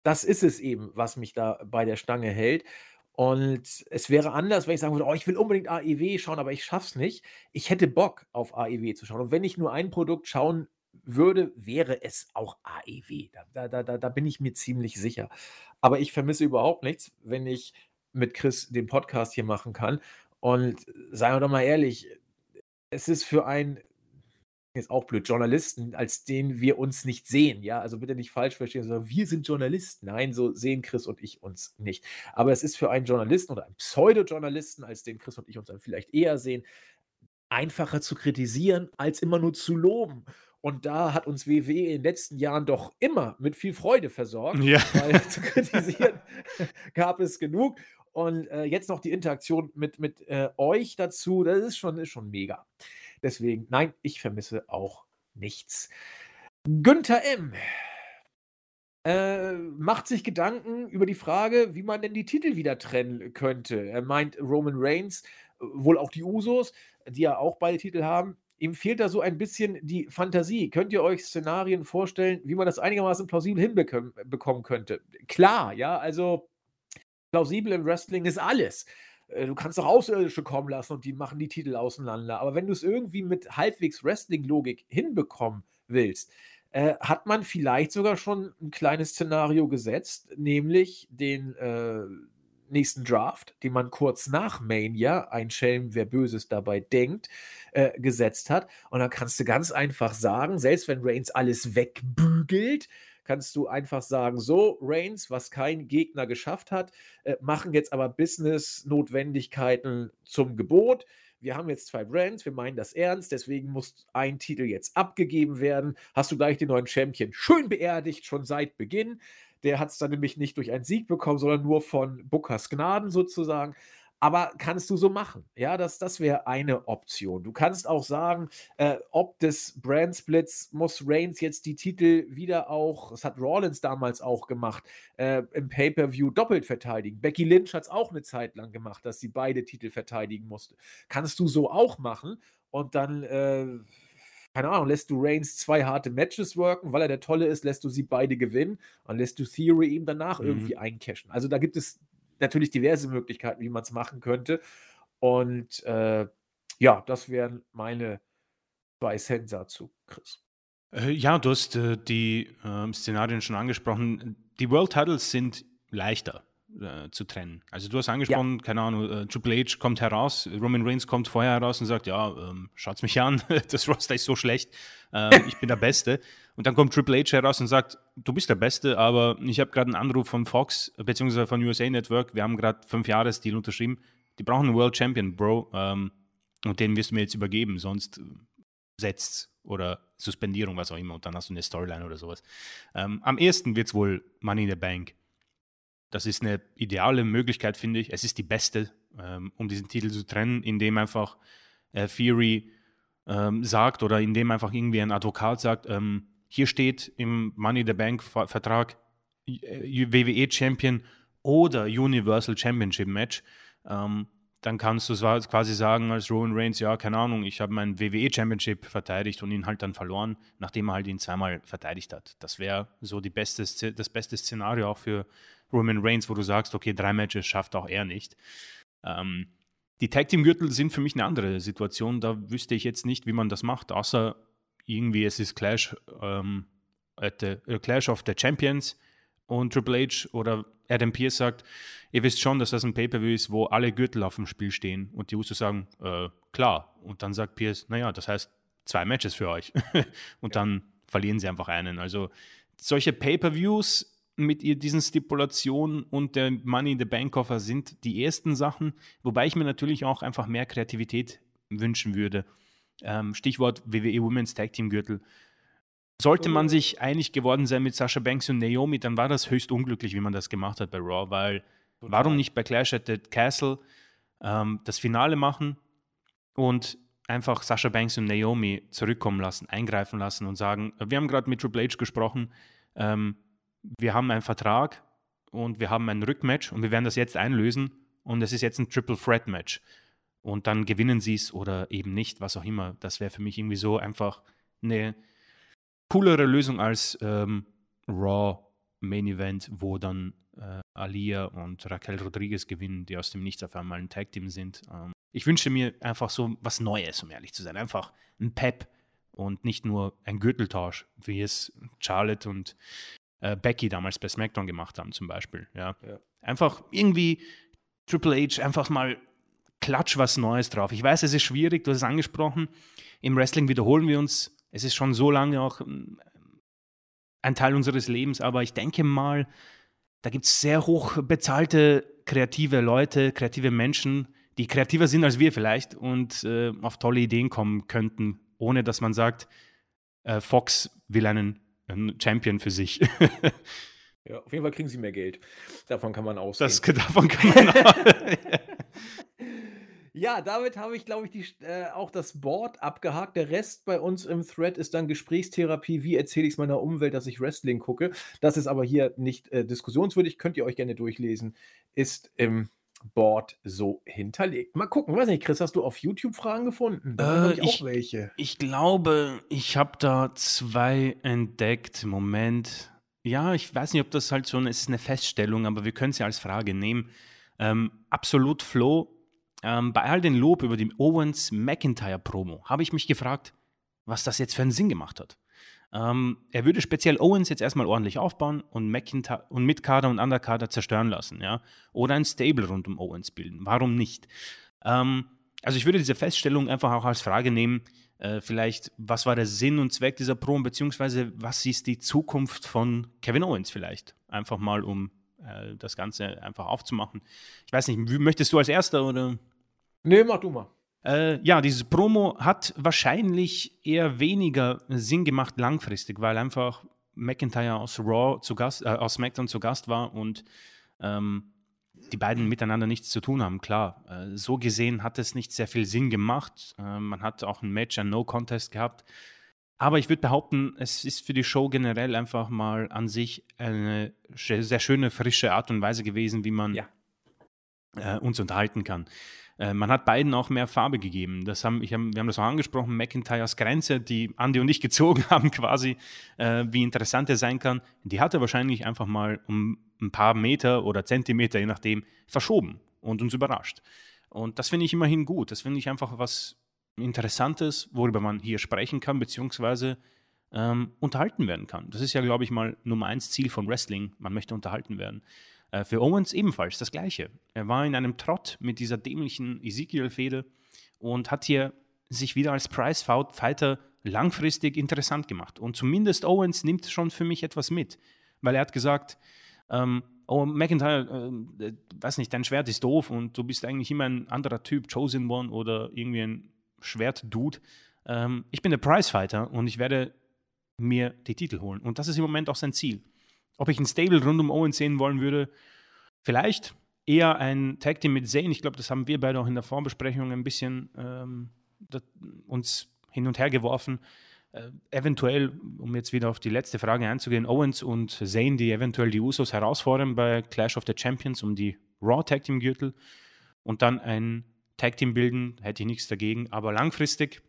das ist es eben, was mich da bei der Stange hält. Und es wäre anders, wenn ich sagen würde: „Oh, ich will unbedingt AEW schauen, aber ich schaff's nicht.“ Ich hätte Bock auf AEW zu schauen. Und wenn ich nur ein Produkt schauen würde, wäre es auch AEW. Da da da da bin ich mir ziemlich sicher. Aber ich vermisse überhaupt nichts, wenn ich mit Chris den Podcast hier machen kann. Und seien wir doch mal ehrlich, es ist für einen ist auch blöd, Journalisten, als den wir uns nicht sehen, ja? Also bitte nicht falsch verstehen, sondern wir sind Journalisten. Nein, so sehen Chris und ich uns nicht. Aber es ist für einen Journalisten oder einen Pseudo-Journalisten, als den Chris und ich uns dann vielleicht eher sehen, einfacher zu kritisieren, als immer nur zu loben. Und da hat uns WWE in den letzten Jahren doch immer mit viel Freude versorgt, Ja. weil zu kritisieren gab es genug. Und äh, jetzt noch die Interaktion mit, mit äh, euch dazu, das ist schon, ist schon mega. Deswegen, nein, ich vermisse auch nichts. Günther M. Äh, macht sich Gedanken über die Frage, wie man denn die Titel wieder trennen könnte. Er meint Roman Reigns, äh, wohl auch die Usos, die ja auch beide Titel haben. Ihm fehlt da so ein bisschen die Fantasie. Könnt ihr euch Szenarien vorstellen, wie man das einigermaßen plausibel hinbekommen könnte? Klar, ja, also plausibel im Wrestling ist alles. Äh, du kannst auch Außerirdische kommen lassen und die machen die Titel auseinander. Aber wenn du es irgendwie mit halbwegs Wrestling-Logik hinbekommen willst, äh, hat man vielleicht sogar schon ein kleines Szenario gesetzt, nämlich den äh, nächsten Draft, den man kurz nach Mania, ein Schelm, wer Böses dabei denkt, äh, gesetzt hat. Und dann kannst du ganz einfach sagen, selbst wenn Reigns alles wegbügelt, kannst du einfach sagen, so, Reigns, was kein Gegner geschafft hat, äh, machen jetzt aber Business-Notwendigkeiten zum Gebot. Wir haben jetzt zwei Brands, wir meinen das ernst, deswegen muss ein Titel jetzt abgegeben werden. Hast du gleich den neuen Champion schön beerdigt, schon seit Beginn. Der hat es dann nämlich nicht durch einen Sieg bekommen, sondern nur von Bookers Gnaden sozusagen. Aber kannst du so machen? Ja, das, das wäre eine Option. Du kannst auch sagen, äh, ob des Brand Splits muss Reigns jetzt die Titel wieder auch, das hat Rollins damals auch gemacht, äh, im Pay-Per-View doppelt verteidigen. Becky Lynch hat es auch eine Zeit lang gemacht, dass sie beide Titel verteidigen musste. Kannst du so auch machen und dann. Äh, keine Ahnung, lässt du Reigns zwei harte Matches worken, weil er der Tolle ist, lässt du sie beide gewinnen und lässt du Theory ihm danach Mhm. irgendwie eincashen. Also da gibt es natürlich diverse Möglichkeiten, wie man es machen könnte. Und äh, ja, das wären meine zwei Cent dazu, Chris. Äh, ja, du hast äh, die ähm, Szenarien schon angesprochen. Die World Titles sind leichter äh, zu trennen. Also du hast angesprochen, keine Ahnung, äh, Triple H kommt heraus, Roman Reigns kommt vorher heraus und sagt, ja, ähm, schaut's mich an, das Roster ist so schlecht, ähm, ich bin der Beste. Und dann kommt Triple H heraus und sagt, du bist der Beste, aber ich habe gerade einen Anruf von Fox beziehungsweise von USA Network, wir haben gerade fünf Jahresdeal unterschrieben, die brauchen einen World Champion, Bro, ähm, und den wirst du mir jetzt übergeben, sonst setzt oder Suspendierung, was auch immer, und dann hast du eine Storyline oder sowas. Ähm, am ehesten wird es wohl Money in the Bank. Das ist eine ideale Möglichkeit, finde ich. Es ist die beste, ähm, um diesen Titel zu trennen, indem einfach äh, Fury ähm, sagt oder indem einfach irgendwie ein Advokat sagt, ähm, hier steht im Money the Bank Ver- Vertrag äh, WWE Champion oder Universal Championship Match. Dann kannst du quasi sagen als Roman Reigns, ja, keine Ahnung, ich habe mein WWE Championship verteidigt und ihn halt dann verloren, nachdem er halt ihn zweimal verteidigt hat. Das wäre so die beste, das beste Szenario auch für Roman Reigns, wo du sagst, okay, drei Matches schafft auch er nicht. Ähm, die Tag Team Gürtel sind für mich eine andere Situation. Da wüsste ich jetzt nicht, wie man das macht, außer irgendwie es ist Clash, ähm, the, äh, Clash of the Champions und Triple H oder Adam Pearce sagt, ihr wisst schon, dass das ein Pay-Per-View ist, wo alle Gürtel auf dem Spiel stehen und die Usos sagen, äh, klar. Und dann sagt Pierce, naja, das heißt zwei Matches für euch. und dann verlieren sie einfach einen. Also solche Pay-Per-Views mit diesen Stipulationen und der Money in the Bank Offer sind die ersten Sachen, wobei ich mir natürlich auch einfach mehr Kreativität wünschen würde. Ähm, Stichwort WWE Women's Tag Team Gürtel. Sollte man sich einig geworden sein mit Sasha Banks und Naomi, dann war das höchst unglücklich, wie man das gemacht hat bei Raw, weil warum nicht bei Clash at the Castle ähm, das Finale machen und einfach Sasha Banks und Naomi zurückkommen lassen, eingreifen lassen und sagen, wir haben gerade mit Triple H gesprochen, ähm, wir haben einen Vertrag und wir haben ein Rückmatch und wir werden das jetzt einlösen und es ist jetzt ein Triple Threat Match. Und dann gewinnen sie es oder eben nicht, was auch immer. Das wäre für mich irgendwie so einfach eine coolere Lösung als ähm, Raw Main Event, wo dann äh, Alia und Raquel Rodriguez gewinnen, die aus dem Nichts auf einmal ein Tag-Team sind. Ähm, ich wünsche mir einfach so was Neues, um ehrlich zu sein. Einfach ein Pep und nicht nur ein Gürteltausch, wie es Charlotte und äh, Becky damals bei SmackDown gemacht haben, zum Beispiel. Ja. ja. Einfach irgendwie Triple H einfach mal klatsch was Neues drauf. Ich weiß, es ist schwierig, du hast es angesprochen. Im Wrestling wiederholen wir uns. Es ist schon so lange auch ähm, ein Teil unseres Lebens, aber ich denke mal, da gibt es sehr hoch bezahlte kreative Leute, kreative Menschen, die kreativer sind als wir vielleicht und äh, auf tolle Ideen kommen könnten, ohne dass man sagt, äh, Fox will einen, einen, Champion für sich. ja, auf jeden Fall kriegen sie mehr Geld. Davon kann man ausgehen. Das, davon kann man auch. Ja, damit habe ich, glaube ich, die, äh, auch das Board abgehakt. Der Rest bei uns im Thread ist dann Gesprächstherapie. Wie erzähle ich es meiner Umwelt, dass ich Wrestling gucke? Das ist aber hier nicht äh, diskussionswürdig. Könnt ihr euch gerne durchlesen. Ist im Board so hinterlegt. Mal gucken, weiß nicht, Chris, hast du auf YouTube Fragen gefunden? Da äh, ich, auch welche. Ich glaube, ich habe da zwei entdeckt. Moment. Ja, ich weiß nicht, ob das halt so eine, es ist eine Feststellung, aber wir können sie als Frage nehmen. Ähm, Absolut Flow, ähm, bei all den Lob über die Owens-McIntyre-Promo habe ich mich gefragt, was das jetzt für einen Sinn gemacht hat. Ähm, er würde speziell Owens jetzt erstmal ordentlich aufbauen und, McIntyre und Mitkader und Underkader zerstören lassen, ja. Oder ein Stable rund um Owens bilden. Warum nicht? Ähm, also ich würde diese Feststellung einfach auch als Frage nehmen, äh, vielleicht, was war der Sinn und Zweck dieser Promo, beziehungsweise was ist die Zukunft von Kevin Owens vielleicht? Einfach mal, um äh, das Ganze einfach aufzumachen. Ich weiß nicht, möchtest du als Erster oder? Nee, mach du mal. Äh, ja, dieses Promo hat wahrscheinlich eher weniger Sinn gemacht langfristig, weil einfach McIntyre aus Raw zu Gast, äh, aus SmackDown zu Gast war und ähm, die beiden miteinander nichts zu tun haben. Klar, äh, so gesehen hat es nicht sehr viel Sinn gemacht. Äh, man hat auch ein Match, ein No-Contest gehabt. Aber ich würde behaupten, es ist für die Show generell einfach mal an sich eine sehr schöne, frische Art und Weise gewesen, wie man ja. Äh, uns unterhalten kann. Äh, man hat beiden auch mehr Farbe gegeben. Das haben, ich hab, wir haben das auch angesprochen, McIntyres Grenze, die Andy und ich gezogen haben quasi, äh, wie interessant er sein kann, die hat er wahrscheinlich einfach mal um ein paar Meter oder Zentimeter, je nachdem, verschoben und uns überrascht. Und das finde ich immerhin gut. Das finde ich einfach was Interessantes, worüber man hier sprechen kann, beziehungsweise ähm, unterhalten werden kann. Das ist ja, glaube ich, mal Nummer eins Ziel von Wrestling. Man möchte unterhalten werden. Äh, für Owens ebenfalls das Gleiche. Er war in einem Trott mit dieser dämlichen Ezekiel-Fehde und hat hier sich wieder als Prize-Fighter langfristig interessant gemacht. Und zumindest Owens nimmt schon für mich etwas mit, weil er hat gesagt, ähm, oh, McIntyre, äh, weiß nicht, dein Schwert ist doof und du bist eigentlich immer ein anderer Typ, Chosen One oder irgendwie ein Schwert-Dude. Ähm, ich bin der Prize-Fighter und ich werde mir die Titel holen. Und das ist im Moment auch sein Ziel. Ob ich ein Stable rund um Owens sehen wollen würde, vielleicht eher ein Tag Team mit Zane. Ich glaube, das haben wir beide auch in der Vorbesprechung ein bisschen ähm, uns hin und her geworfen. Äh, eventuell, um jetzt wieder auf die letzte Frage einzugehen, Owens und Zane, die eventuell die Usos herausfordern bei Clash of the Champions um die Raw Tag Team Gürtel und dann ein Tag Team bilden, hätte ich nichts dagegen. Aber langfristig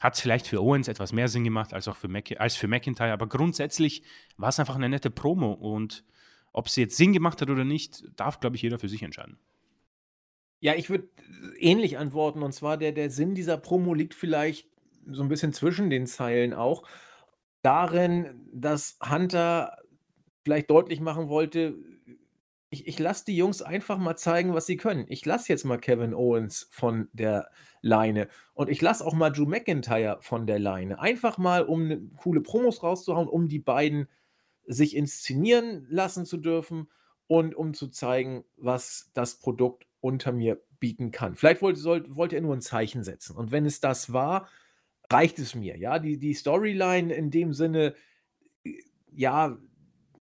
hat es vielleicht für Owens etwas mehr Sinn gemacht als auch für, Mac als für McIntyre, aber grundsätzlich war es einfach eine nette Promo und ob sie jetzt Sinn gemacht hat oder nicht, darf, glaube ich, jeder für sich entscheiden. Ja, ich würde ähnlich antworten und zwar der, der Sinn dieser Promo liegt vielleicht so ein bisschen zwischen den Zeilen auch darin, dass Hunter vielleicht deutlich machen wollte, ich, ich lasse die Jungs einfach mal zeigen, was sie können. Ich lasse jetzt mal Kevin Owens von der Leine und ich lasse auch mal Drew McIntyre von der Leine. Einfach mal, um ne, coole Promos rauszuhauen, um die beiden sich inszenieren lassen zu dürfen und um zu zeigen, was das Produkt unter mir bieten kann. Vielleicht wollte, sollte, er nur ein Zeichen setzen. Und wenn es das war, reicht es mir. Ja, die, die Storyline in dem Sinne, äh, ja,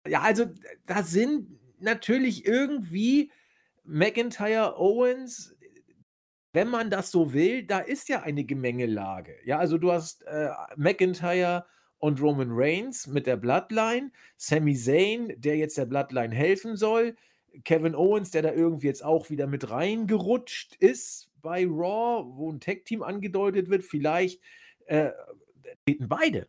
ja, also da sind natürlich irgendwie McIntyre, Owens, wenn man das so will, da ist ja eine Gemengelage. Ja, also du hast äh, McIntyre und Roman Reigns mit der Bloodline, Sami Zayn, der jetzt der Bloodline helfen soll, Kevin Owens, der da irgendwie jetzt auch wieder mit reingerutscht ist bei Raw, wo ein Tag-Team angedeutet wird, vielleicht äh, treten beide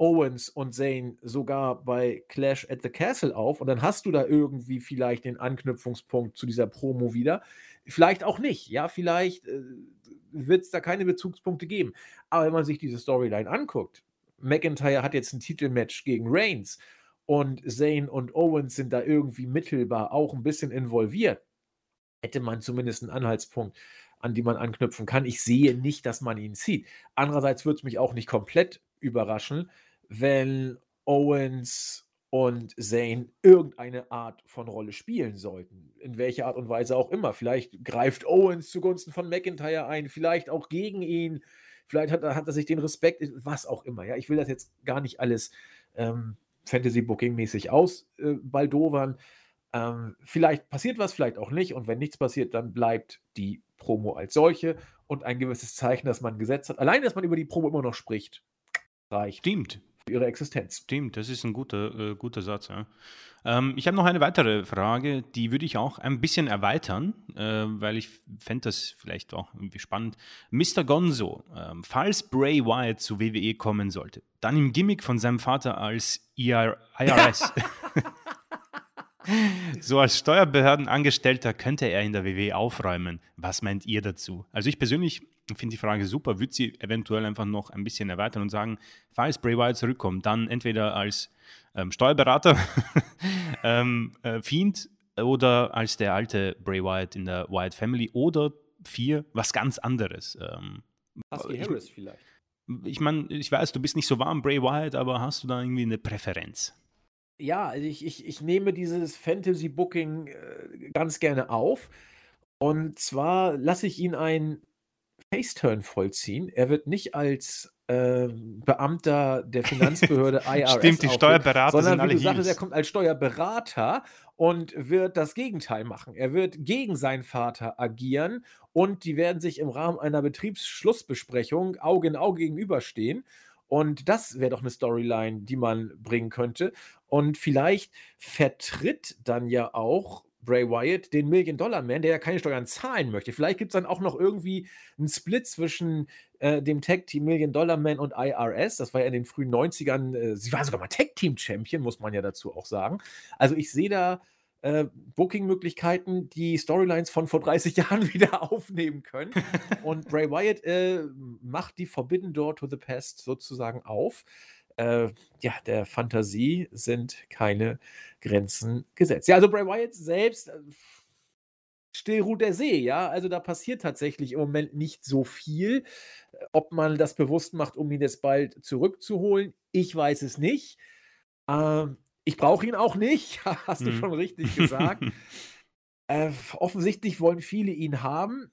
Owens und Zayn sogar bei Clash at the Castle auf und dann hast du da irgendwie vielleicht den Anknüpfungspunkt zu dieser Promo wieder. Vielleicht auch nicht, ja, vielleicht äh, wird es da keine Bezugspunkte geben. Aber wenn man sich diese Storyline anguckt, McIntyre hat jetzt ein Titelmatch gegen Reigns und Zayn und Owens sind da irgendwie mittelbar auch ein bisschen involviert, hätte man zumindest einen Anhaltspunkt, an die man anknüpfen kann. Ich sehe nicht, dass man ihn zieht. Andererseits würde es mich auch nicht komplett überraschen, wenn Owens und Zayn irgendeine Art von Rolle spielen sollten. In welcher Art und Weise auch immer. Vielleicht greift Owens zugunsten von McIntyre ein, vielleicht auch gegen ihn. Vielleicht hat, hat er sich den Respekt, was auch immer. Ja, ich will das jetzt gar nicht alles ähm, Fantasy-Booking-mäßig ausbaldowern. Äh, ähm, vielleicht passiert was, vielleicht auch nicht. Und wenn nichts passiert, dann bleibt die Promo als solche und ein gewisses Zeichen, dass man gesetzt hat. Allein, dass man über die Promo immer noch spricht, reicht. Stimmt. Ihre Existenz. Stimmt, das ist ein guter, äh, guter Satz. Ja. Ähm, ich habe noch eine weitere Frage, die würde ich auch ein bisschen erweitern, äh, weil ich fände das vielleicht auch irgendwie spannend. Mr. Gonzo, äh, falls Bray Wyatt zu WWE kommen sollte, dann im Gimmick von seinem Vater als IR IRS. So als Steuerbehördenangestellter könnte er in der WW aufräumen. Was meint ihr dazu? Also ich persönlich finde die Frage super, würde sie eventuell einfach noch ein bisschen erweitern und sagen, falls Bray Wyatt zurückkommt, dann entweder als ähm, Steuerberater, ähm, äh, Fiend oder als der alte Bray Wyatt in der Wyatt Family oder vier, was ganz anderes. Ähm, Husky Harris vielleicht. Ich meine, ich weiß, du bist nicht so warm, Bray Wyatt, aber hast du da irgendwie eine Präferenz? ja, also ich, ich, ich nehme dieses Fantasy-Booking äh, ganz gerne auf. Und zwar lasse ich ihn ein Faceturn vollziehen. Er wird nicht als äh, Beamter der Finanzbehörde IRS Stimmt, die Steuerberater sondern sind alle wie du sagtest, er kommt als Steuerberater und wird das Gegenteil machen. Er wird gegen seinen Vater agieren und die werden sich im Rahmen einer Betriebsschlussbesprechung Auge in Auge gegenüberstehen. Und das wäre doch eine Storyline, die man bringen könnte. Und vielleicht vertritt dann ja auch Bray Wyatt den Million-Dollar-Man, der ja keine Steuern zahlen möchte. Vielleicht gibt es dann auch noch irgendwie einen Split zwischen äh, dem Tag-Team Million-Dollar-Man und IRS. Das war ja in den frühen 90ern. Äh, sie war sogar mal Tag-Team-Champion, muss man ja dazu auch sagen. Also ich sehe da äh, Booking-Möglichkeiten, die Storylines von vor 30 Jahren wieder aufnehmen können. Und Bray Wyatt äh, macht die Forbidden Door to the Past sozusagen auf. Äh, ja, der Fantasie sind keine Grenzen gesetzt. Ja, also Bray Wyatt selbst, äh, still ruht der See, ja. Also da passiert tatsächlich im Moment nicht so viel. Ob man das bewusst macht, um ihn jetzt bald zurückzuholen, ich weiß es nicht. Ähm, ich brauche ihn auch nicht, hast du Mhm. schon richtig gesagt. Äh, offensichtlich wollen viele ihn haben.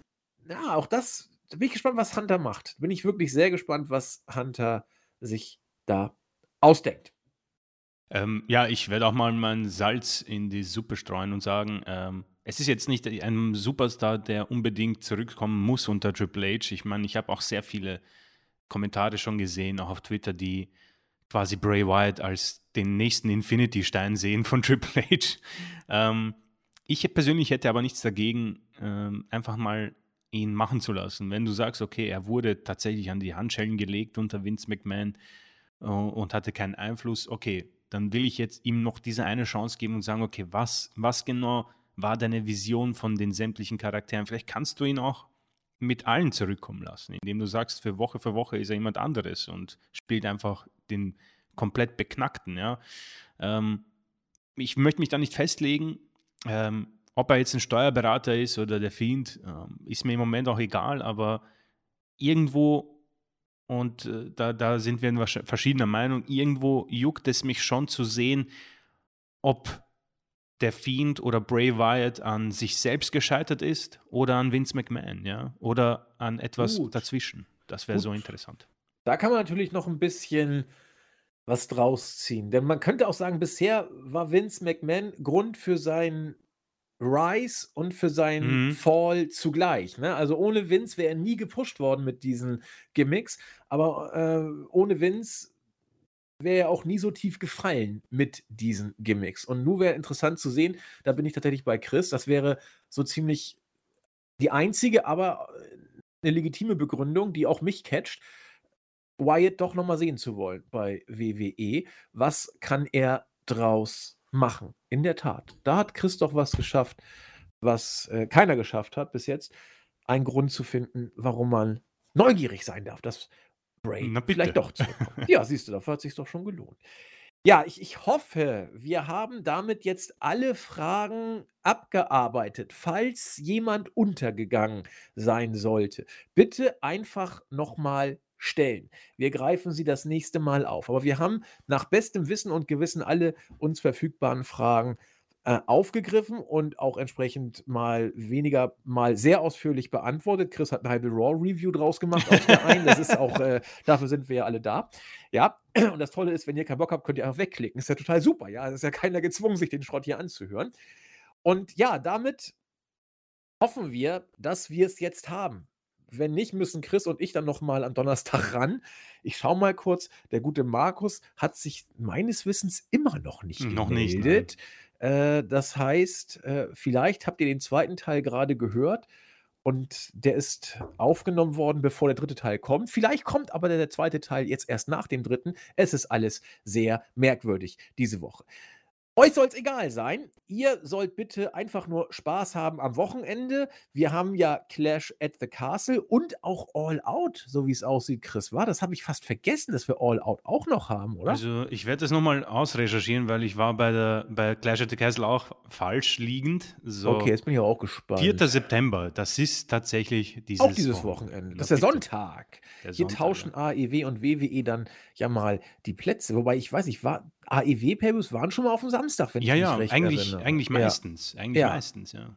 Ja, auch das, da bin ich gespannt, was Hunter macht. Bin ich wirklich sehr gespannt, was Hunter sich da ausdenkt. Ähm, ja, ich werde auch mal mein Salz in die Suppe streuen und sagen, ähm, es ist jetzt nicht ein Superstar, der unbedingt zurückkommen muss unter Triple H. Ich meine, ich habe auch sehr viele Kommentare schon gesehen, auch auf Twitter, die quasi Bray Wyatt als den nächsten Infinity-Stein sehen von Triple H. Ähm, ich persönlich hätte aber nichts dagegen, ähm, einfach mal ihn machen zu lassen. Wenn du sagst, okay, er wurde tatsächlich an die Handschellen gelegt unter Vince McMahon und hatte keinen Einfluss, okay, dann will ich jetzt ihm noch diese eine Chance geben und sagen, okay, was, was genau war deine Vision von den sämtlichen Charakteren? Vielleicht kannst du ihn auch mit allen zurückkommen lassen, indem du sagst, für Woche für Woche ist er jemand anderes und spielt einfach den komplett Beknackten, ja. Ähm, ich möchte mich da nicht festlegen, ähm, ob er jetzt ein Steuerberater ist oder der Fiend, ähm, ist mir im Moment auch egal, aber irgendwo, und äh, da, da sind wir in verschiedener Meinung, irgendwo juckt es mich schon zu sehen, ob der Fiend oder Bray Wyatt an sich selbst gescheitert ist oder an Vince McMahon, ja, oder an etwas Gut. dazwischen. Das wäre so interessant. Da kann man natürlich noch ein bisschen was draus ziehen. Denn man könnte auch sagen, bisher war Vince McMahon Grund für seinen Rise und für seinen Mhm. Fall zugleich. Ne? Also ohne Vince wäre er nie gepusht worden mit diesen Gimmicks. Aber äh, ohne Vince wäre er auch nie so tief gefallen mit diesen Gimmicks. Und nun wäre interessant zu sehen, da bin ich tatsächlich bei Chris, das wäre so ziemlich die einzige, aber eine legitime Begründung, die auch mich catcht. Wyatt doch noch mal sehen zu wollen bei WWE. Was kann er draus machen? In der Tat, da hat Chris doch was geschafft, was äh, keiner geschafft hat bis jetzt. Ein Grund zu finden, warum man neugierig sein darf, dass Bray vielleicht doch zurückkommt. ja, siehst du, dafür hat es sich doch schon gelohnt. Ja, ich, ich hoffe, wir haben damit jetzt alle Fragen abgearbeitet. Falls jemand untergegangen sein sollte, bitte einfach nochmal stellen. Wir greifen sie das nächste Mal auf. Aber wir haben nach bestem Wissen und Gewissen alle uns verfügbaren Fragen äh, aufgegriffen und auch entsprechend mal weniger, mal sehr ausführlich beantwortet. Chris hat eine halbe Raw-Review draus gemacht aus der einen. Das ist auch, äh, dafür sind wir ja alle da. Ja, und das Tolle ist, wenn ihr keinen Bock habt, könnt ihr einfach wegklicken. Ist ja total super. Ja, es ist ja keiner gezwungen, sich den Schrott hier anzuhören. Und ja, damit hoffen wir, dass wir es jetzt haben. Wenn nicht, müssen Chris und ich dann nochmal am Donnerstag ran. Ich schaue mal kurz. Der gute Markus hat sich meines Wissens immer noch nicht noch gemeldet. Nicht, äh, das heißt, äh, vielleicht habt ihr den zweiten Teil gerade gehört und der ist aufgenommen worden, bevor der dritte Teil kommt. Vielleicht kommt aber der zweite Teil jetzt erst nach dem dritten. Es ist alles sehr merkwürdig diese Woche. Euch soll es egal sein. Ihr sollt bitte einfach nur Spaß haben am Wochenende. Wir haben ja Clash at the Castle und auch All Out, so wie es aussieht, Chris. War das habe ich fast vergessen, dass wir All Out auch noch haben, oder? Also ich werde das nochmal ausrecherchieren, weil ich war bei der bei Clash at the Castle auch falsch liegend. So okay, jetzt bin ich auch gespannt. 4. September, das ist tatsächlich dieses Auch dieses Wochenende. Das ist der Sonntag. Der Hier Sonntag, tauschen ja. AEW und WWE dann ja mal die Plätze. Wobei ich weiß, ich war AEW-Paybus waren schon mal auf dem Samstag, wenn ja, ich mich ja, recht eigentlich, erinnere. Eigentlich meistens. Ja. Eigentlich meistens, ja.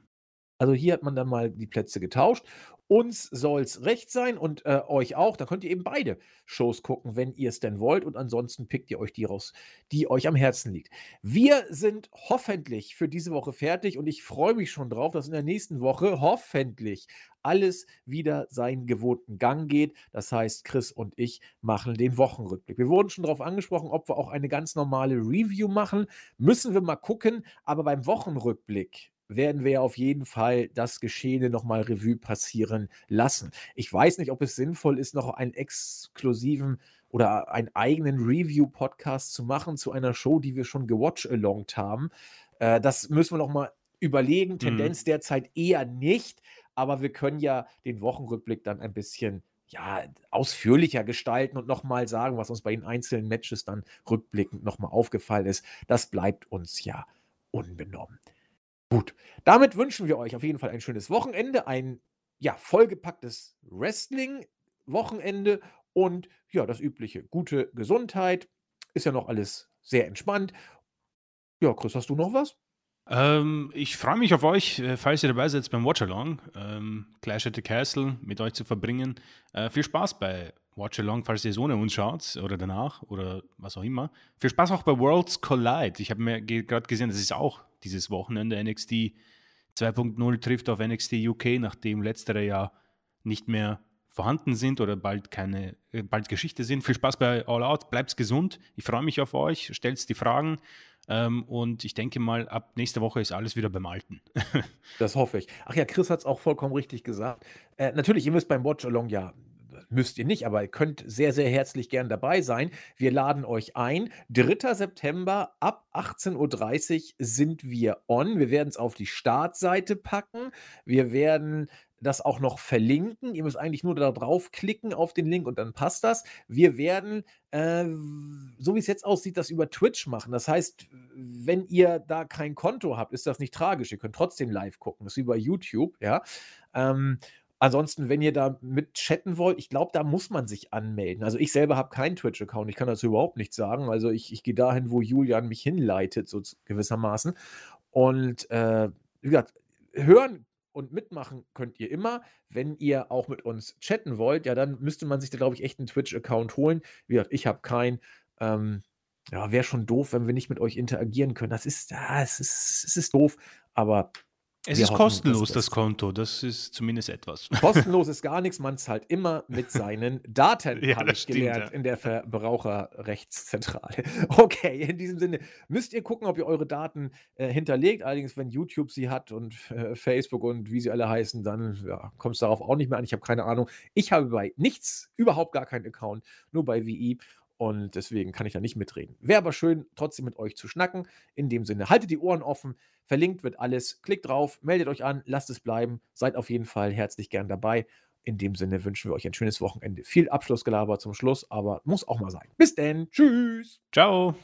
Also hier hat man dann mal die Plätze getauscht. Uns soll es recht sein und äh, euch auch. Da könnt ihr eben beide Shows gucken, wenn ihr es denn wollt. Und ansonsten pickt ihr euch die raus, die euch am Herzen liegt. Wir sind hoffentlich für diese Woche fertig und ich freue mich schon drauf, dass in der nächsten Woche hoffentlich alles wieder seinen gewohnten Gang geht. Das heißt, Chris und ich machen den Wochenrückblick. Wir wurden schon darauf angesprochen, ob wir auch eine ganz normale Review machen. Müssen wir mal gucken. Aber beim Wochenrückblick werden wir auf jeden Fall das Geschehene nochmal Revue passieren lassen. Ich weiß nicht, ob es sinnvoll ist, noch einen exklusiven oder einen eigenen Review-Podcast zu machen zu einer Show, die wir schon gewatch-alongt haben. Äh, das müssen wir noch mal überlegen. Mhm. Tendenz mhm. derzeit eher nicht, aber wir können ja den Wochenrückblick dann ein bisschen ja, ausführlicher gestalten und nochmal sagen, was uns bei den einzelnen Matches dann rückblickend nochmal aufgefallen ist. Das bleibt uns ja unbenommen. Gut, damit wünschen wir euch auf jeden Fall ein schönes Wochenende, ein ja, vollgepacktes Wrestling-Wochenende und ja, das übliche gute Gesundheit. Ist ja noch alles sehr entspannt. Ja, Chris, hast du noch was? Ähm, ich freue mich auf euch, äh, falls ihr dabei seid beim Watch-Along, ähm, Clash at the Castle mit euch zu verbringen. Äh, viel Spaß bei Watch-Along, falls ihr es ohne uns schaut oder danach oder was auch immer. Viel Spaß auch bei Worlds Collide. Ich habe mir gerade gesehen, das ist auch dieses Wochenende. NXT 2.0 trifft auf NXT UK, nachdem letztere ja nicht mehr vorhanden sind oder bald keine, äh, bald Geschichte sind. Viel Spaß bei All Out, bleibt gesund. Ich freue mich auf euch, stellt die Fragen. Ähm, und ich denke mal, ab nächste Woche ist alles wieder beim Alten. das hoffe ich. Ach ja, Chris hat es auch vollkommen richtig gesagt. Äh, natürlich, ihr müsst beim Watch Along ja müsst ihr nicht, aber ihr könnt sehr, sehr herzlich gern dabei sein. Wir laden euch ein. 3. September ab 18.30 Uhr sind wir on. Wir werden es auf die Startseite packen. Wir werden das auch noch verlinken. Ihr müsst eigentlich nur da draufklicken auf den Link und dann passt das. Wir werden, äh, so wie es jetzt aussieht, das über Twitch machen. Das heißt, wenn ihr da kein Konto habt, ist das nicht tragisch. Ihr könnt trotzdem live gucken. Das ist wie bei YouTube, ja. Ähm, Ansonsten, wenn ihr da mit chatten wollt, ich glaube, da muss man sich anmelden. Also ich selber habe keinen Twitch-Account, ich kann dazu überhaupt nichts sagen. Also ich, ich gehe dahin, wo Julian mich hinleitet, so gewissermaßen. Und äh, wie gesagt, hören und mitmachen könnt ihr immer. Wenn ihr auch mit uns chatten wollt, ja, dann müsste man sich da, glaube ich, echt einen Twitch-Account holen. Wie gesagt, ich habe keinen. Ähm, ja, wäre schon doof, wenn wir nicht mit euch interagieren können. Das ist, ja, es ist, es ist doof, aber Es Wir ist hoffen, kostenlos, das das. Konto. Das ist zumindest etwas. Kostenlos ist gar nichts, man zahlt immer mit seinen Daten, Ja, habe ich stimmt, gelernt ja. in der Verbraucherrechtszentrale. Okay, in diesem Sinne müsst ihr gucken, ob ihr eure Daten äh, hinterlegt. Allerdings, wenn YouTube sie hat und äh, Facebook und wie sie alle heißen, dann ja, kommt es darauf auch nicht mehr an. Ich habe keine Ahnung. Ich habe bei nichts überhaupt gar keinen Account, nur bei WI. Und deswegen kann ich da nicht mitreden. Wäre aber schön, trotzdem mit euch zu schnacken. In dem Sinne, haltet die Ohren offen. Verlinkt wird alles. Klickt drauf, meldet euch an, lasst es bleiben. Seid auf jeden Fall herzlich gern dabei. In dem Sinne wünschen wir euch ein schönes Wochenende. Viel Abschlussgelaber zum Schluss, aber muss auch mal sein. Bis denn. Tschüss. Ciao.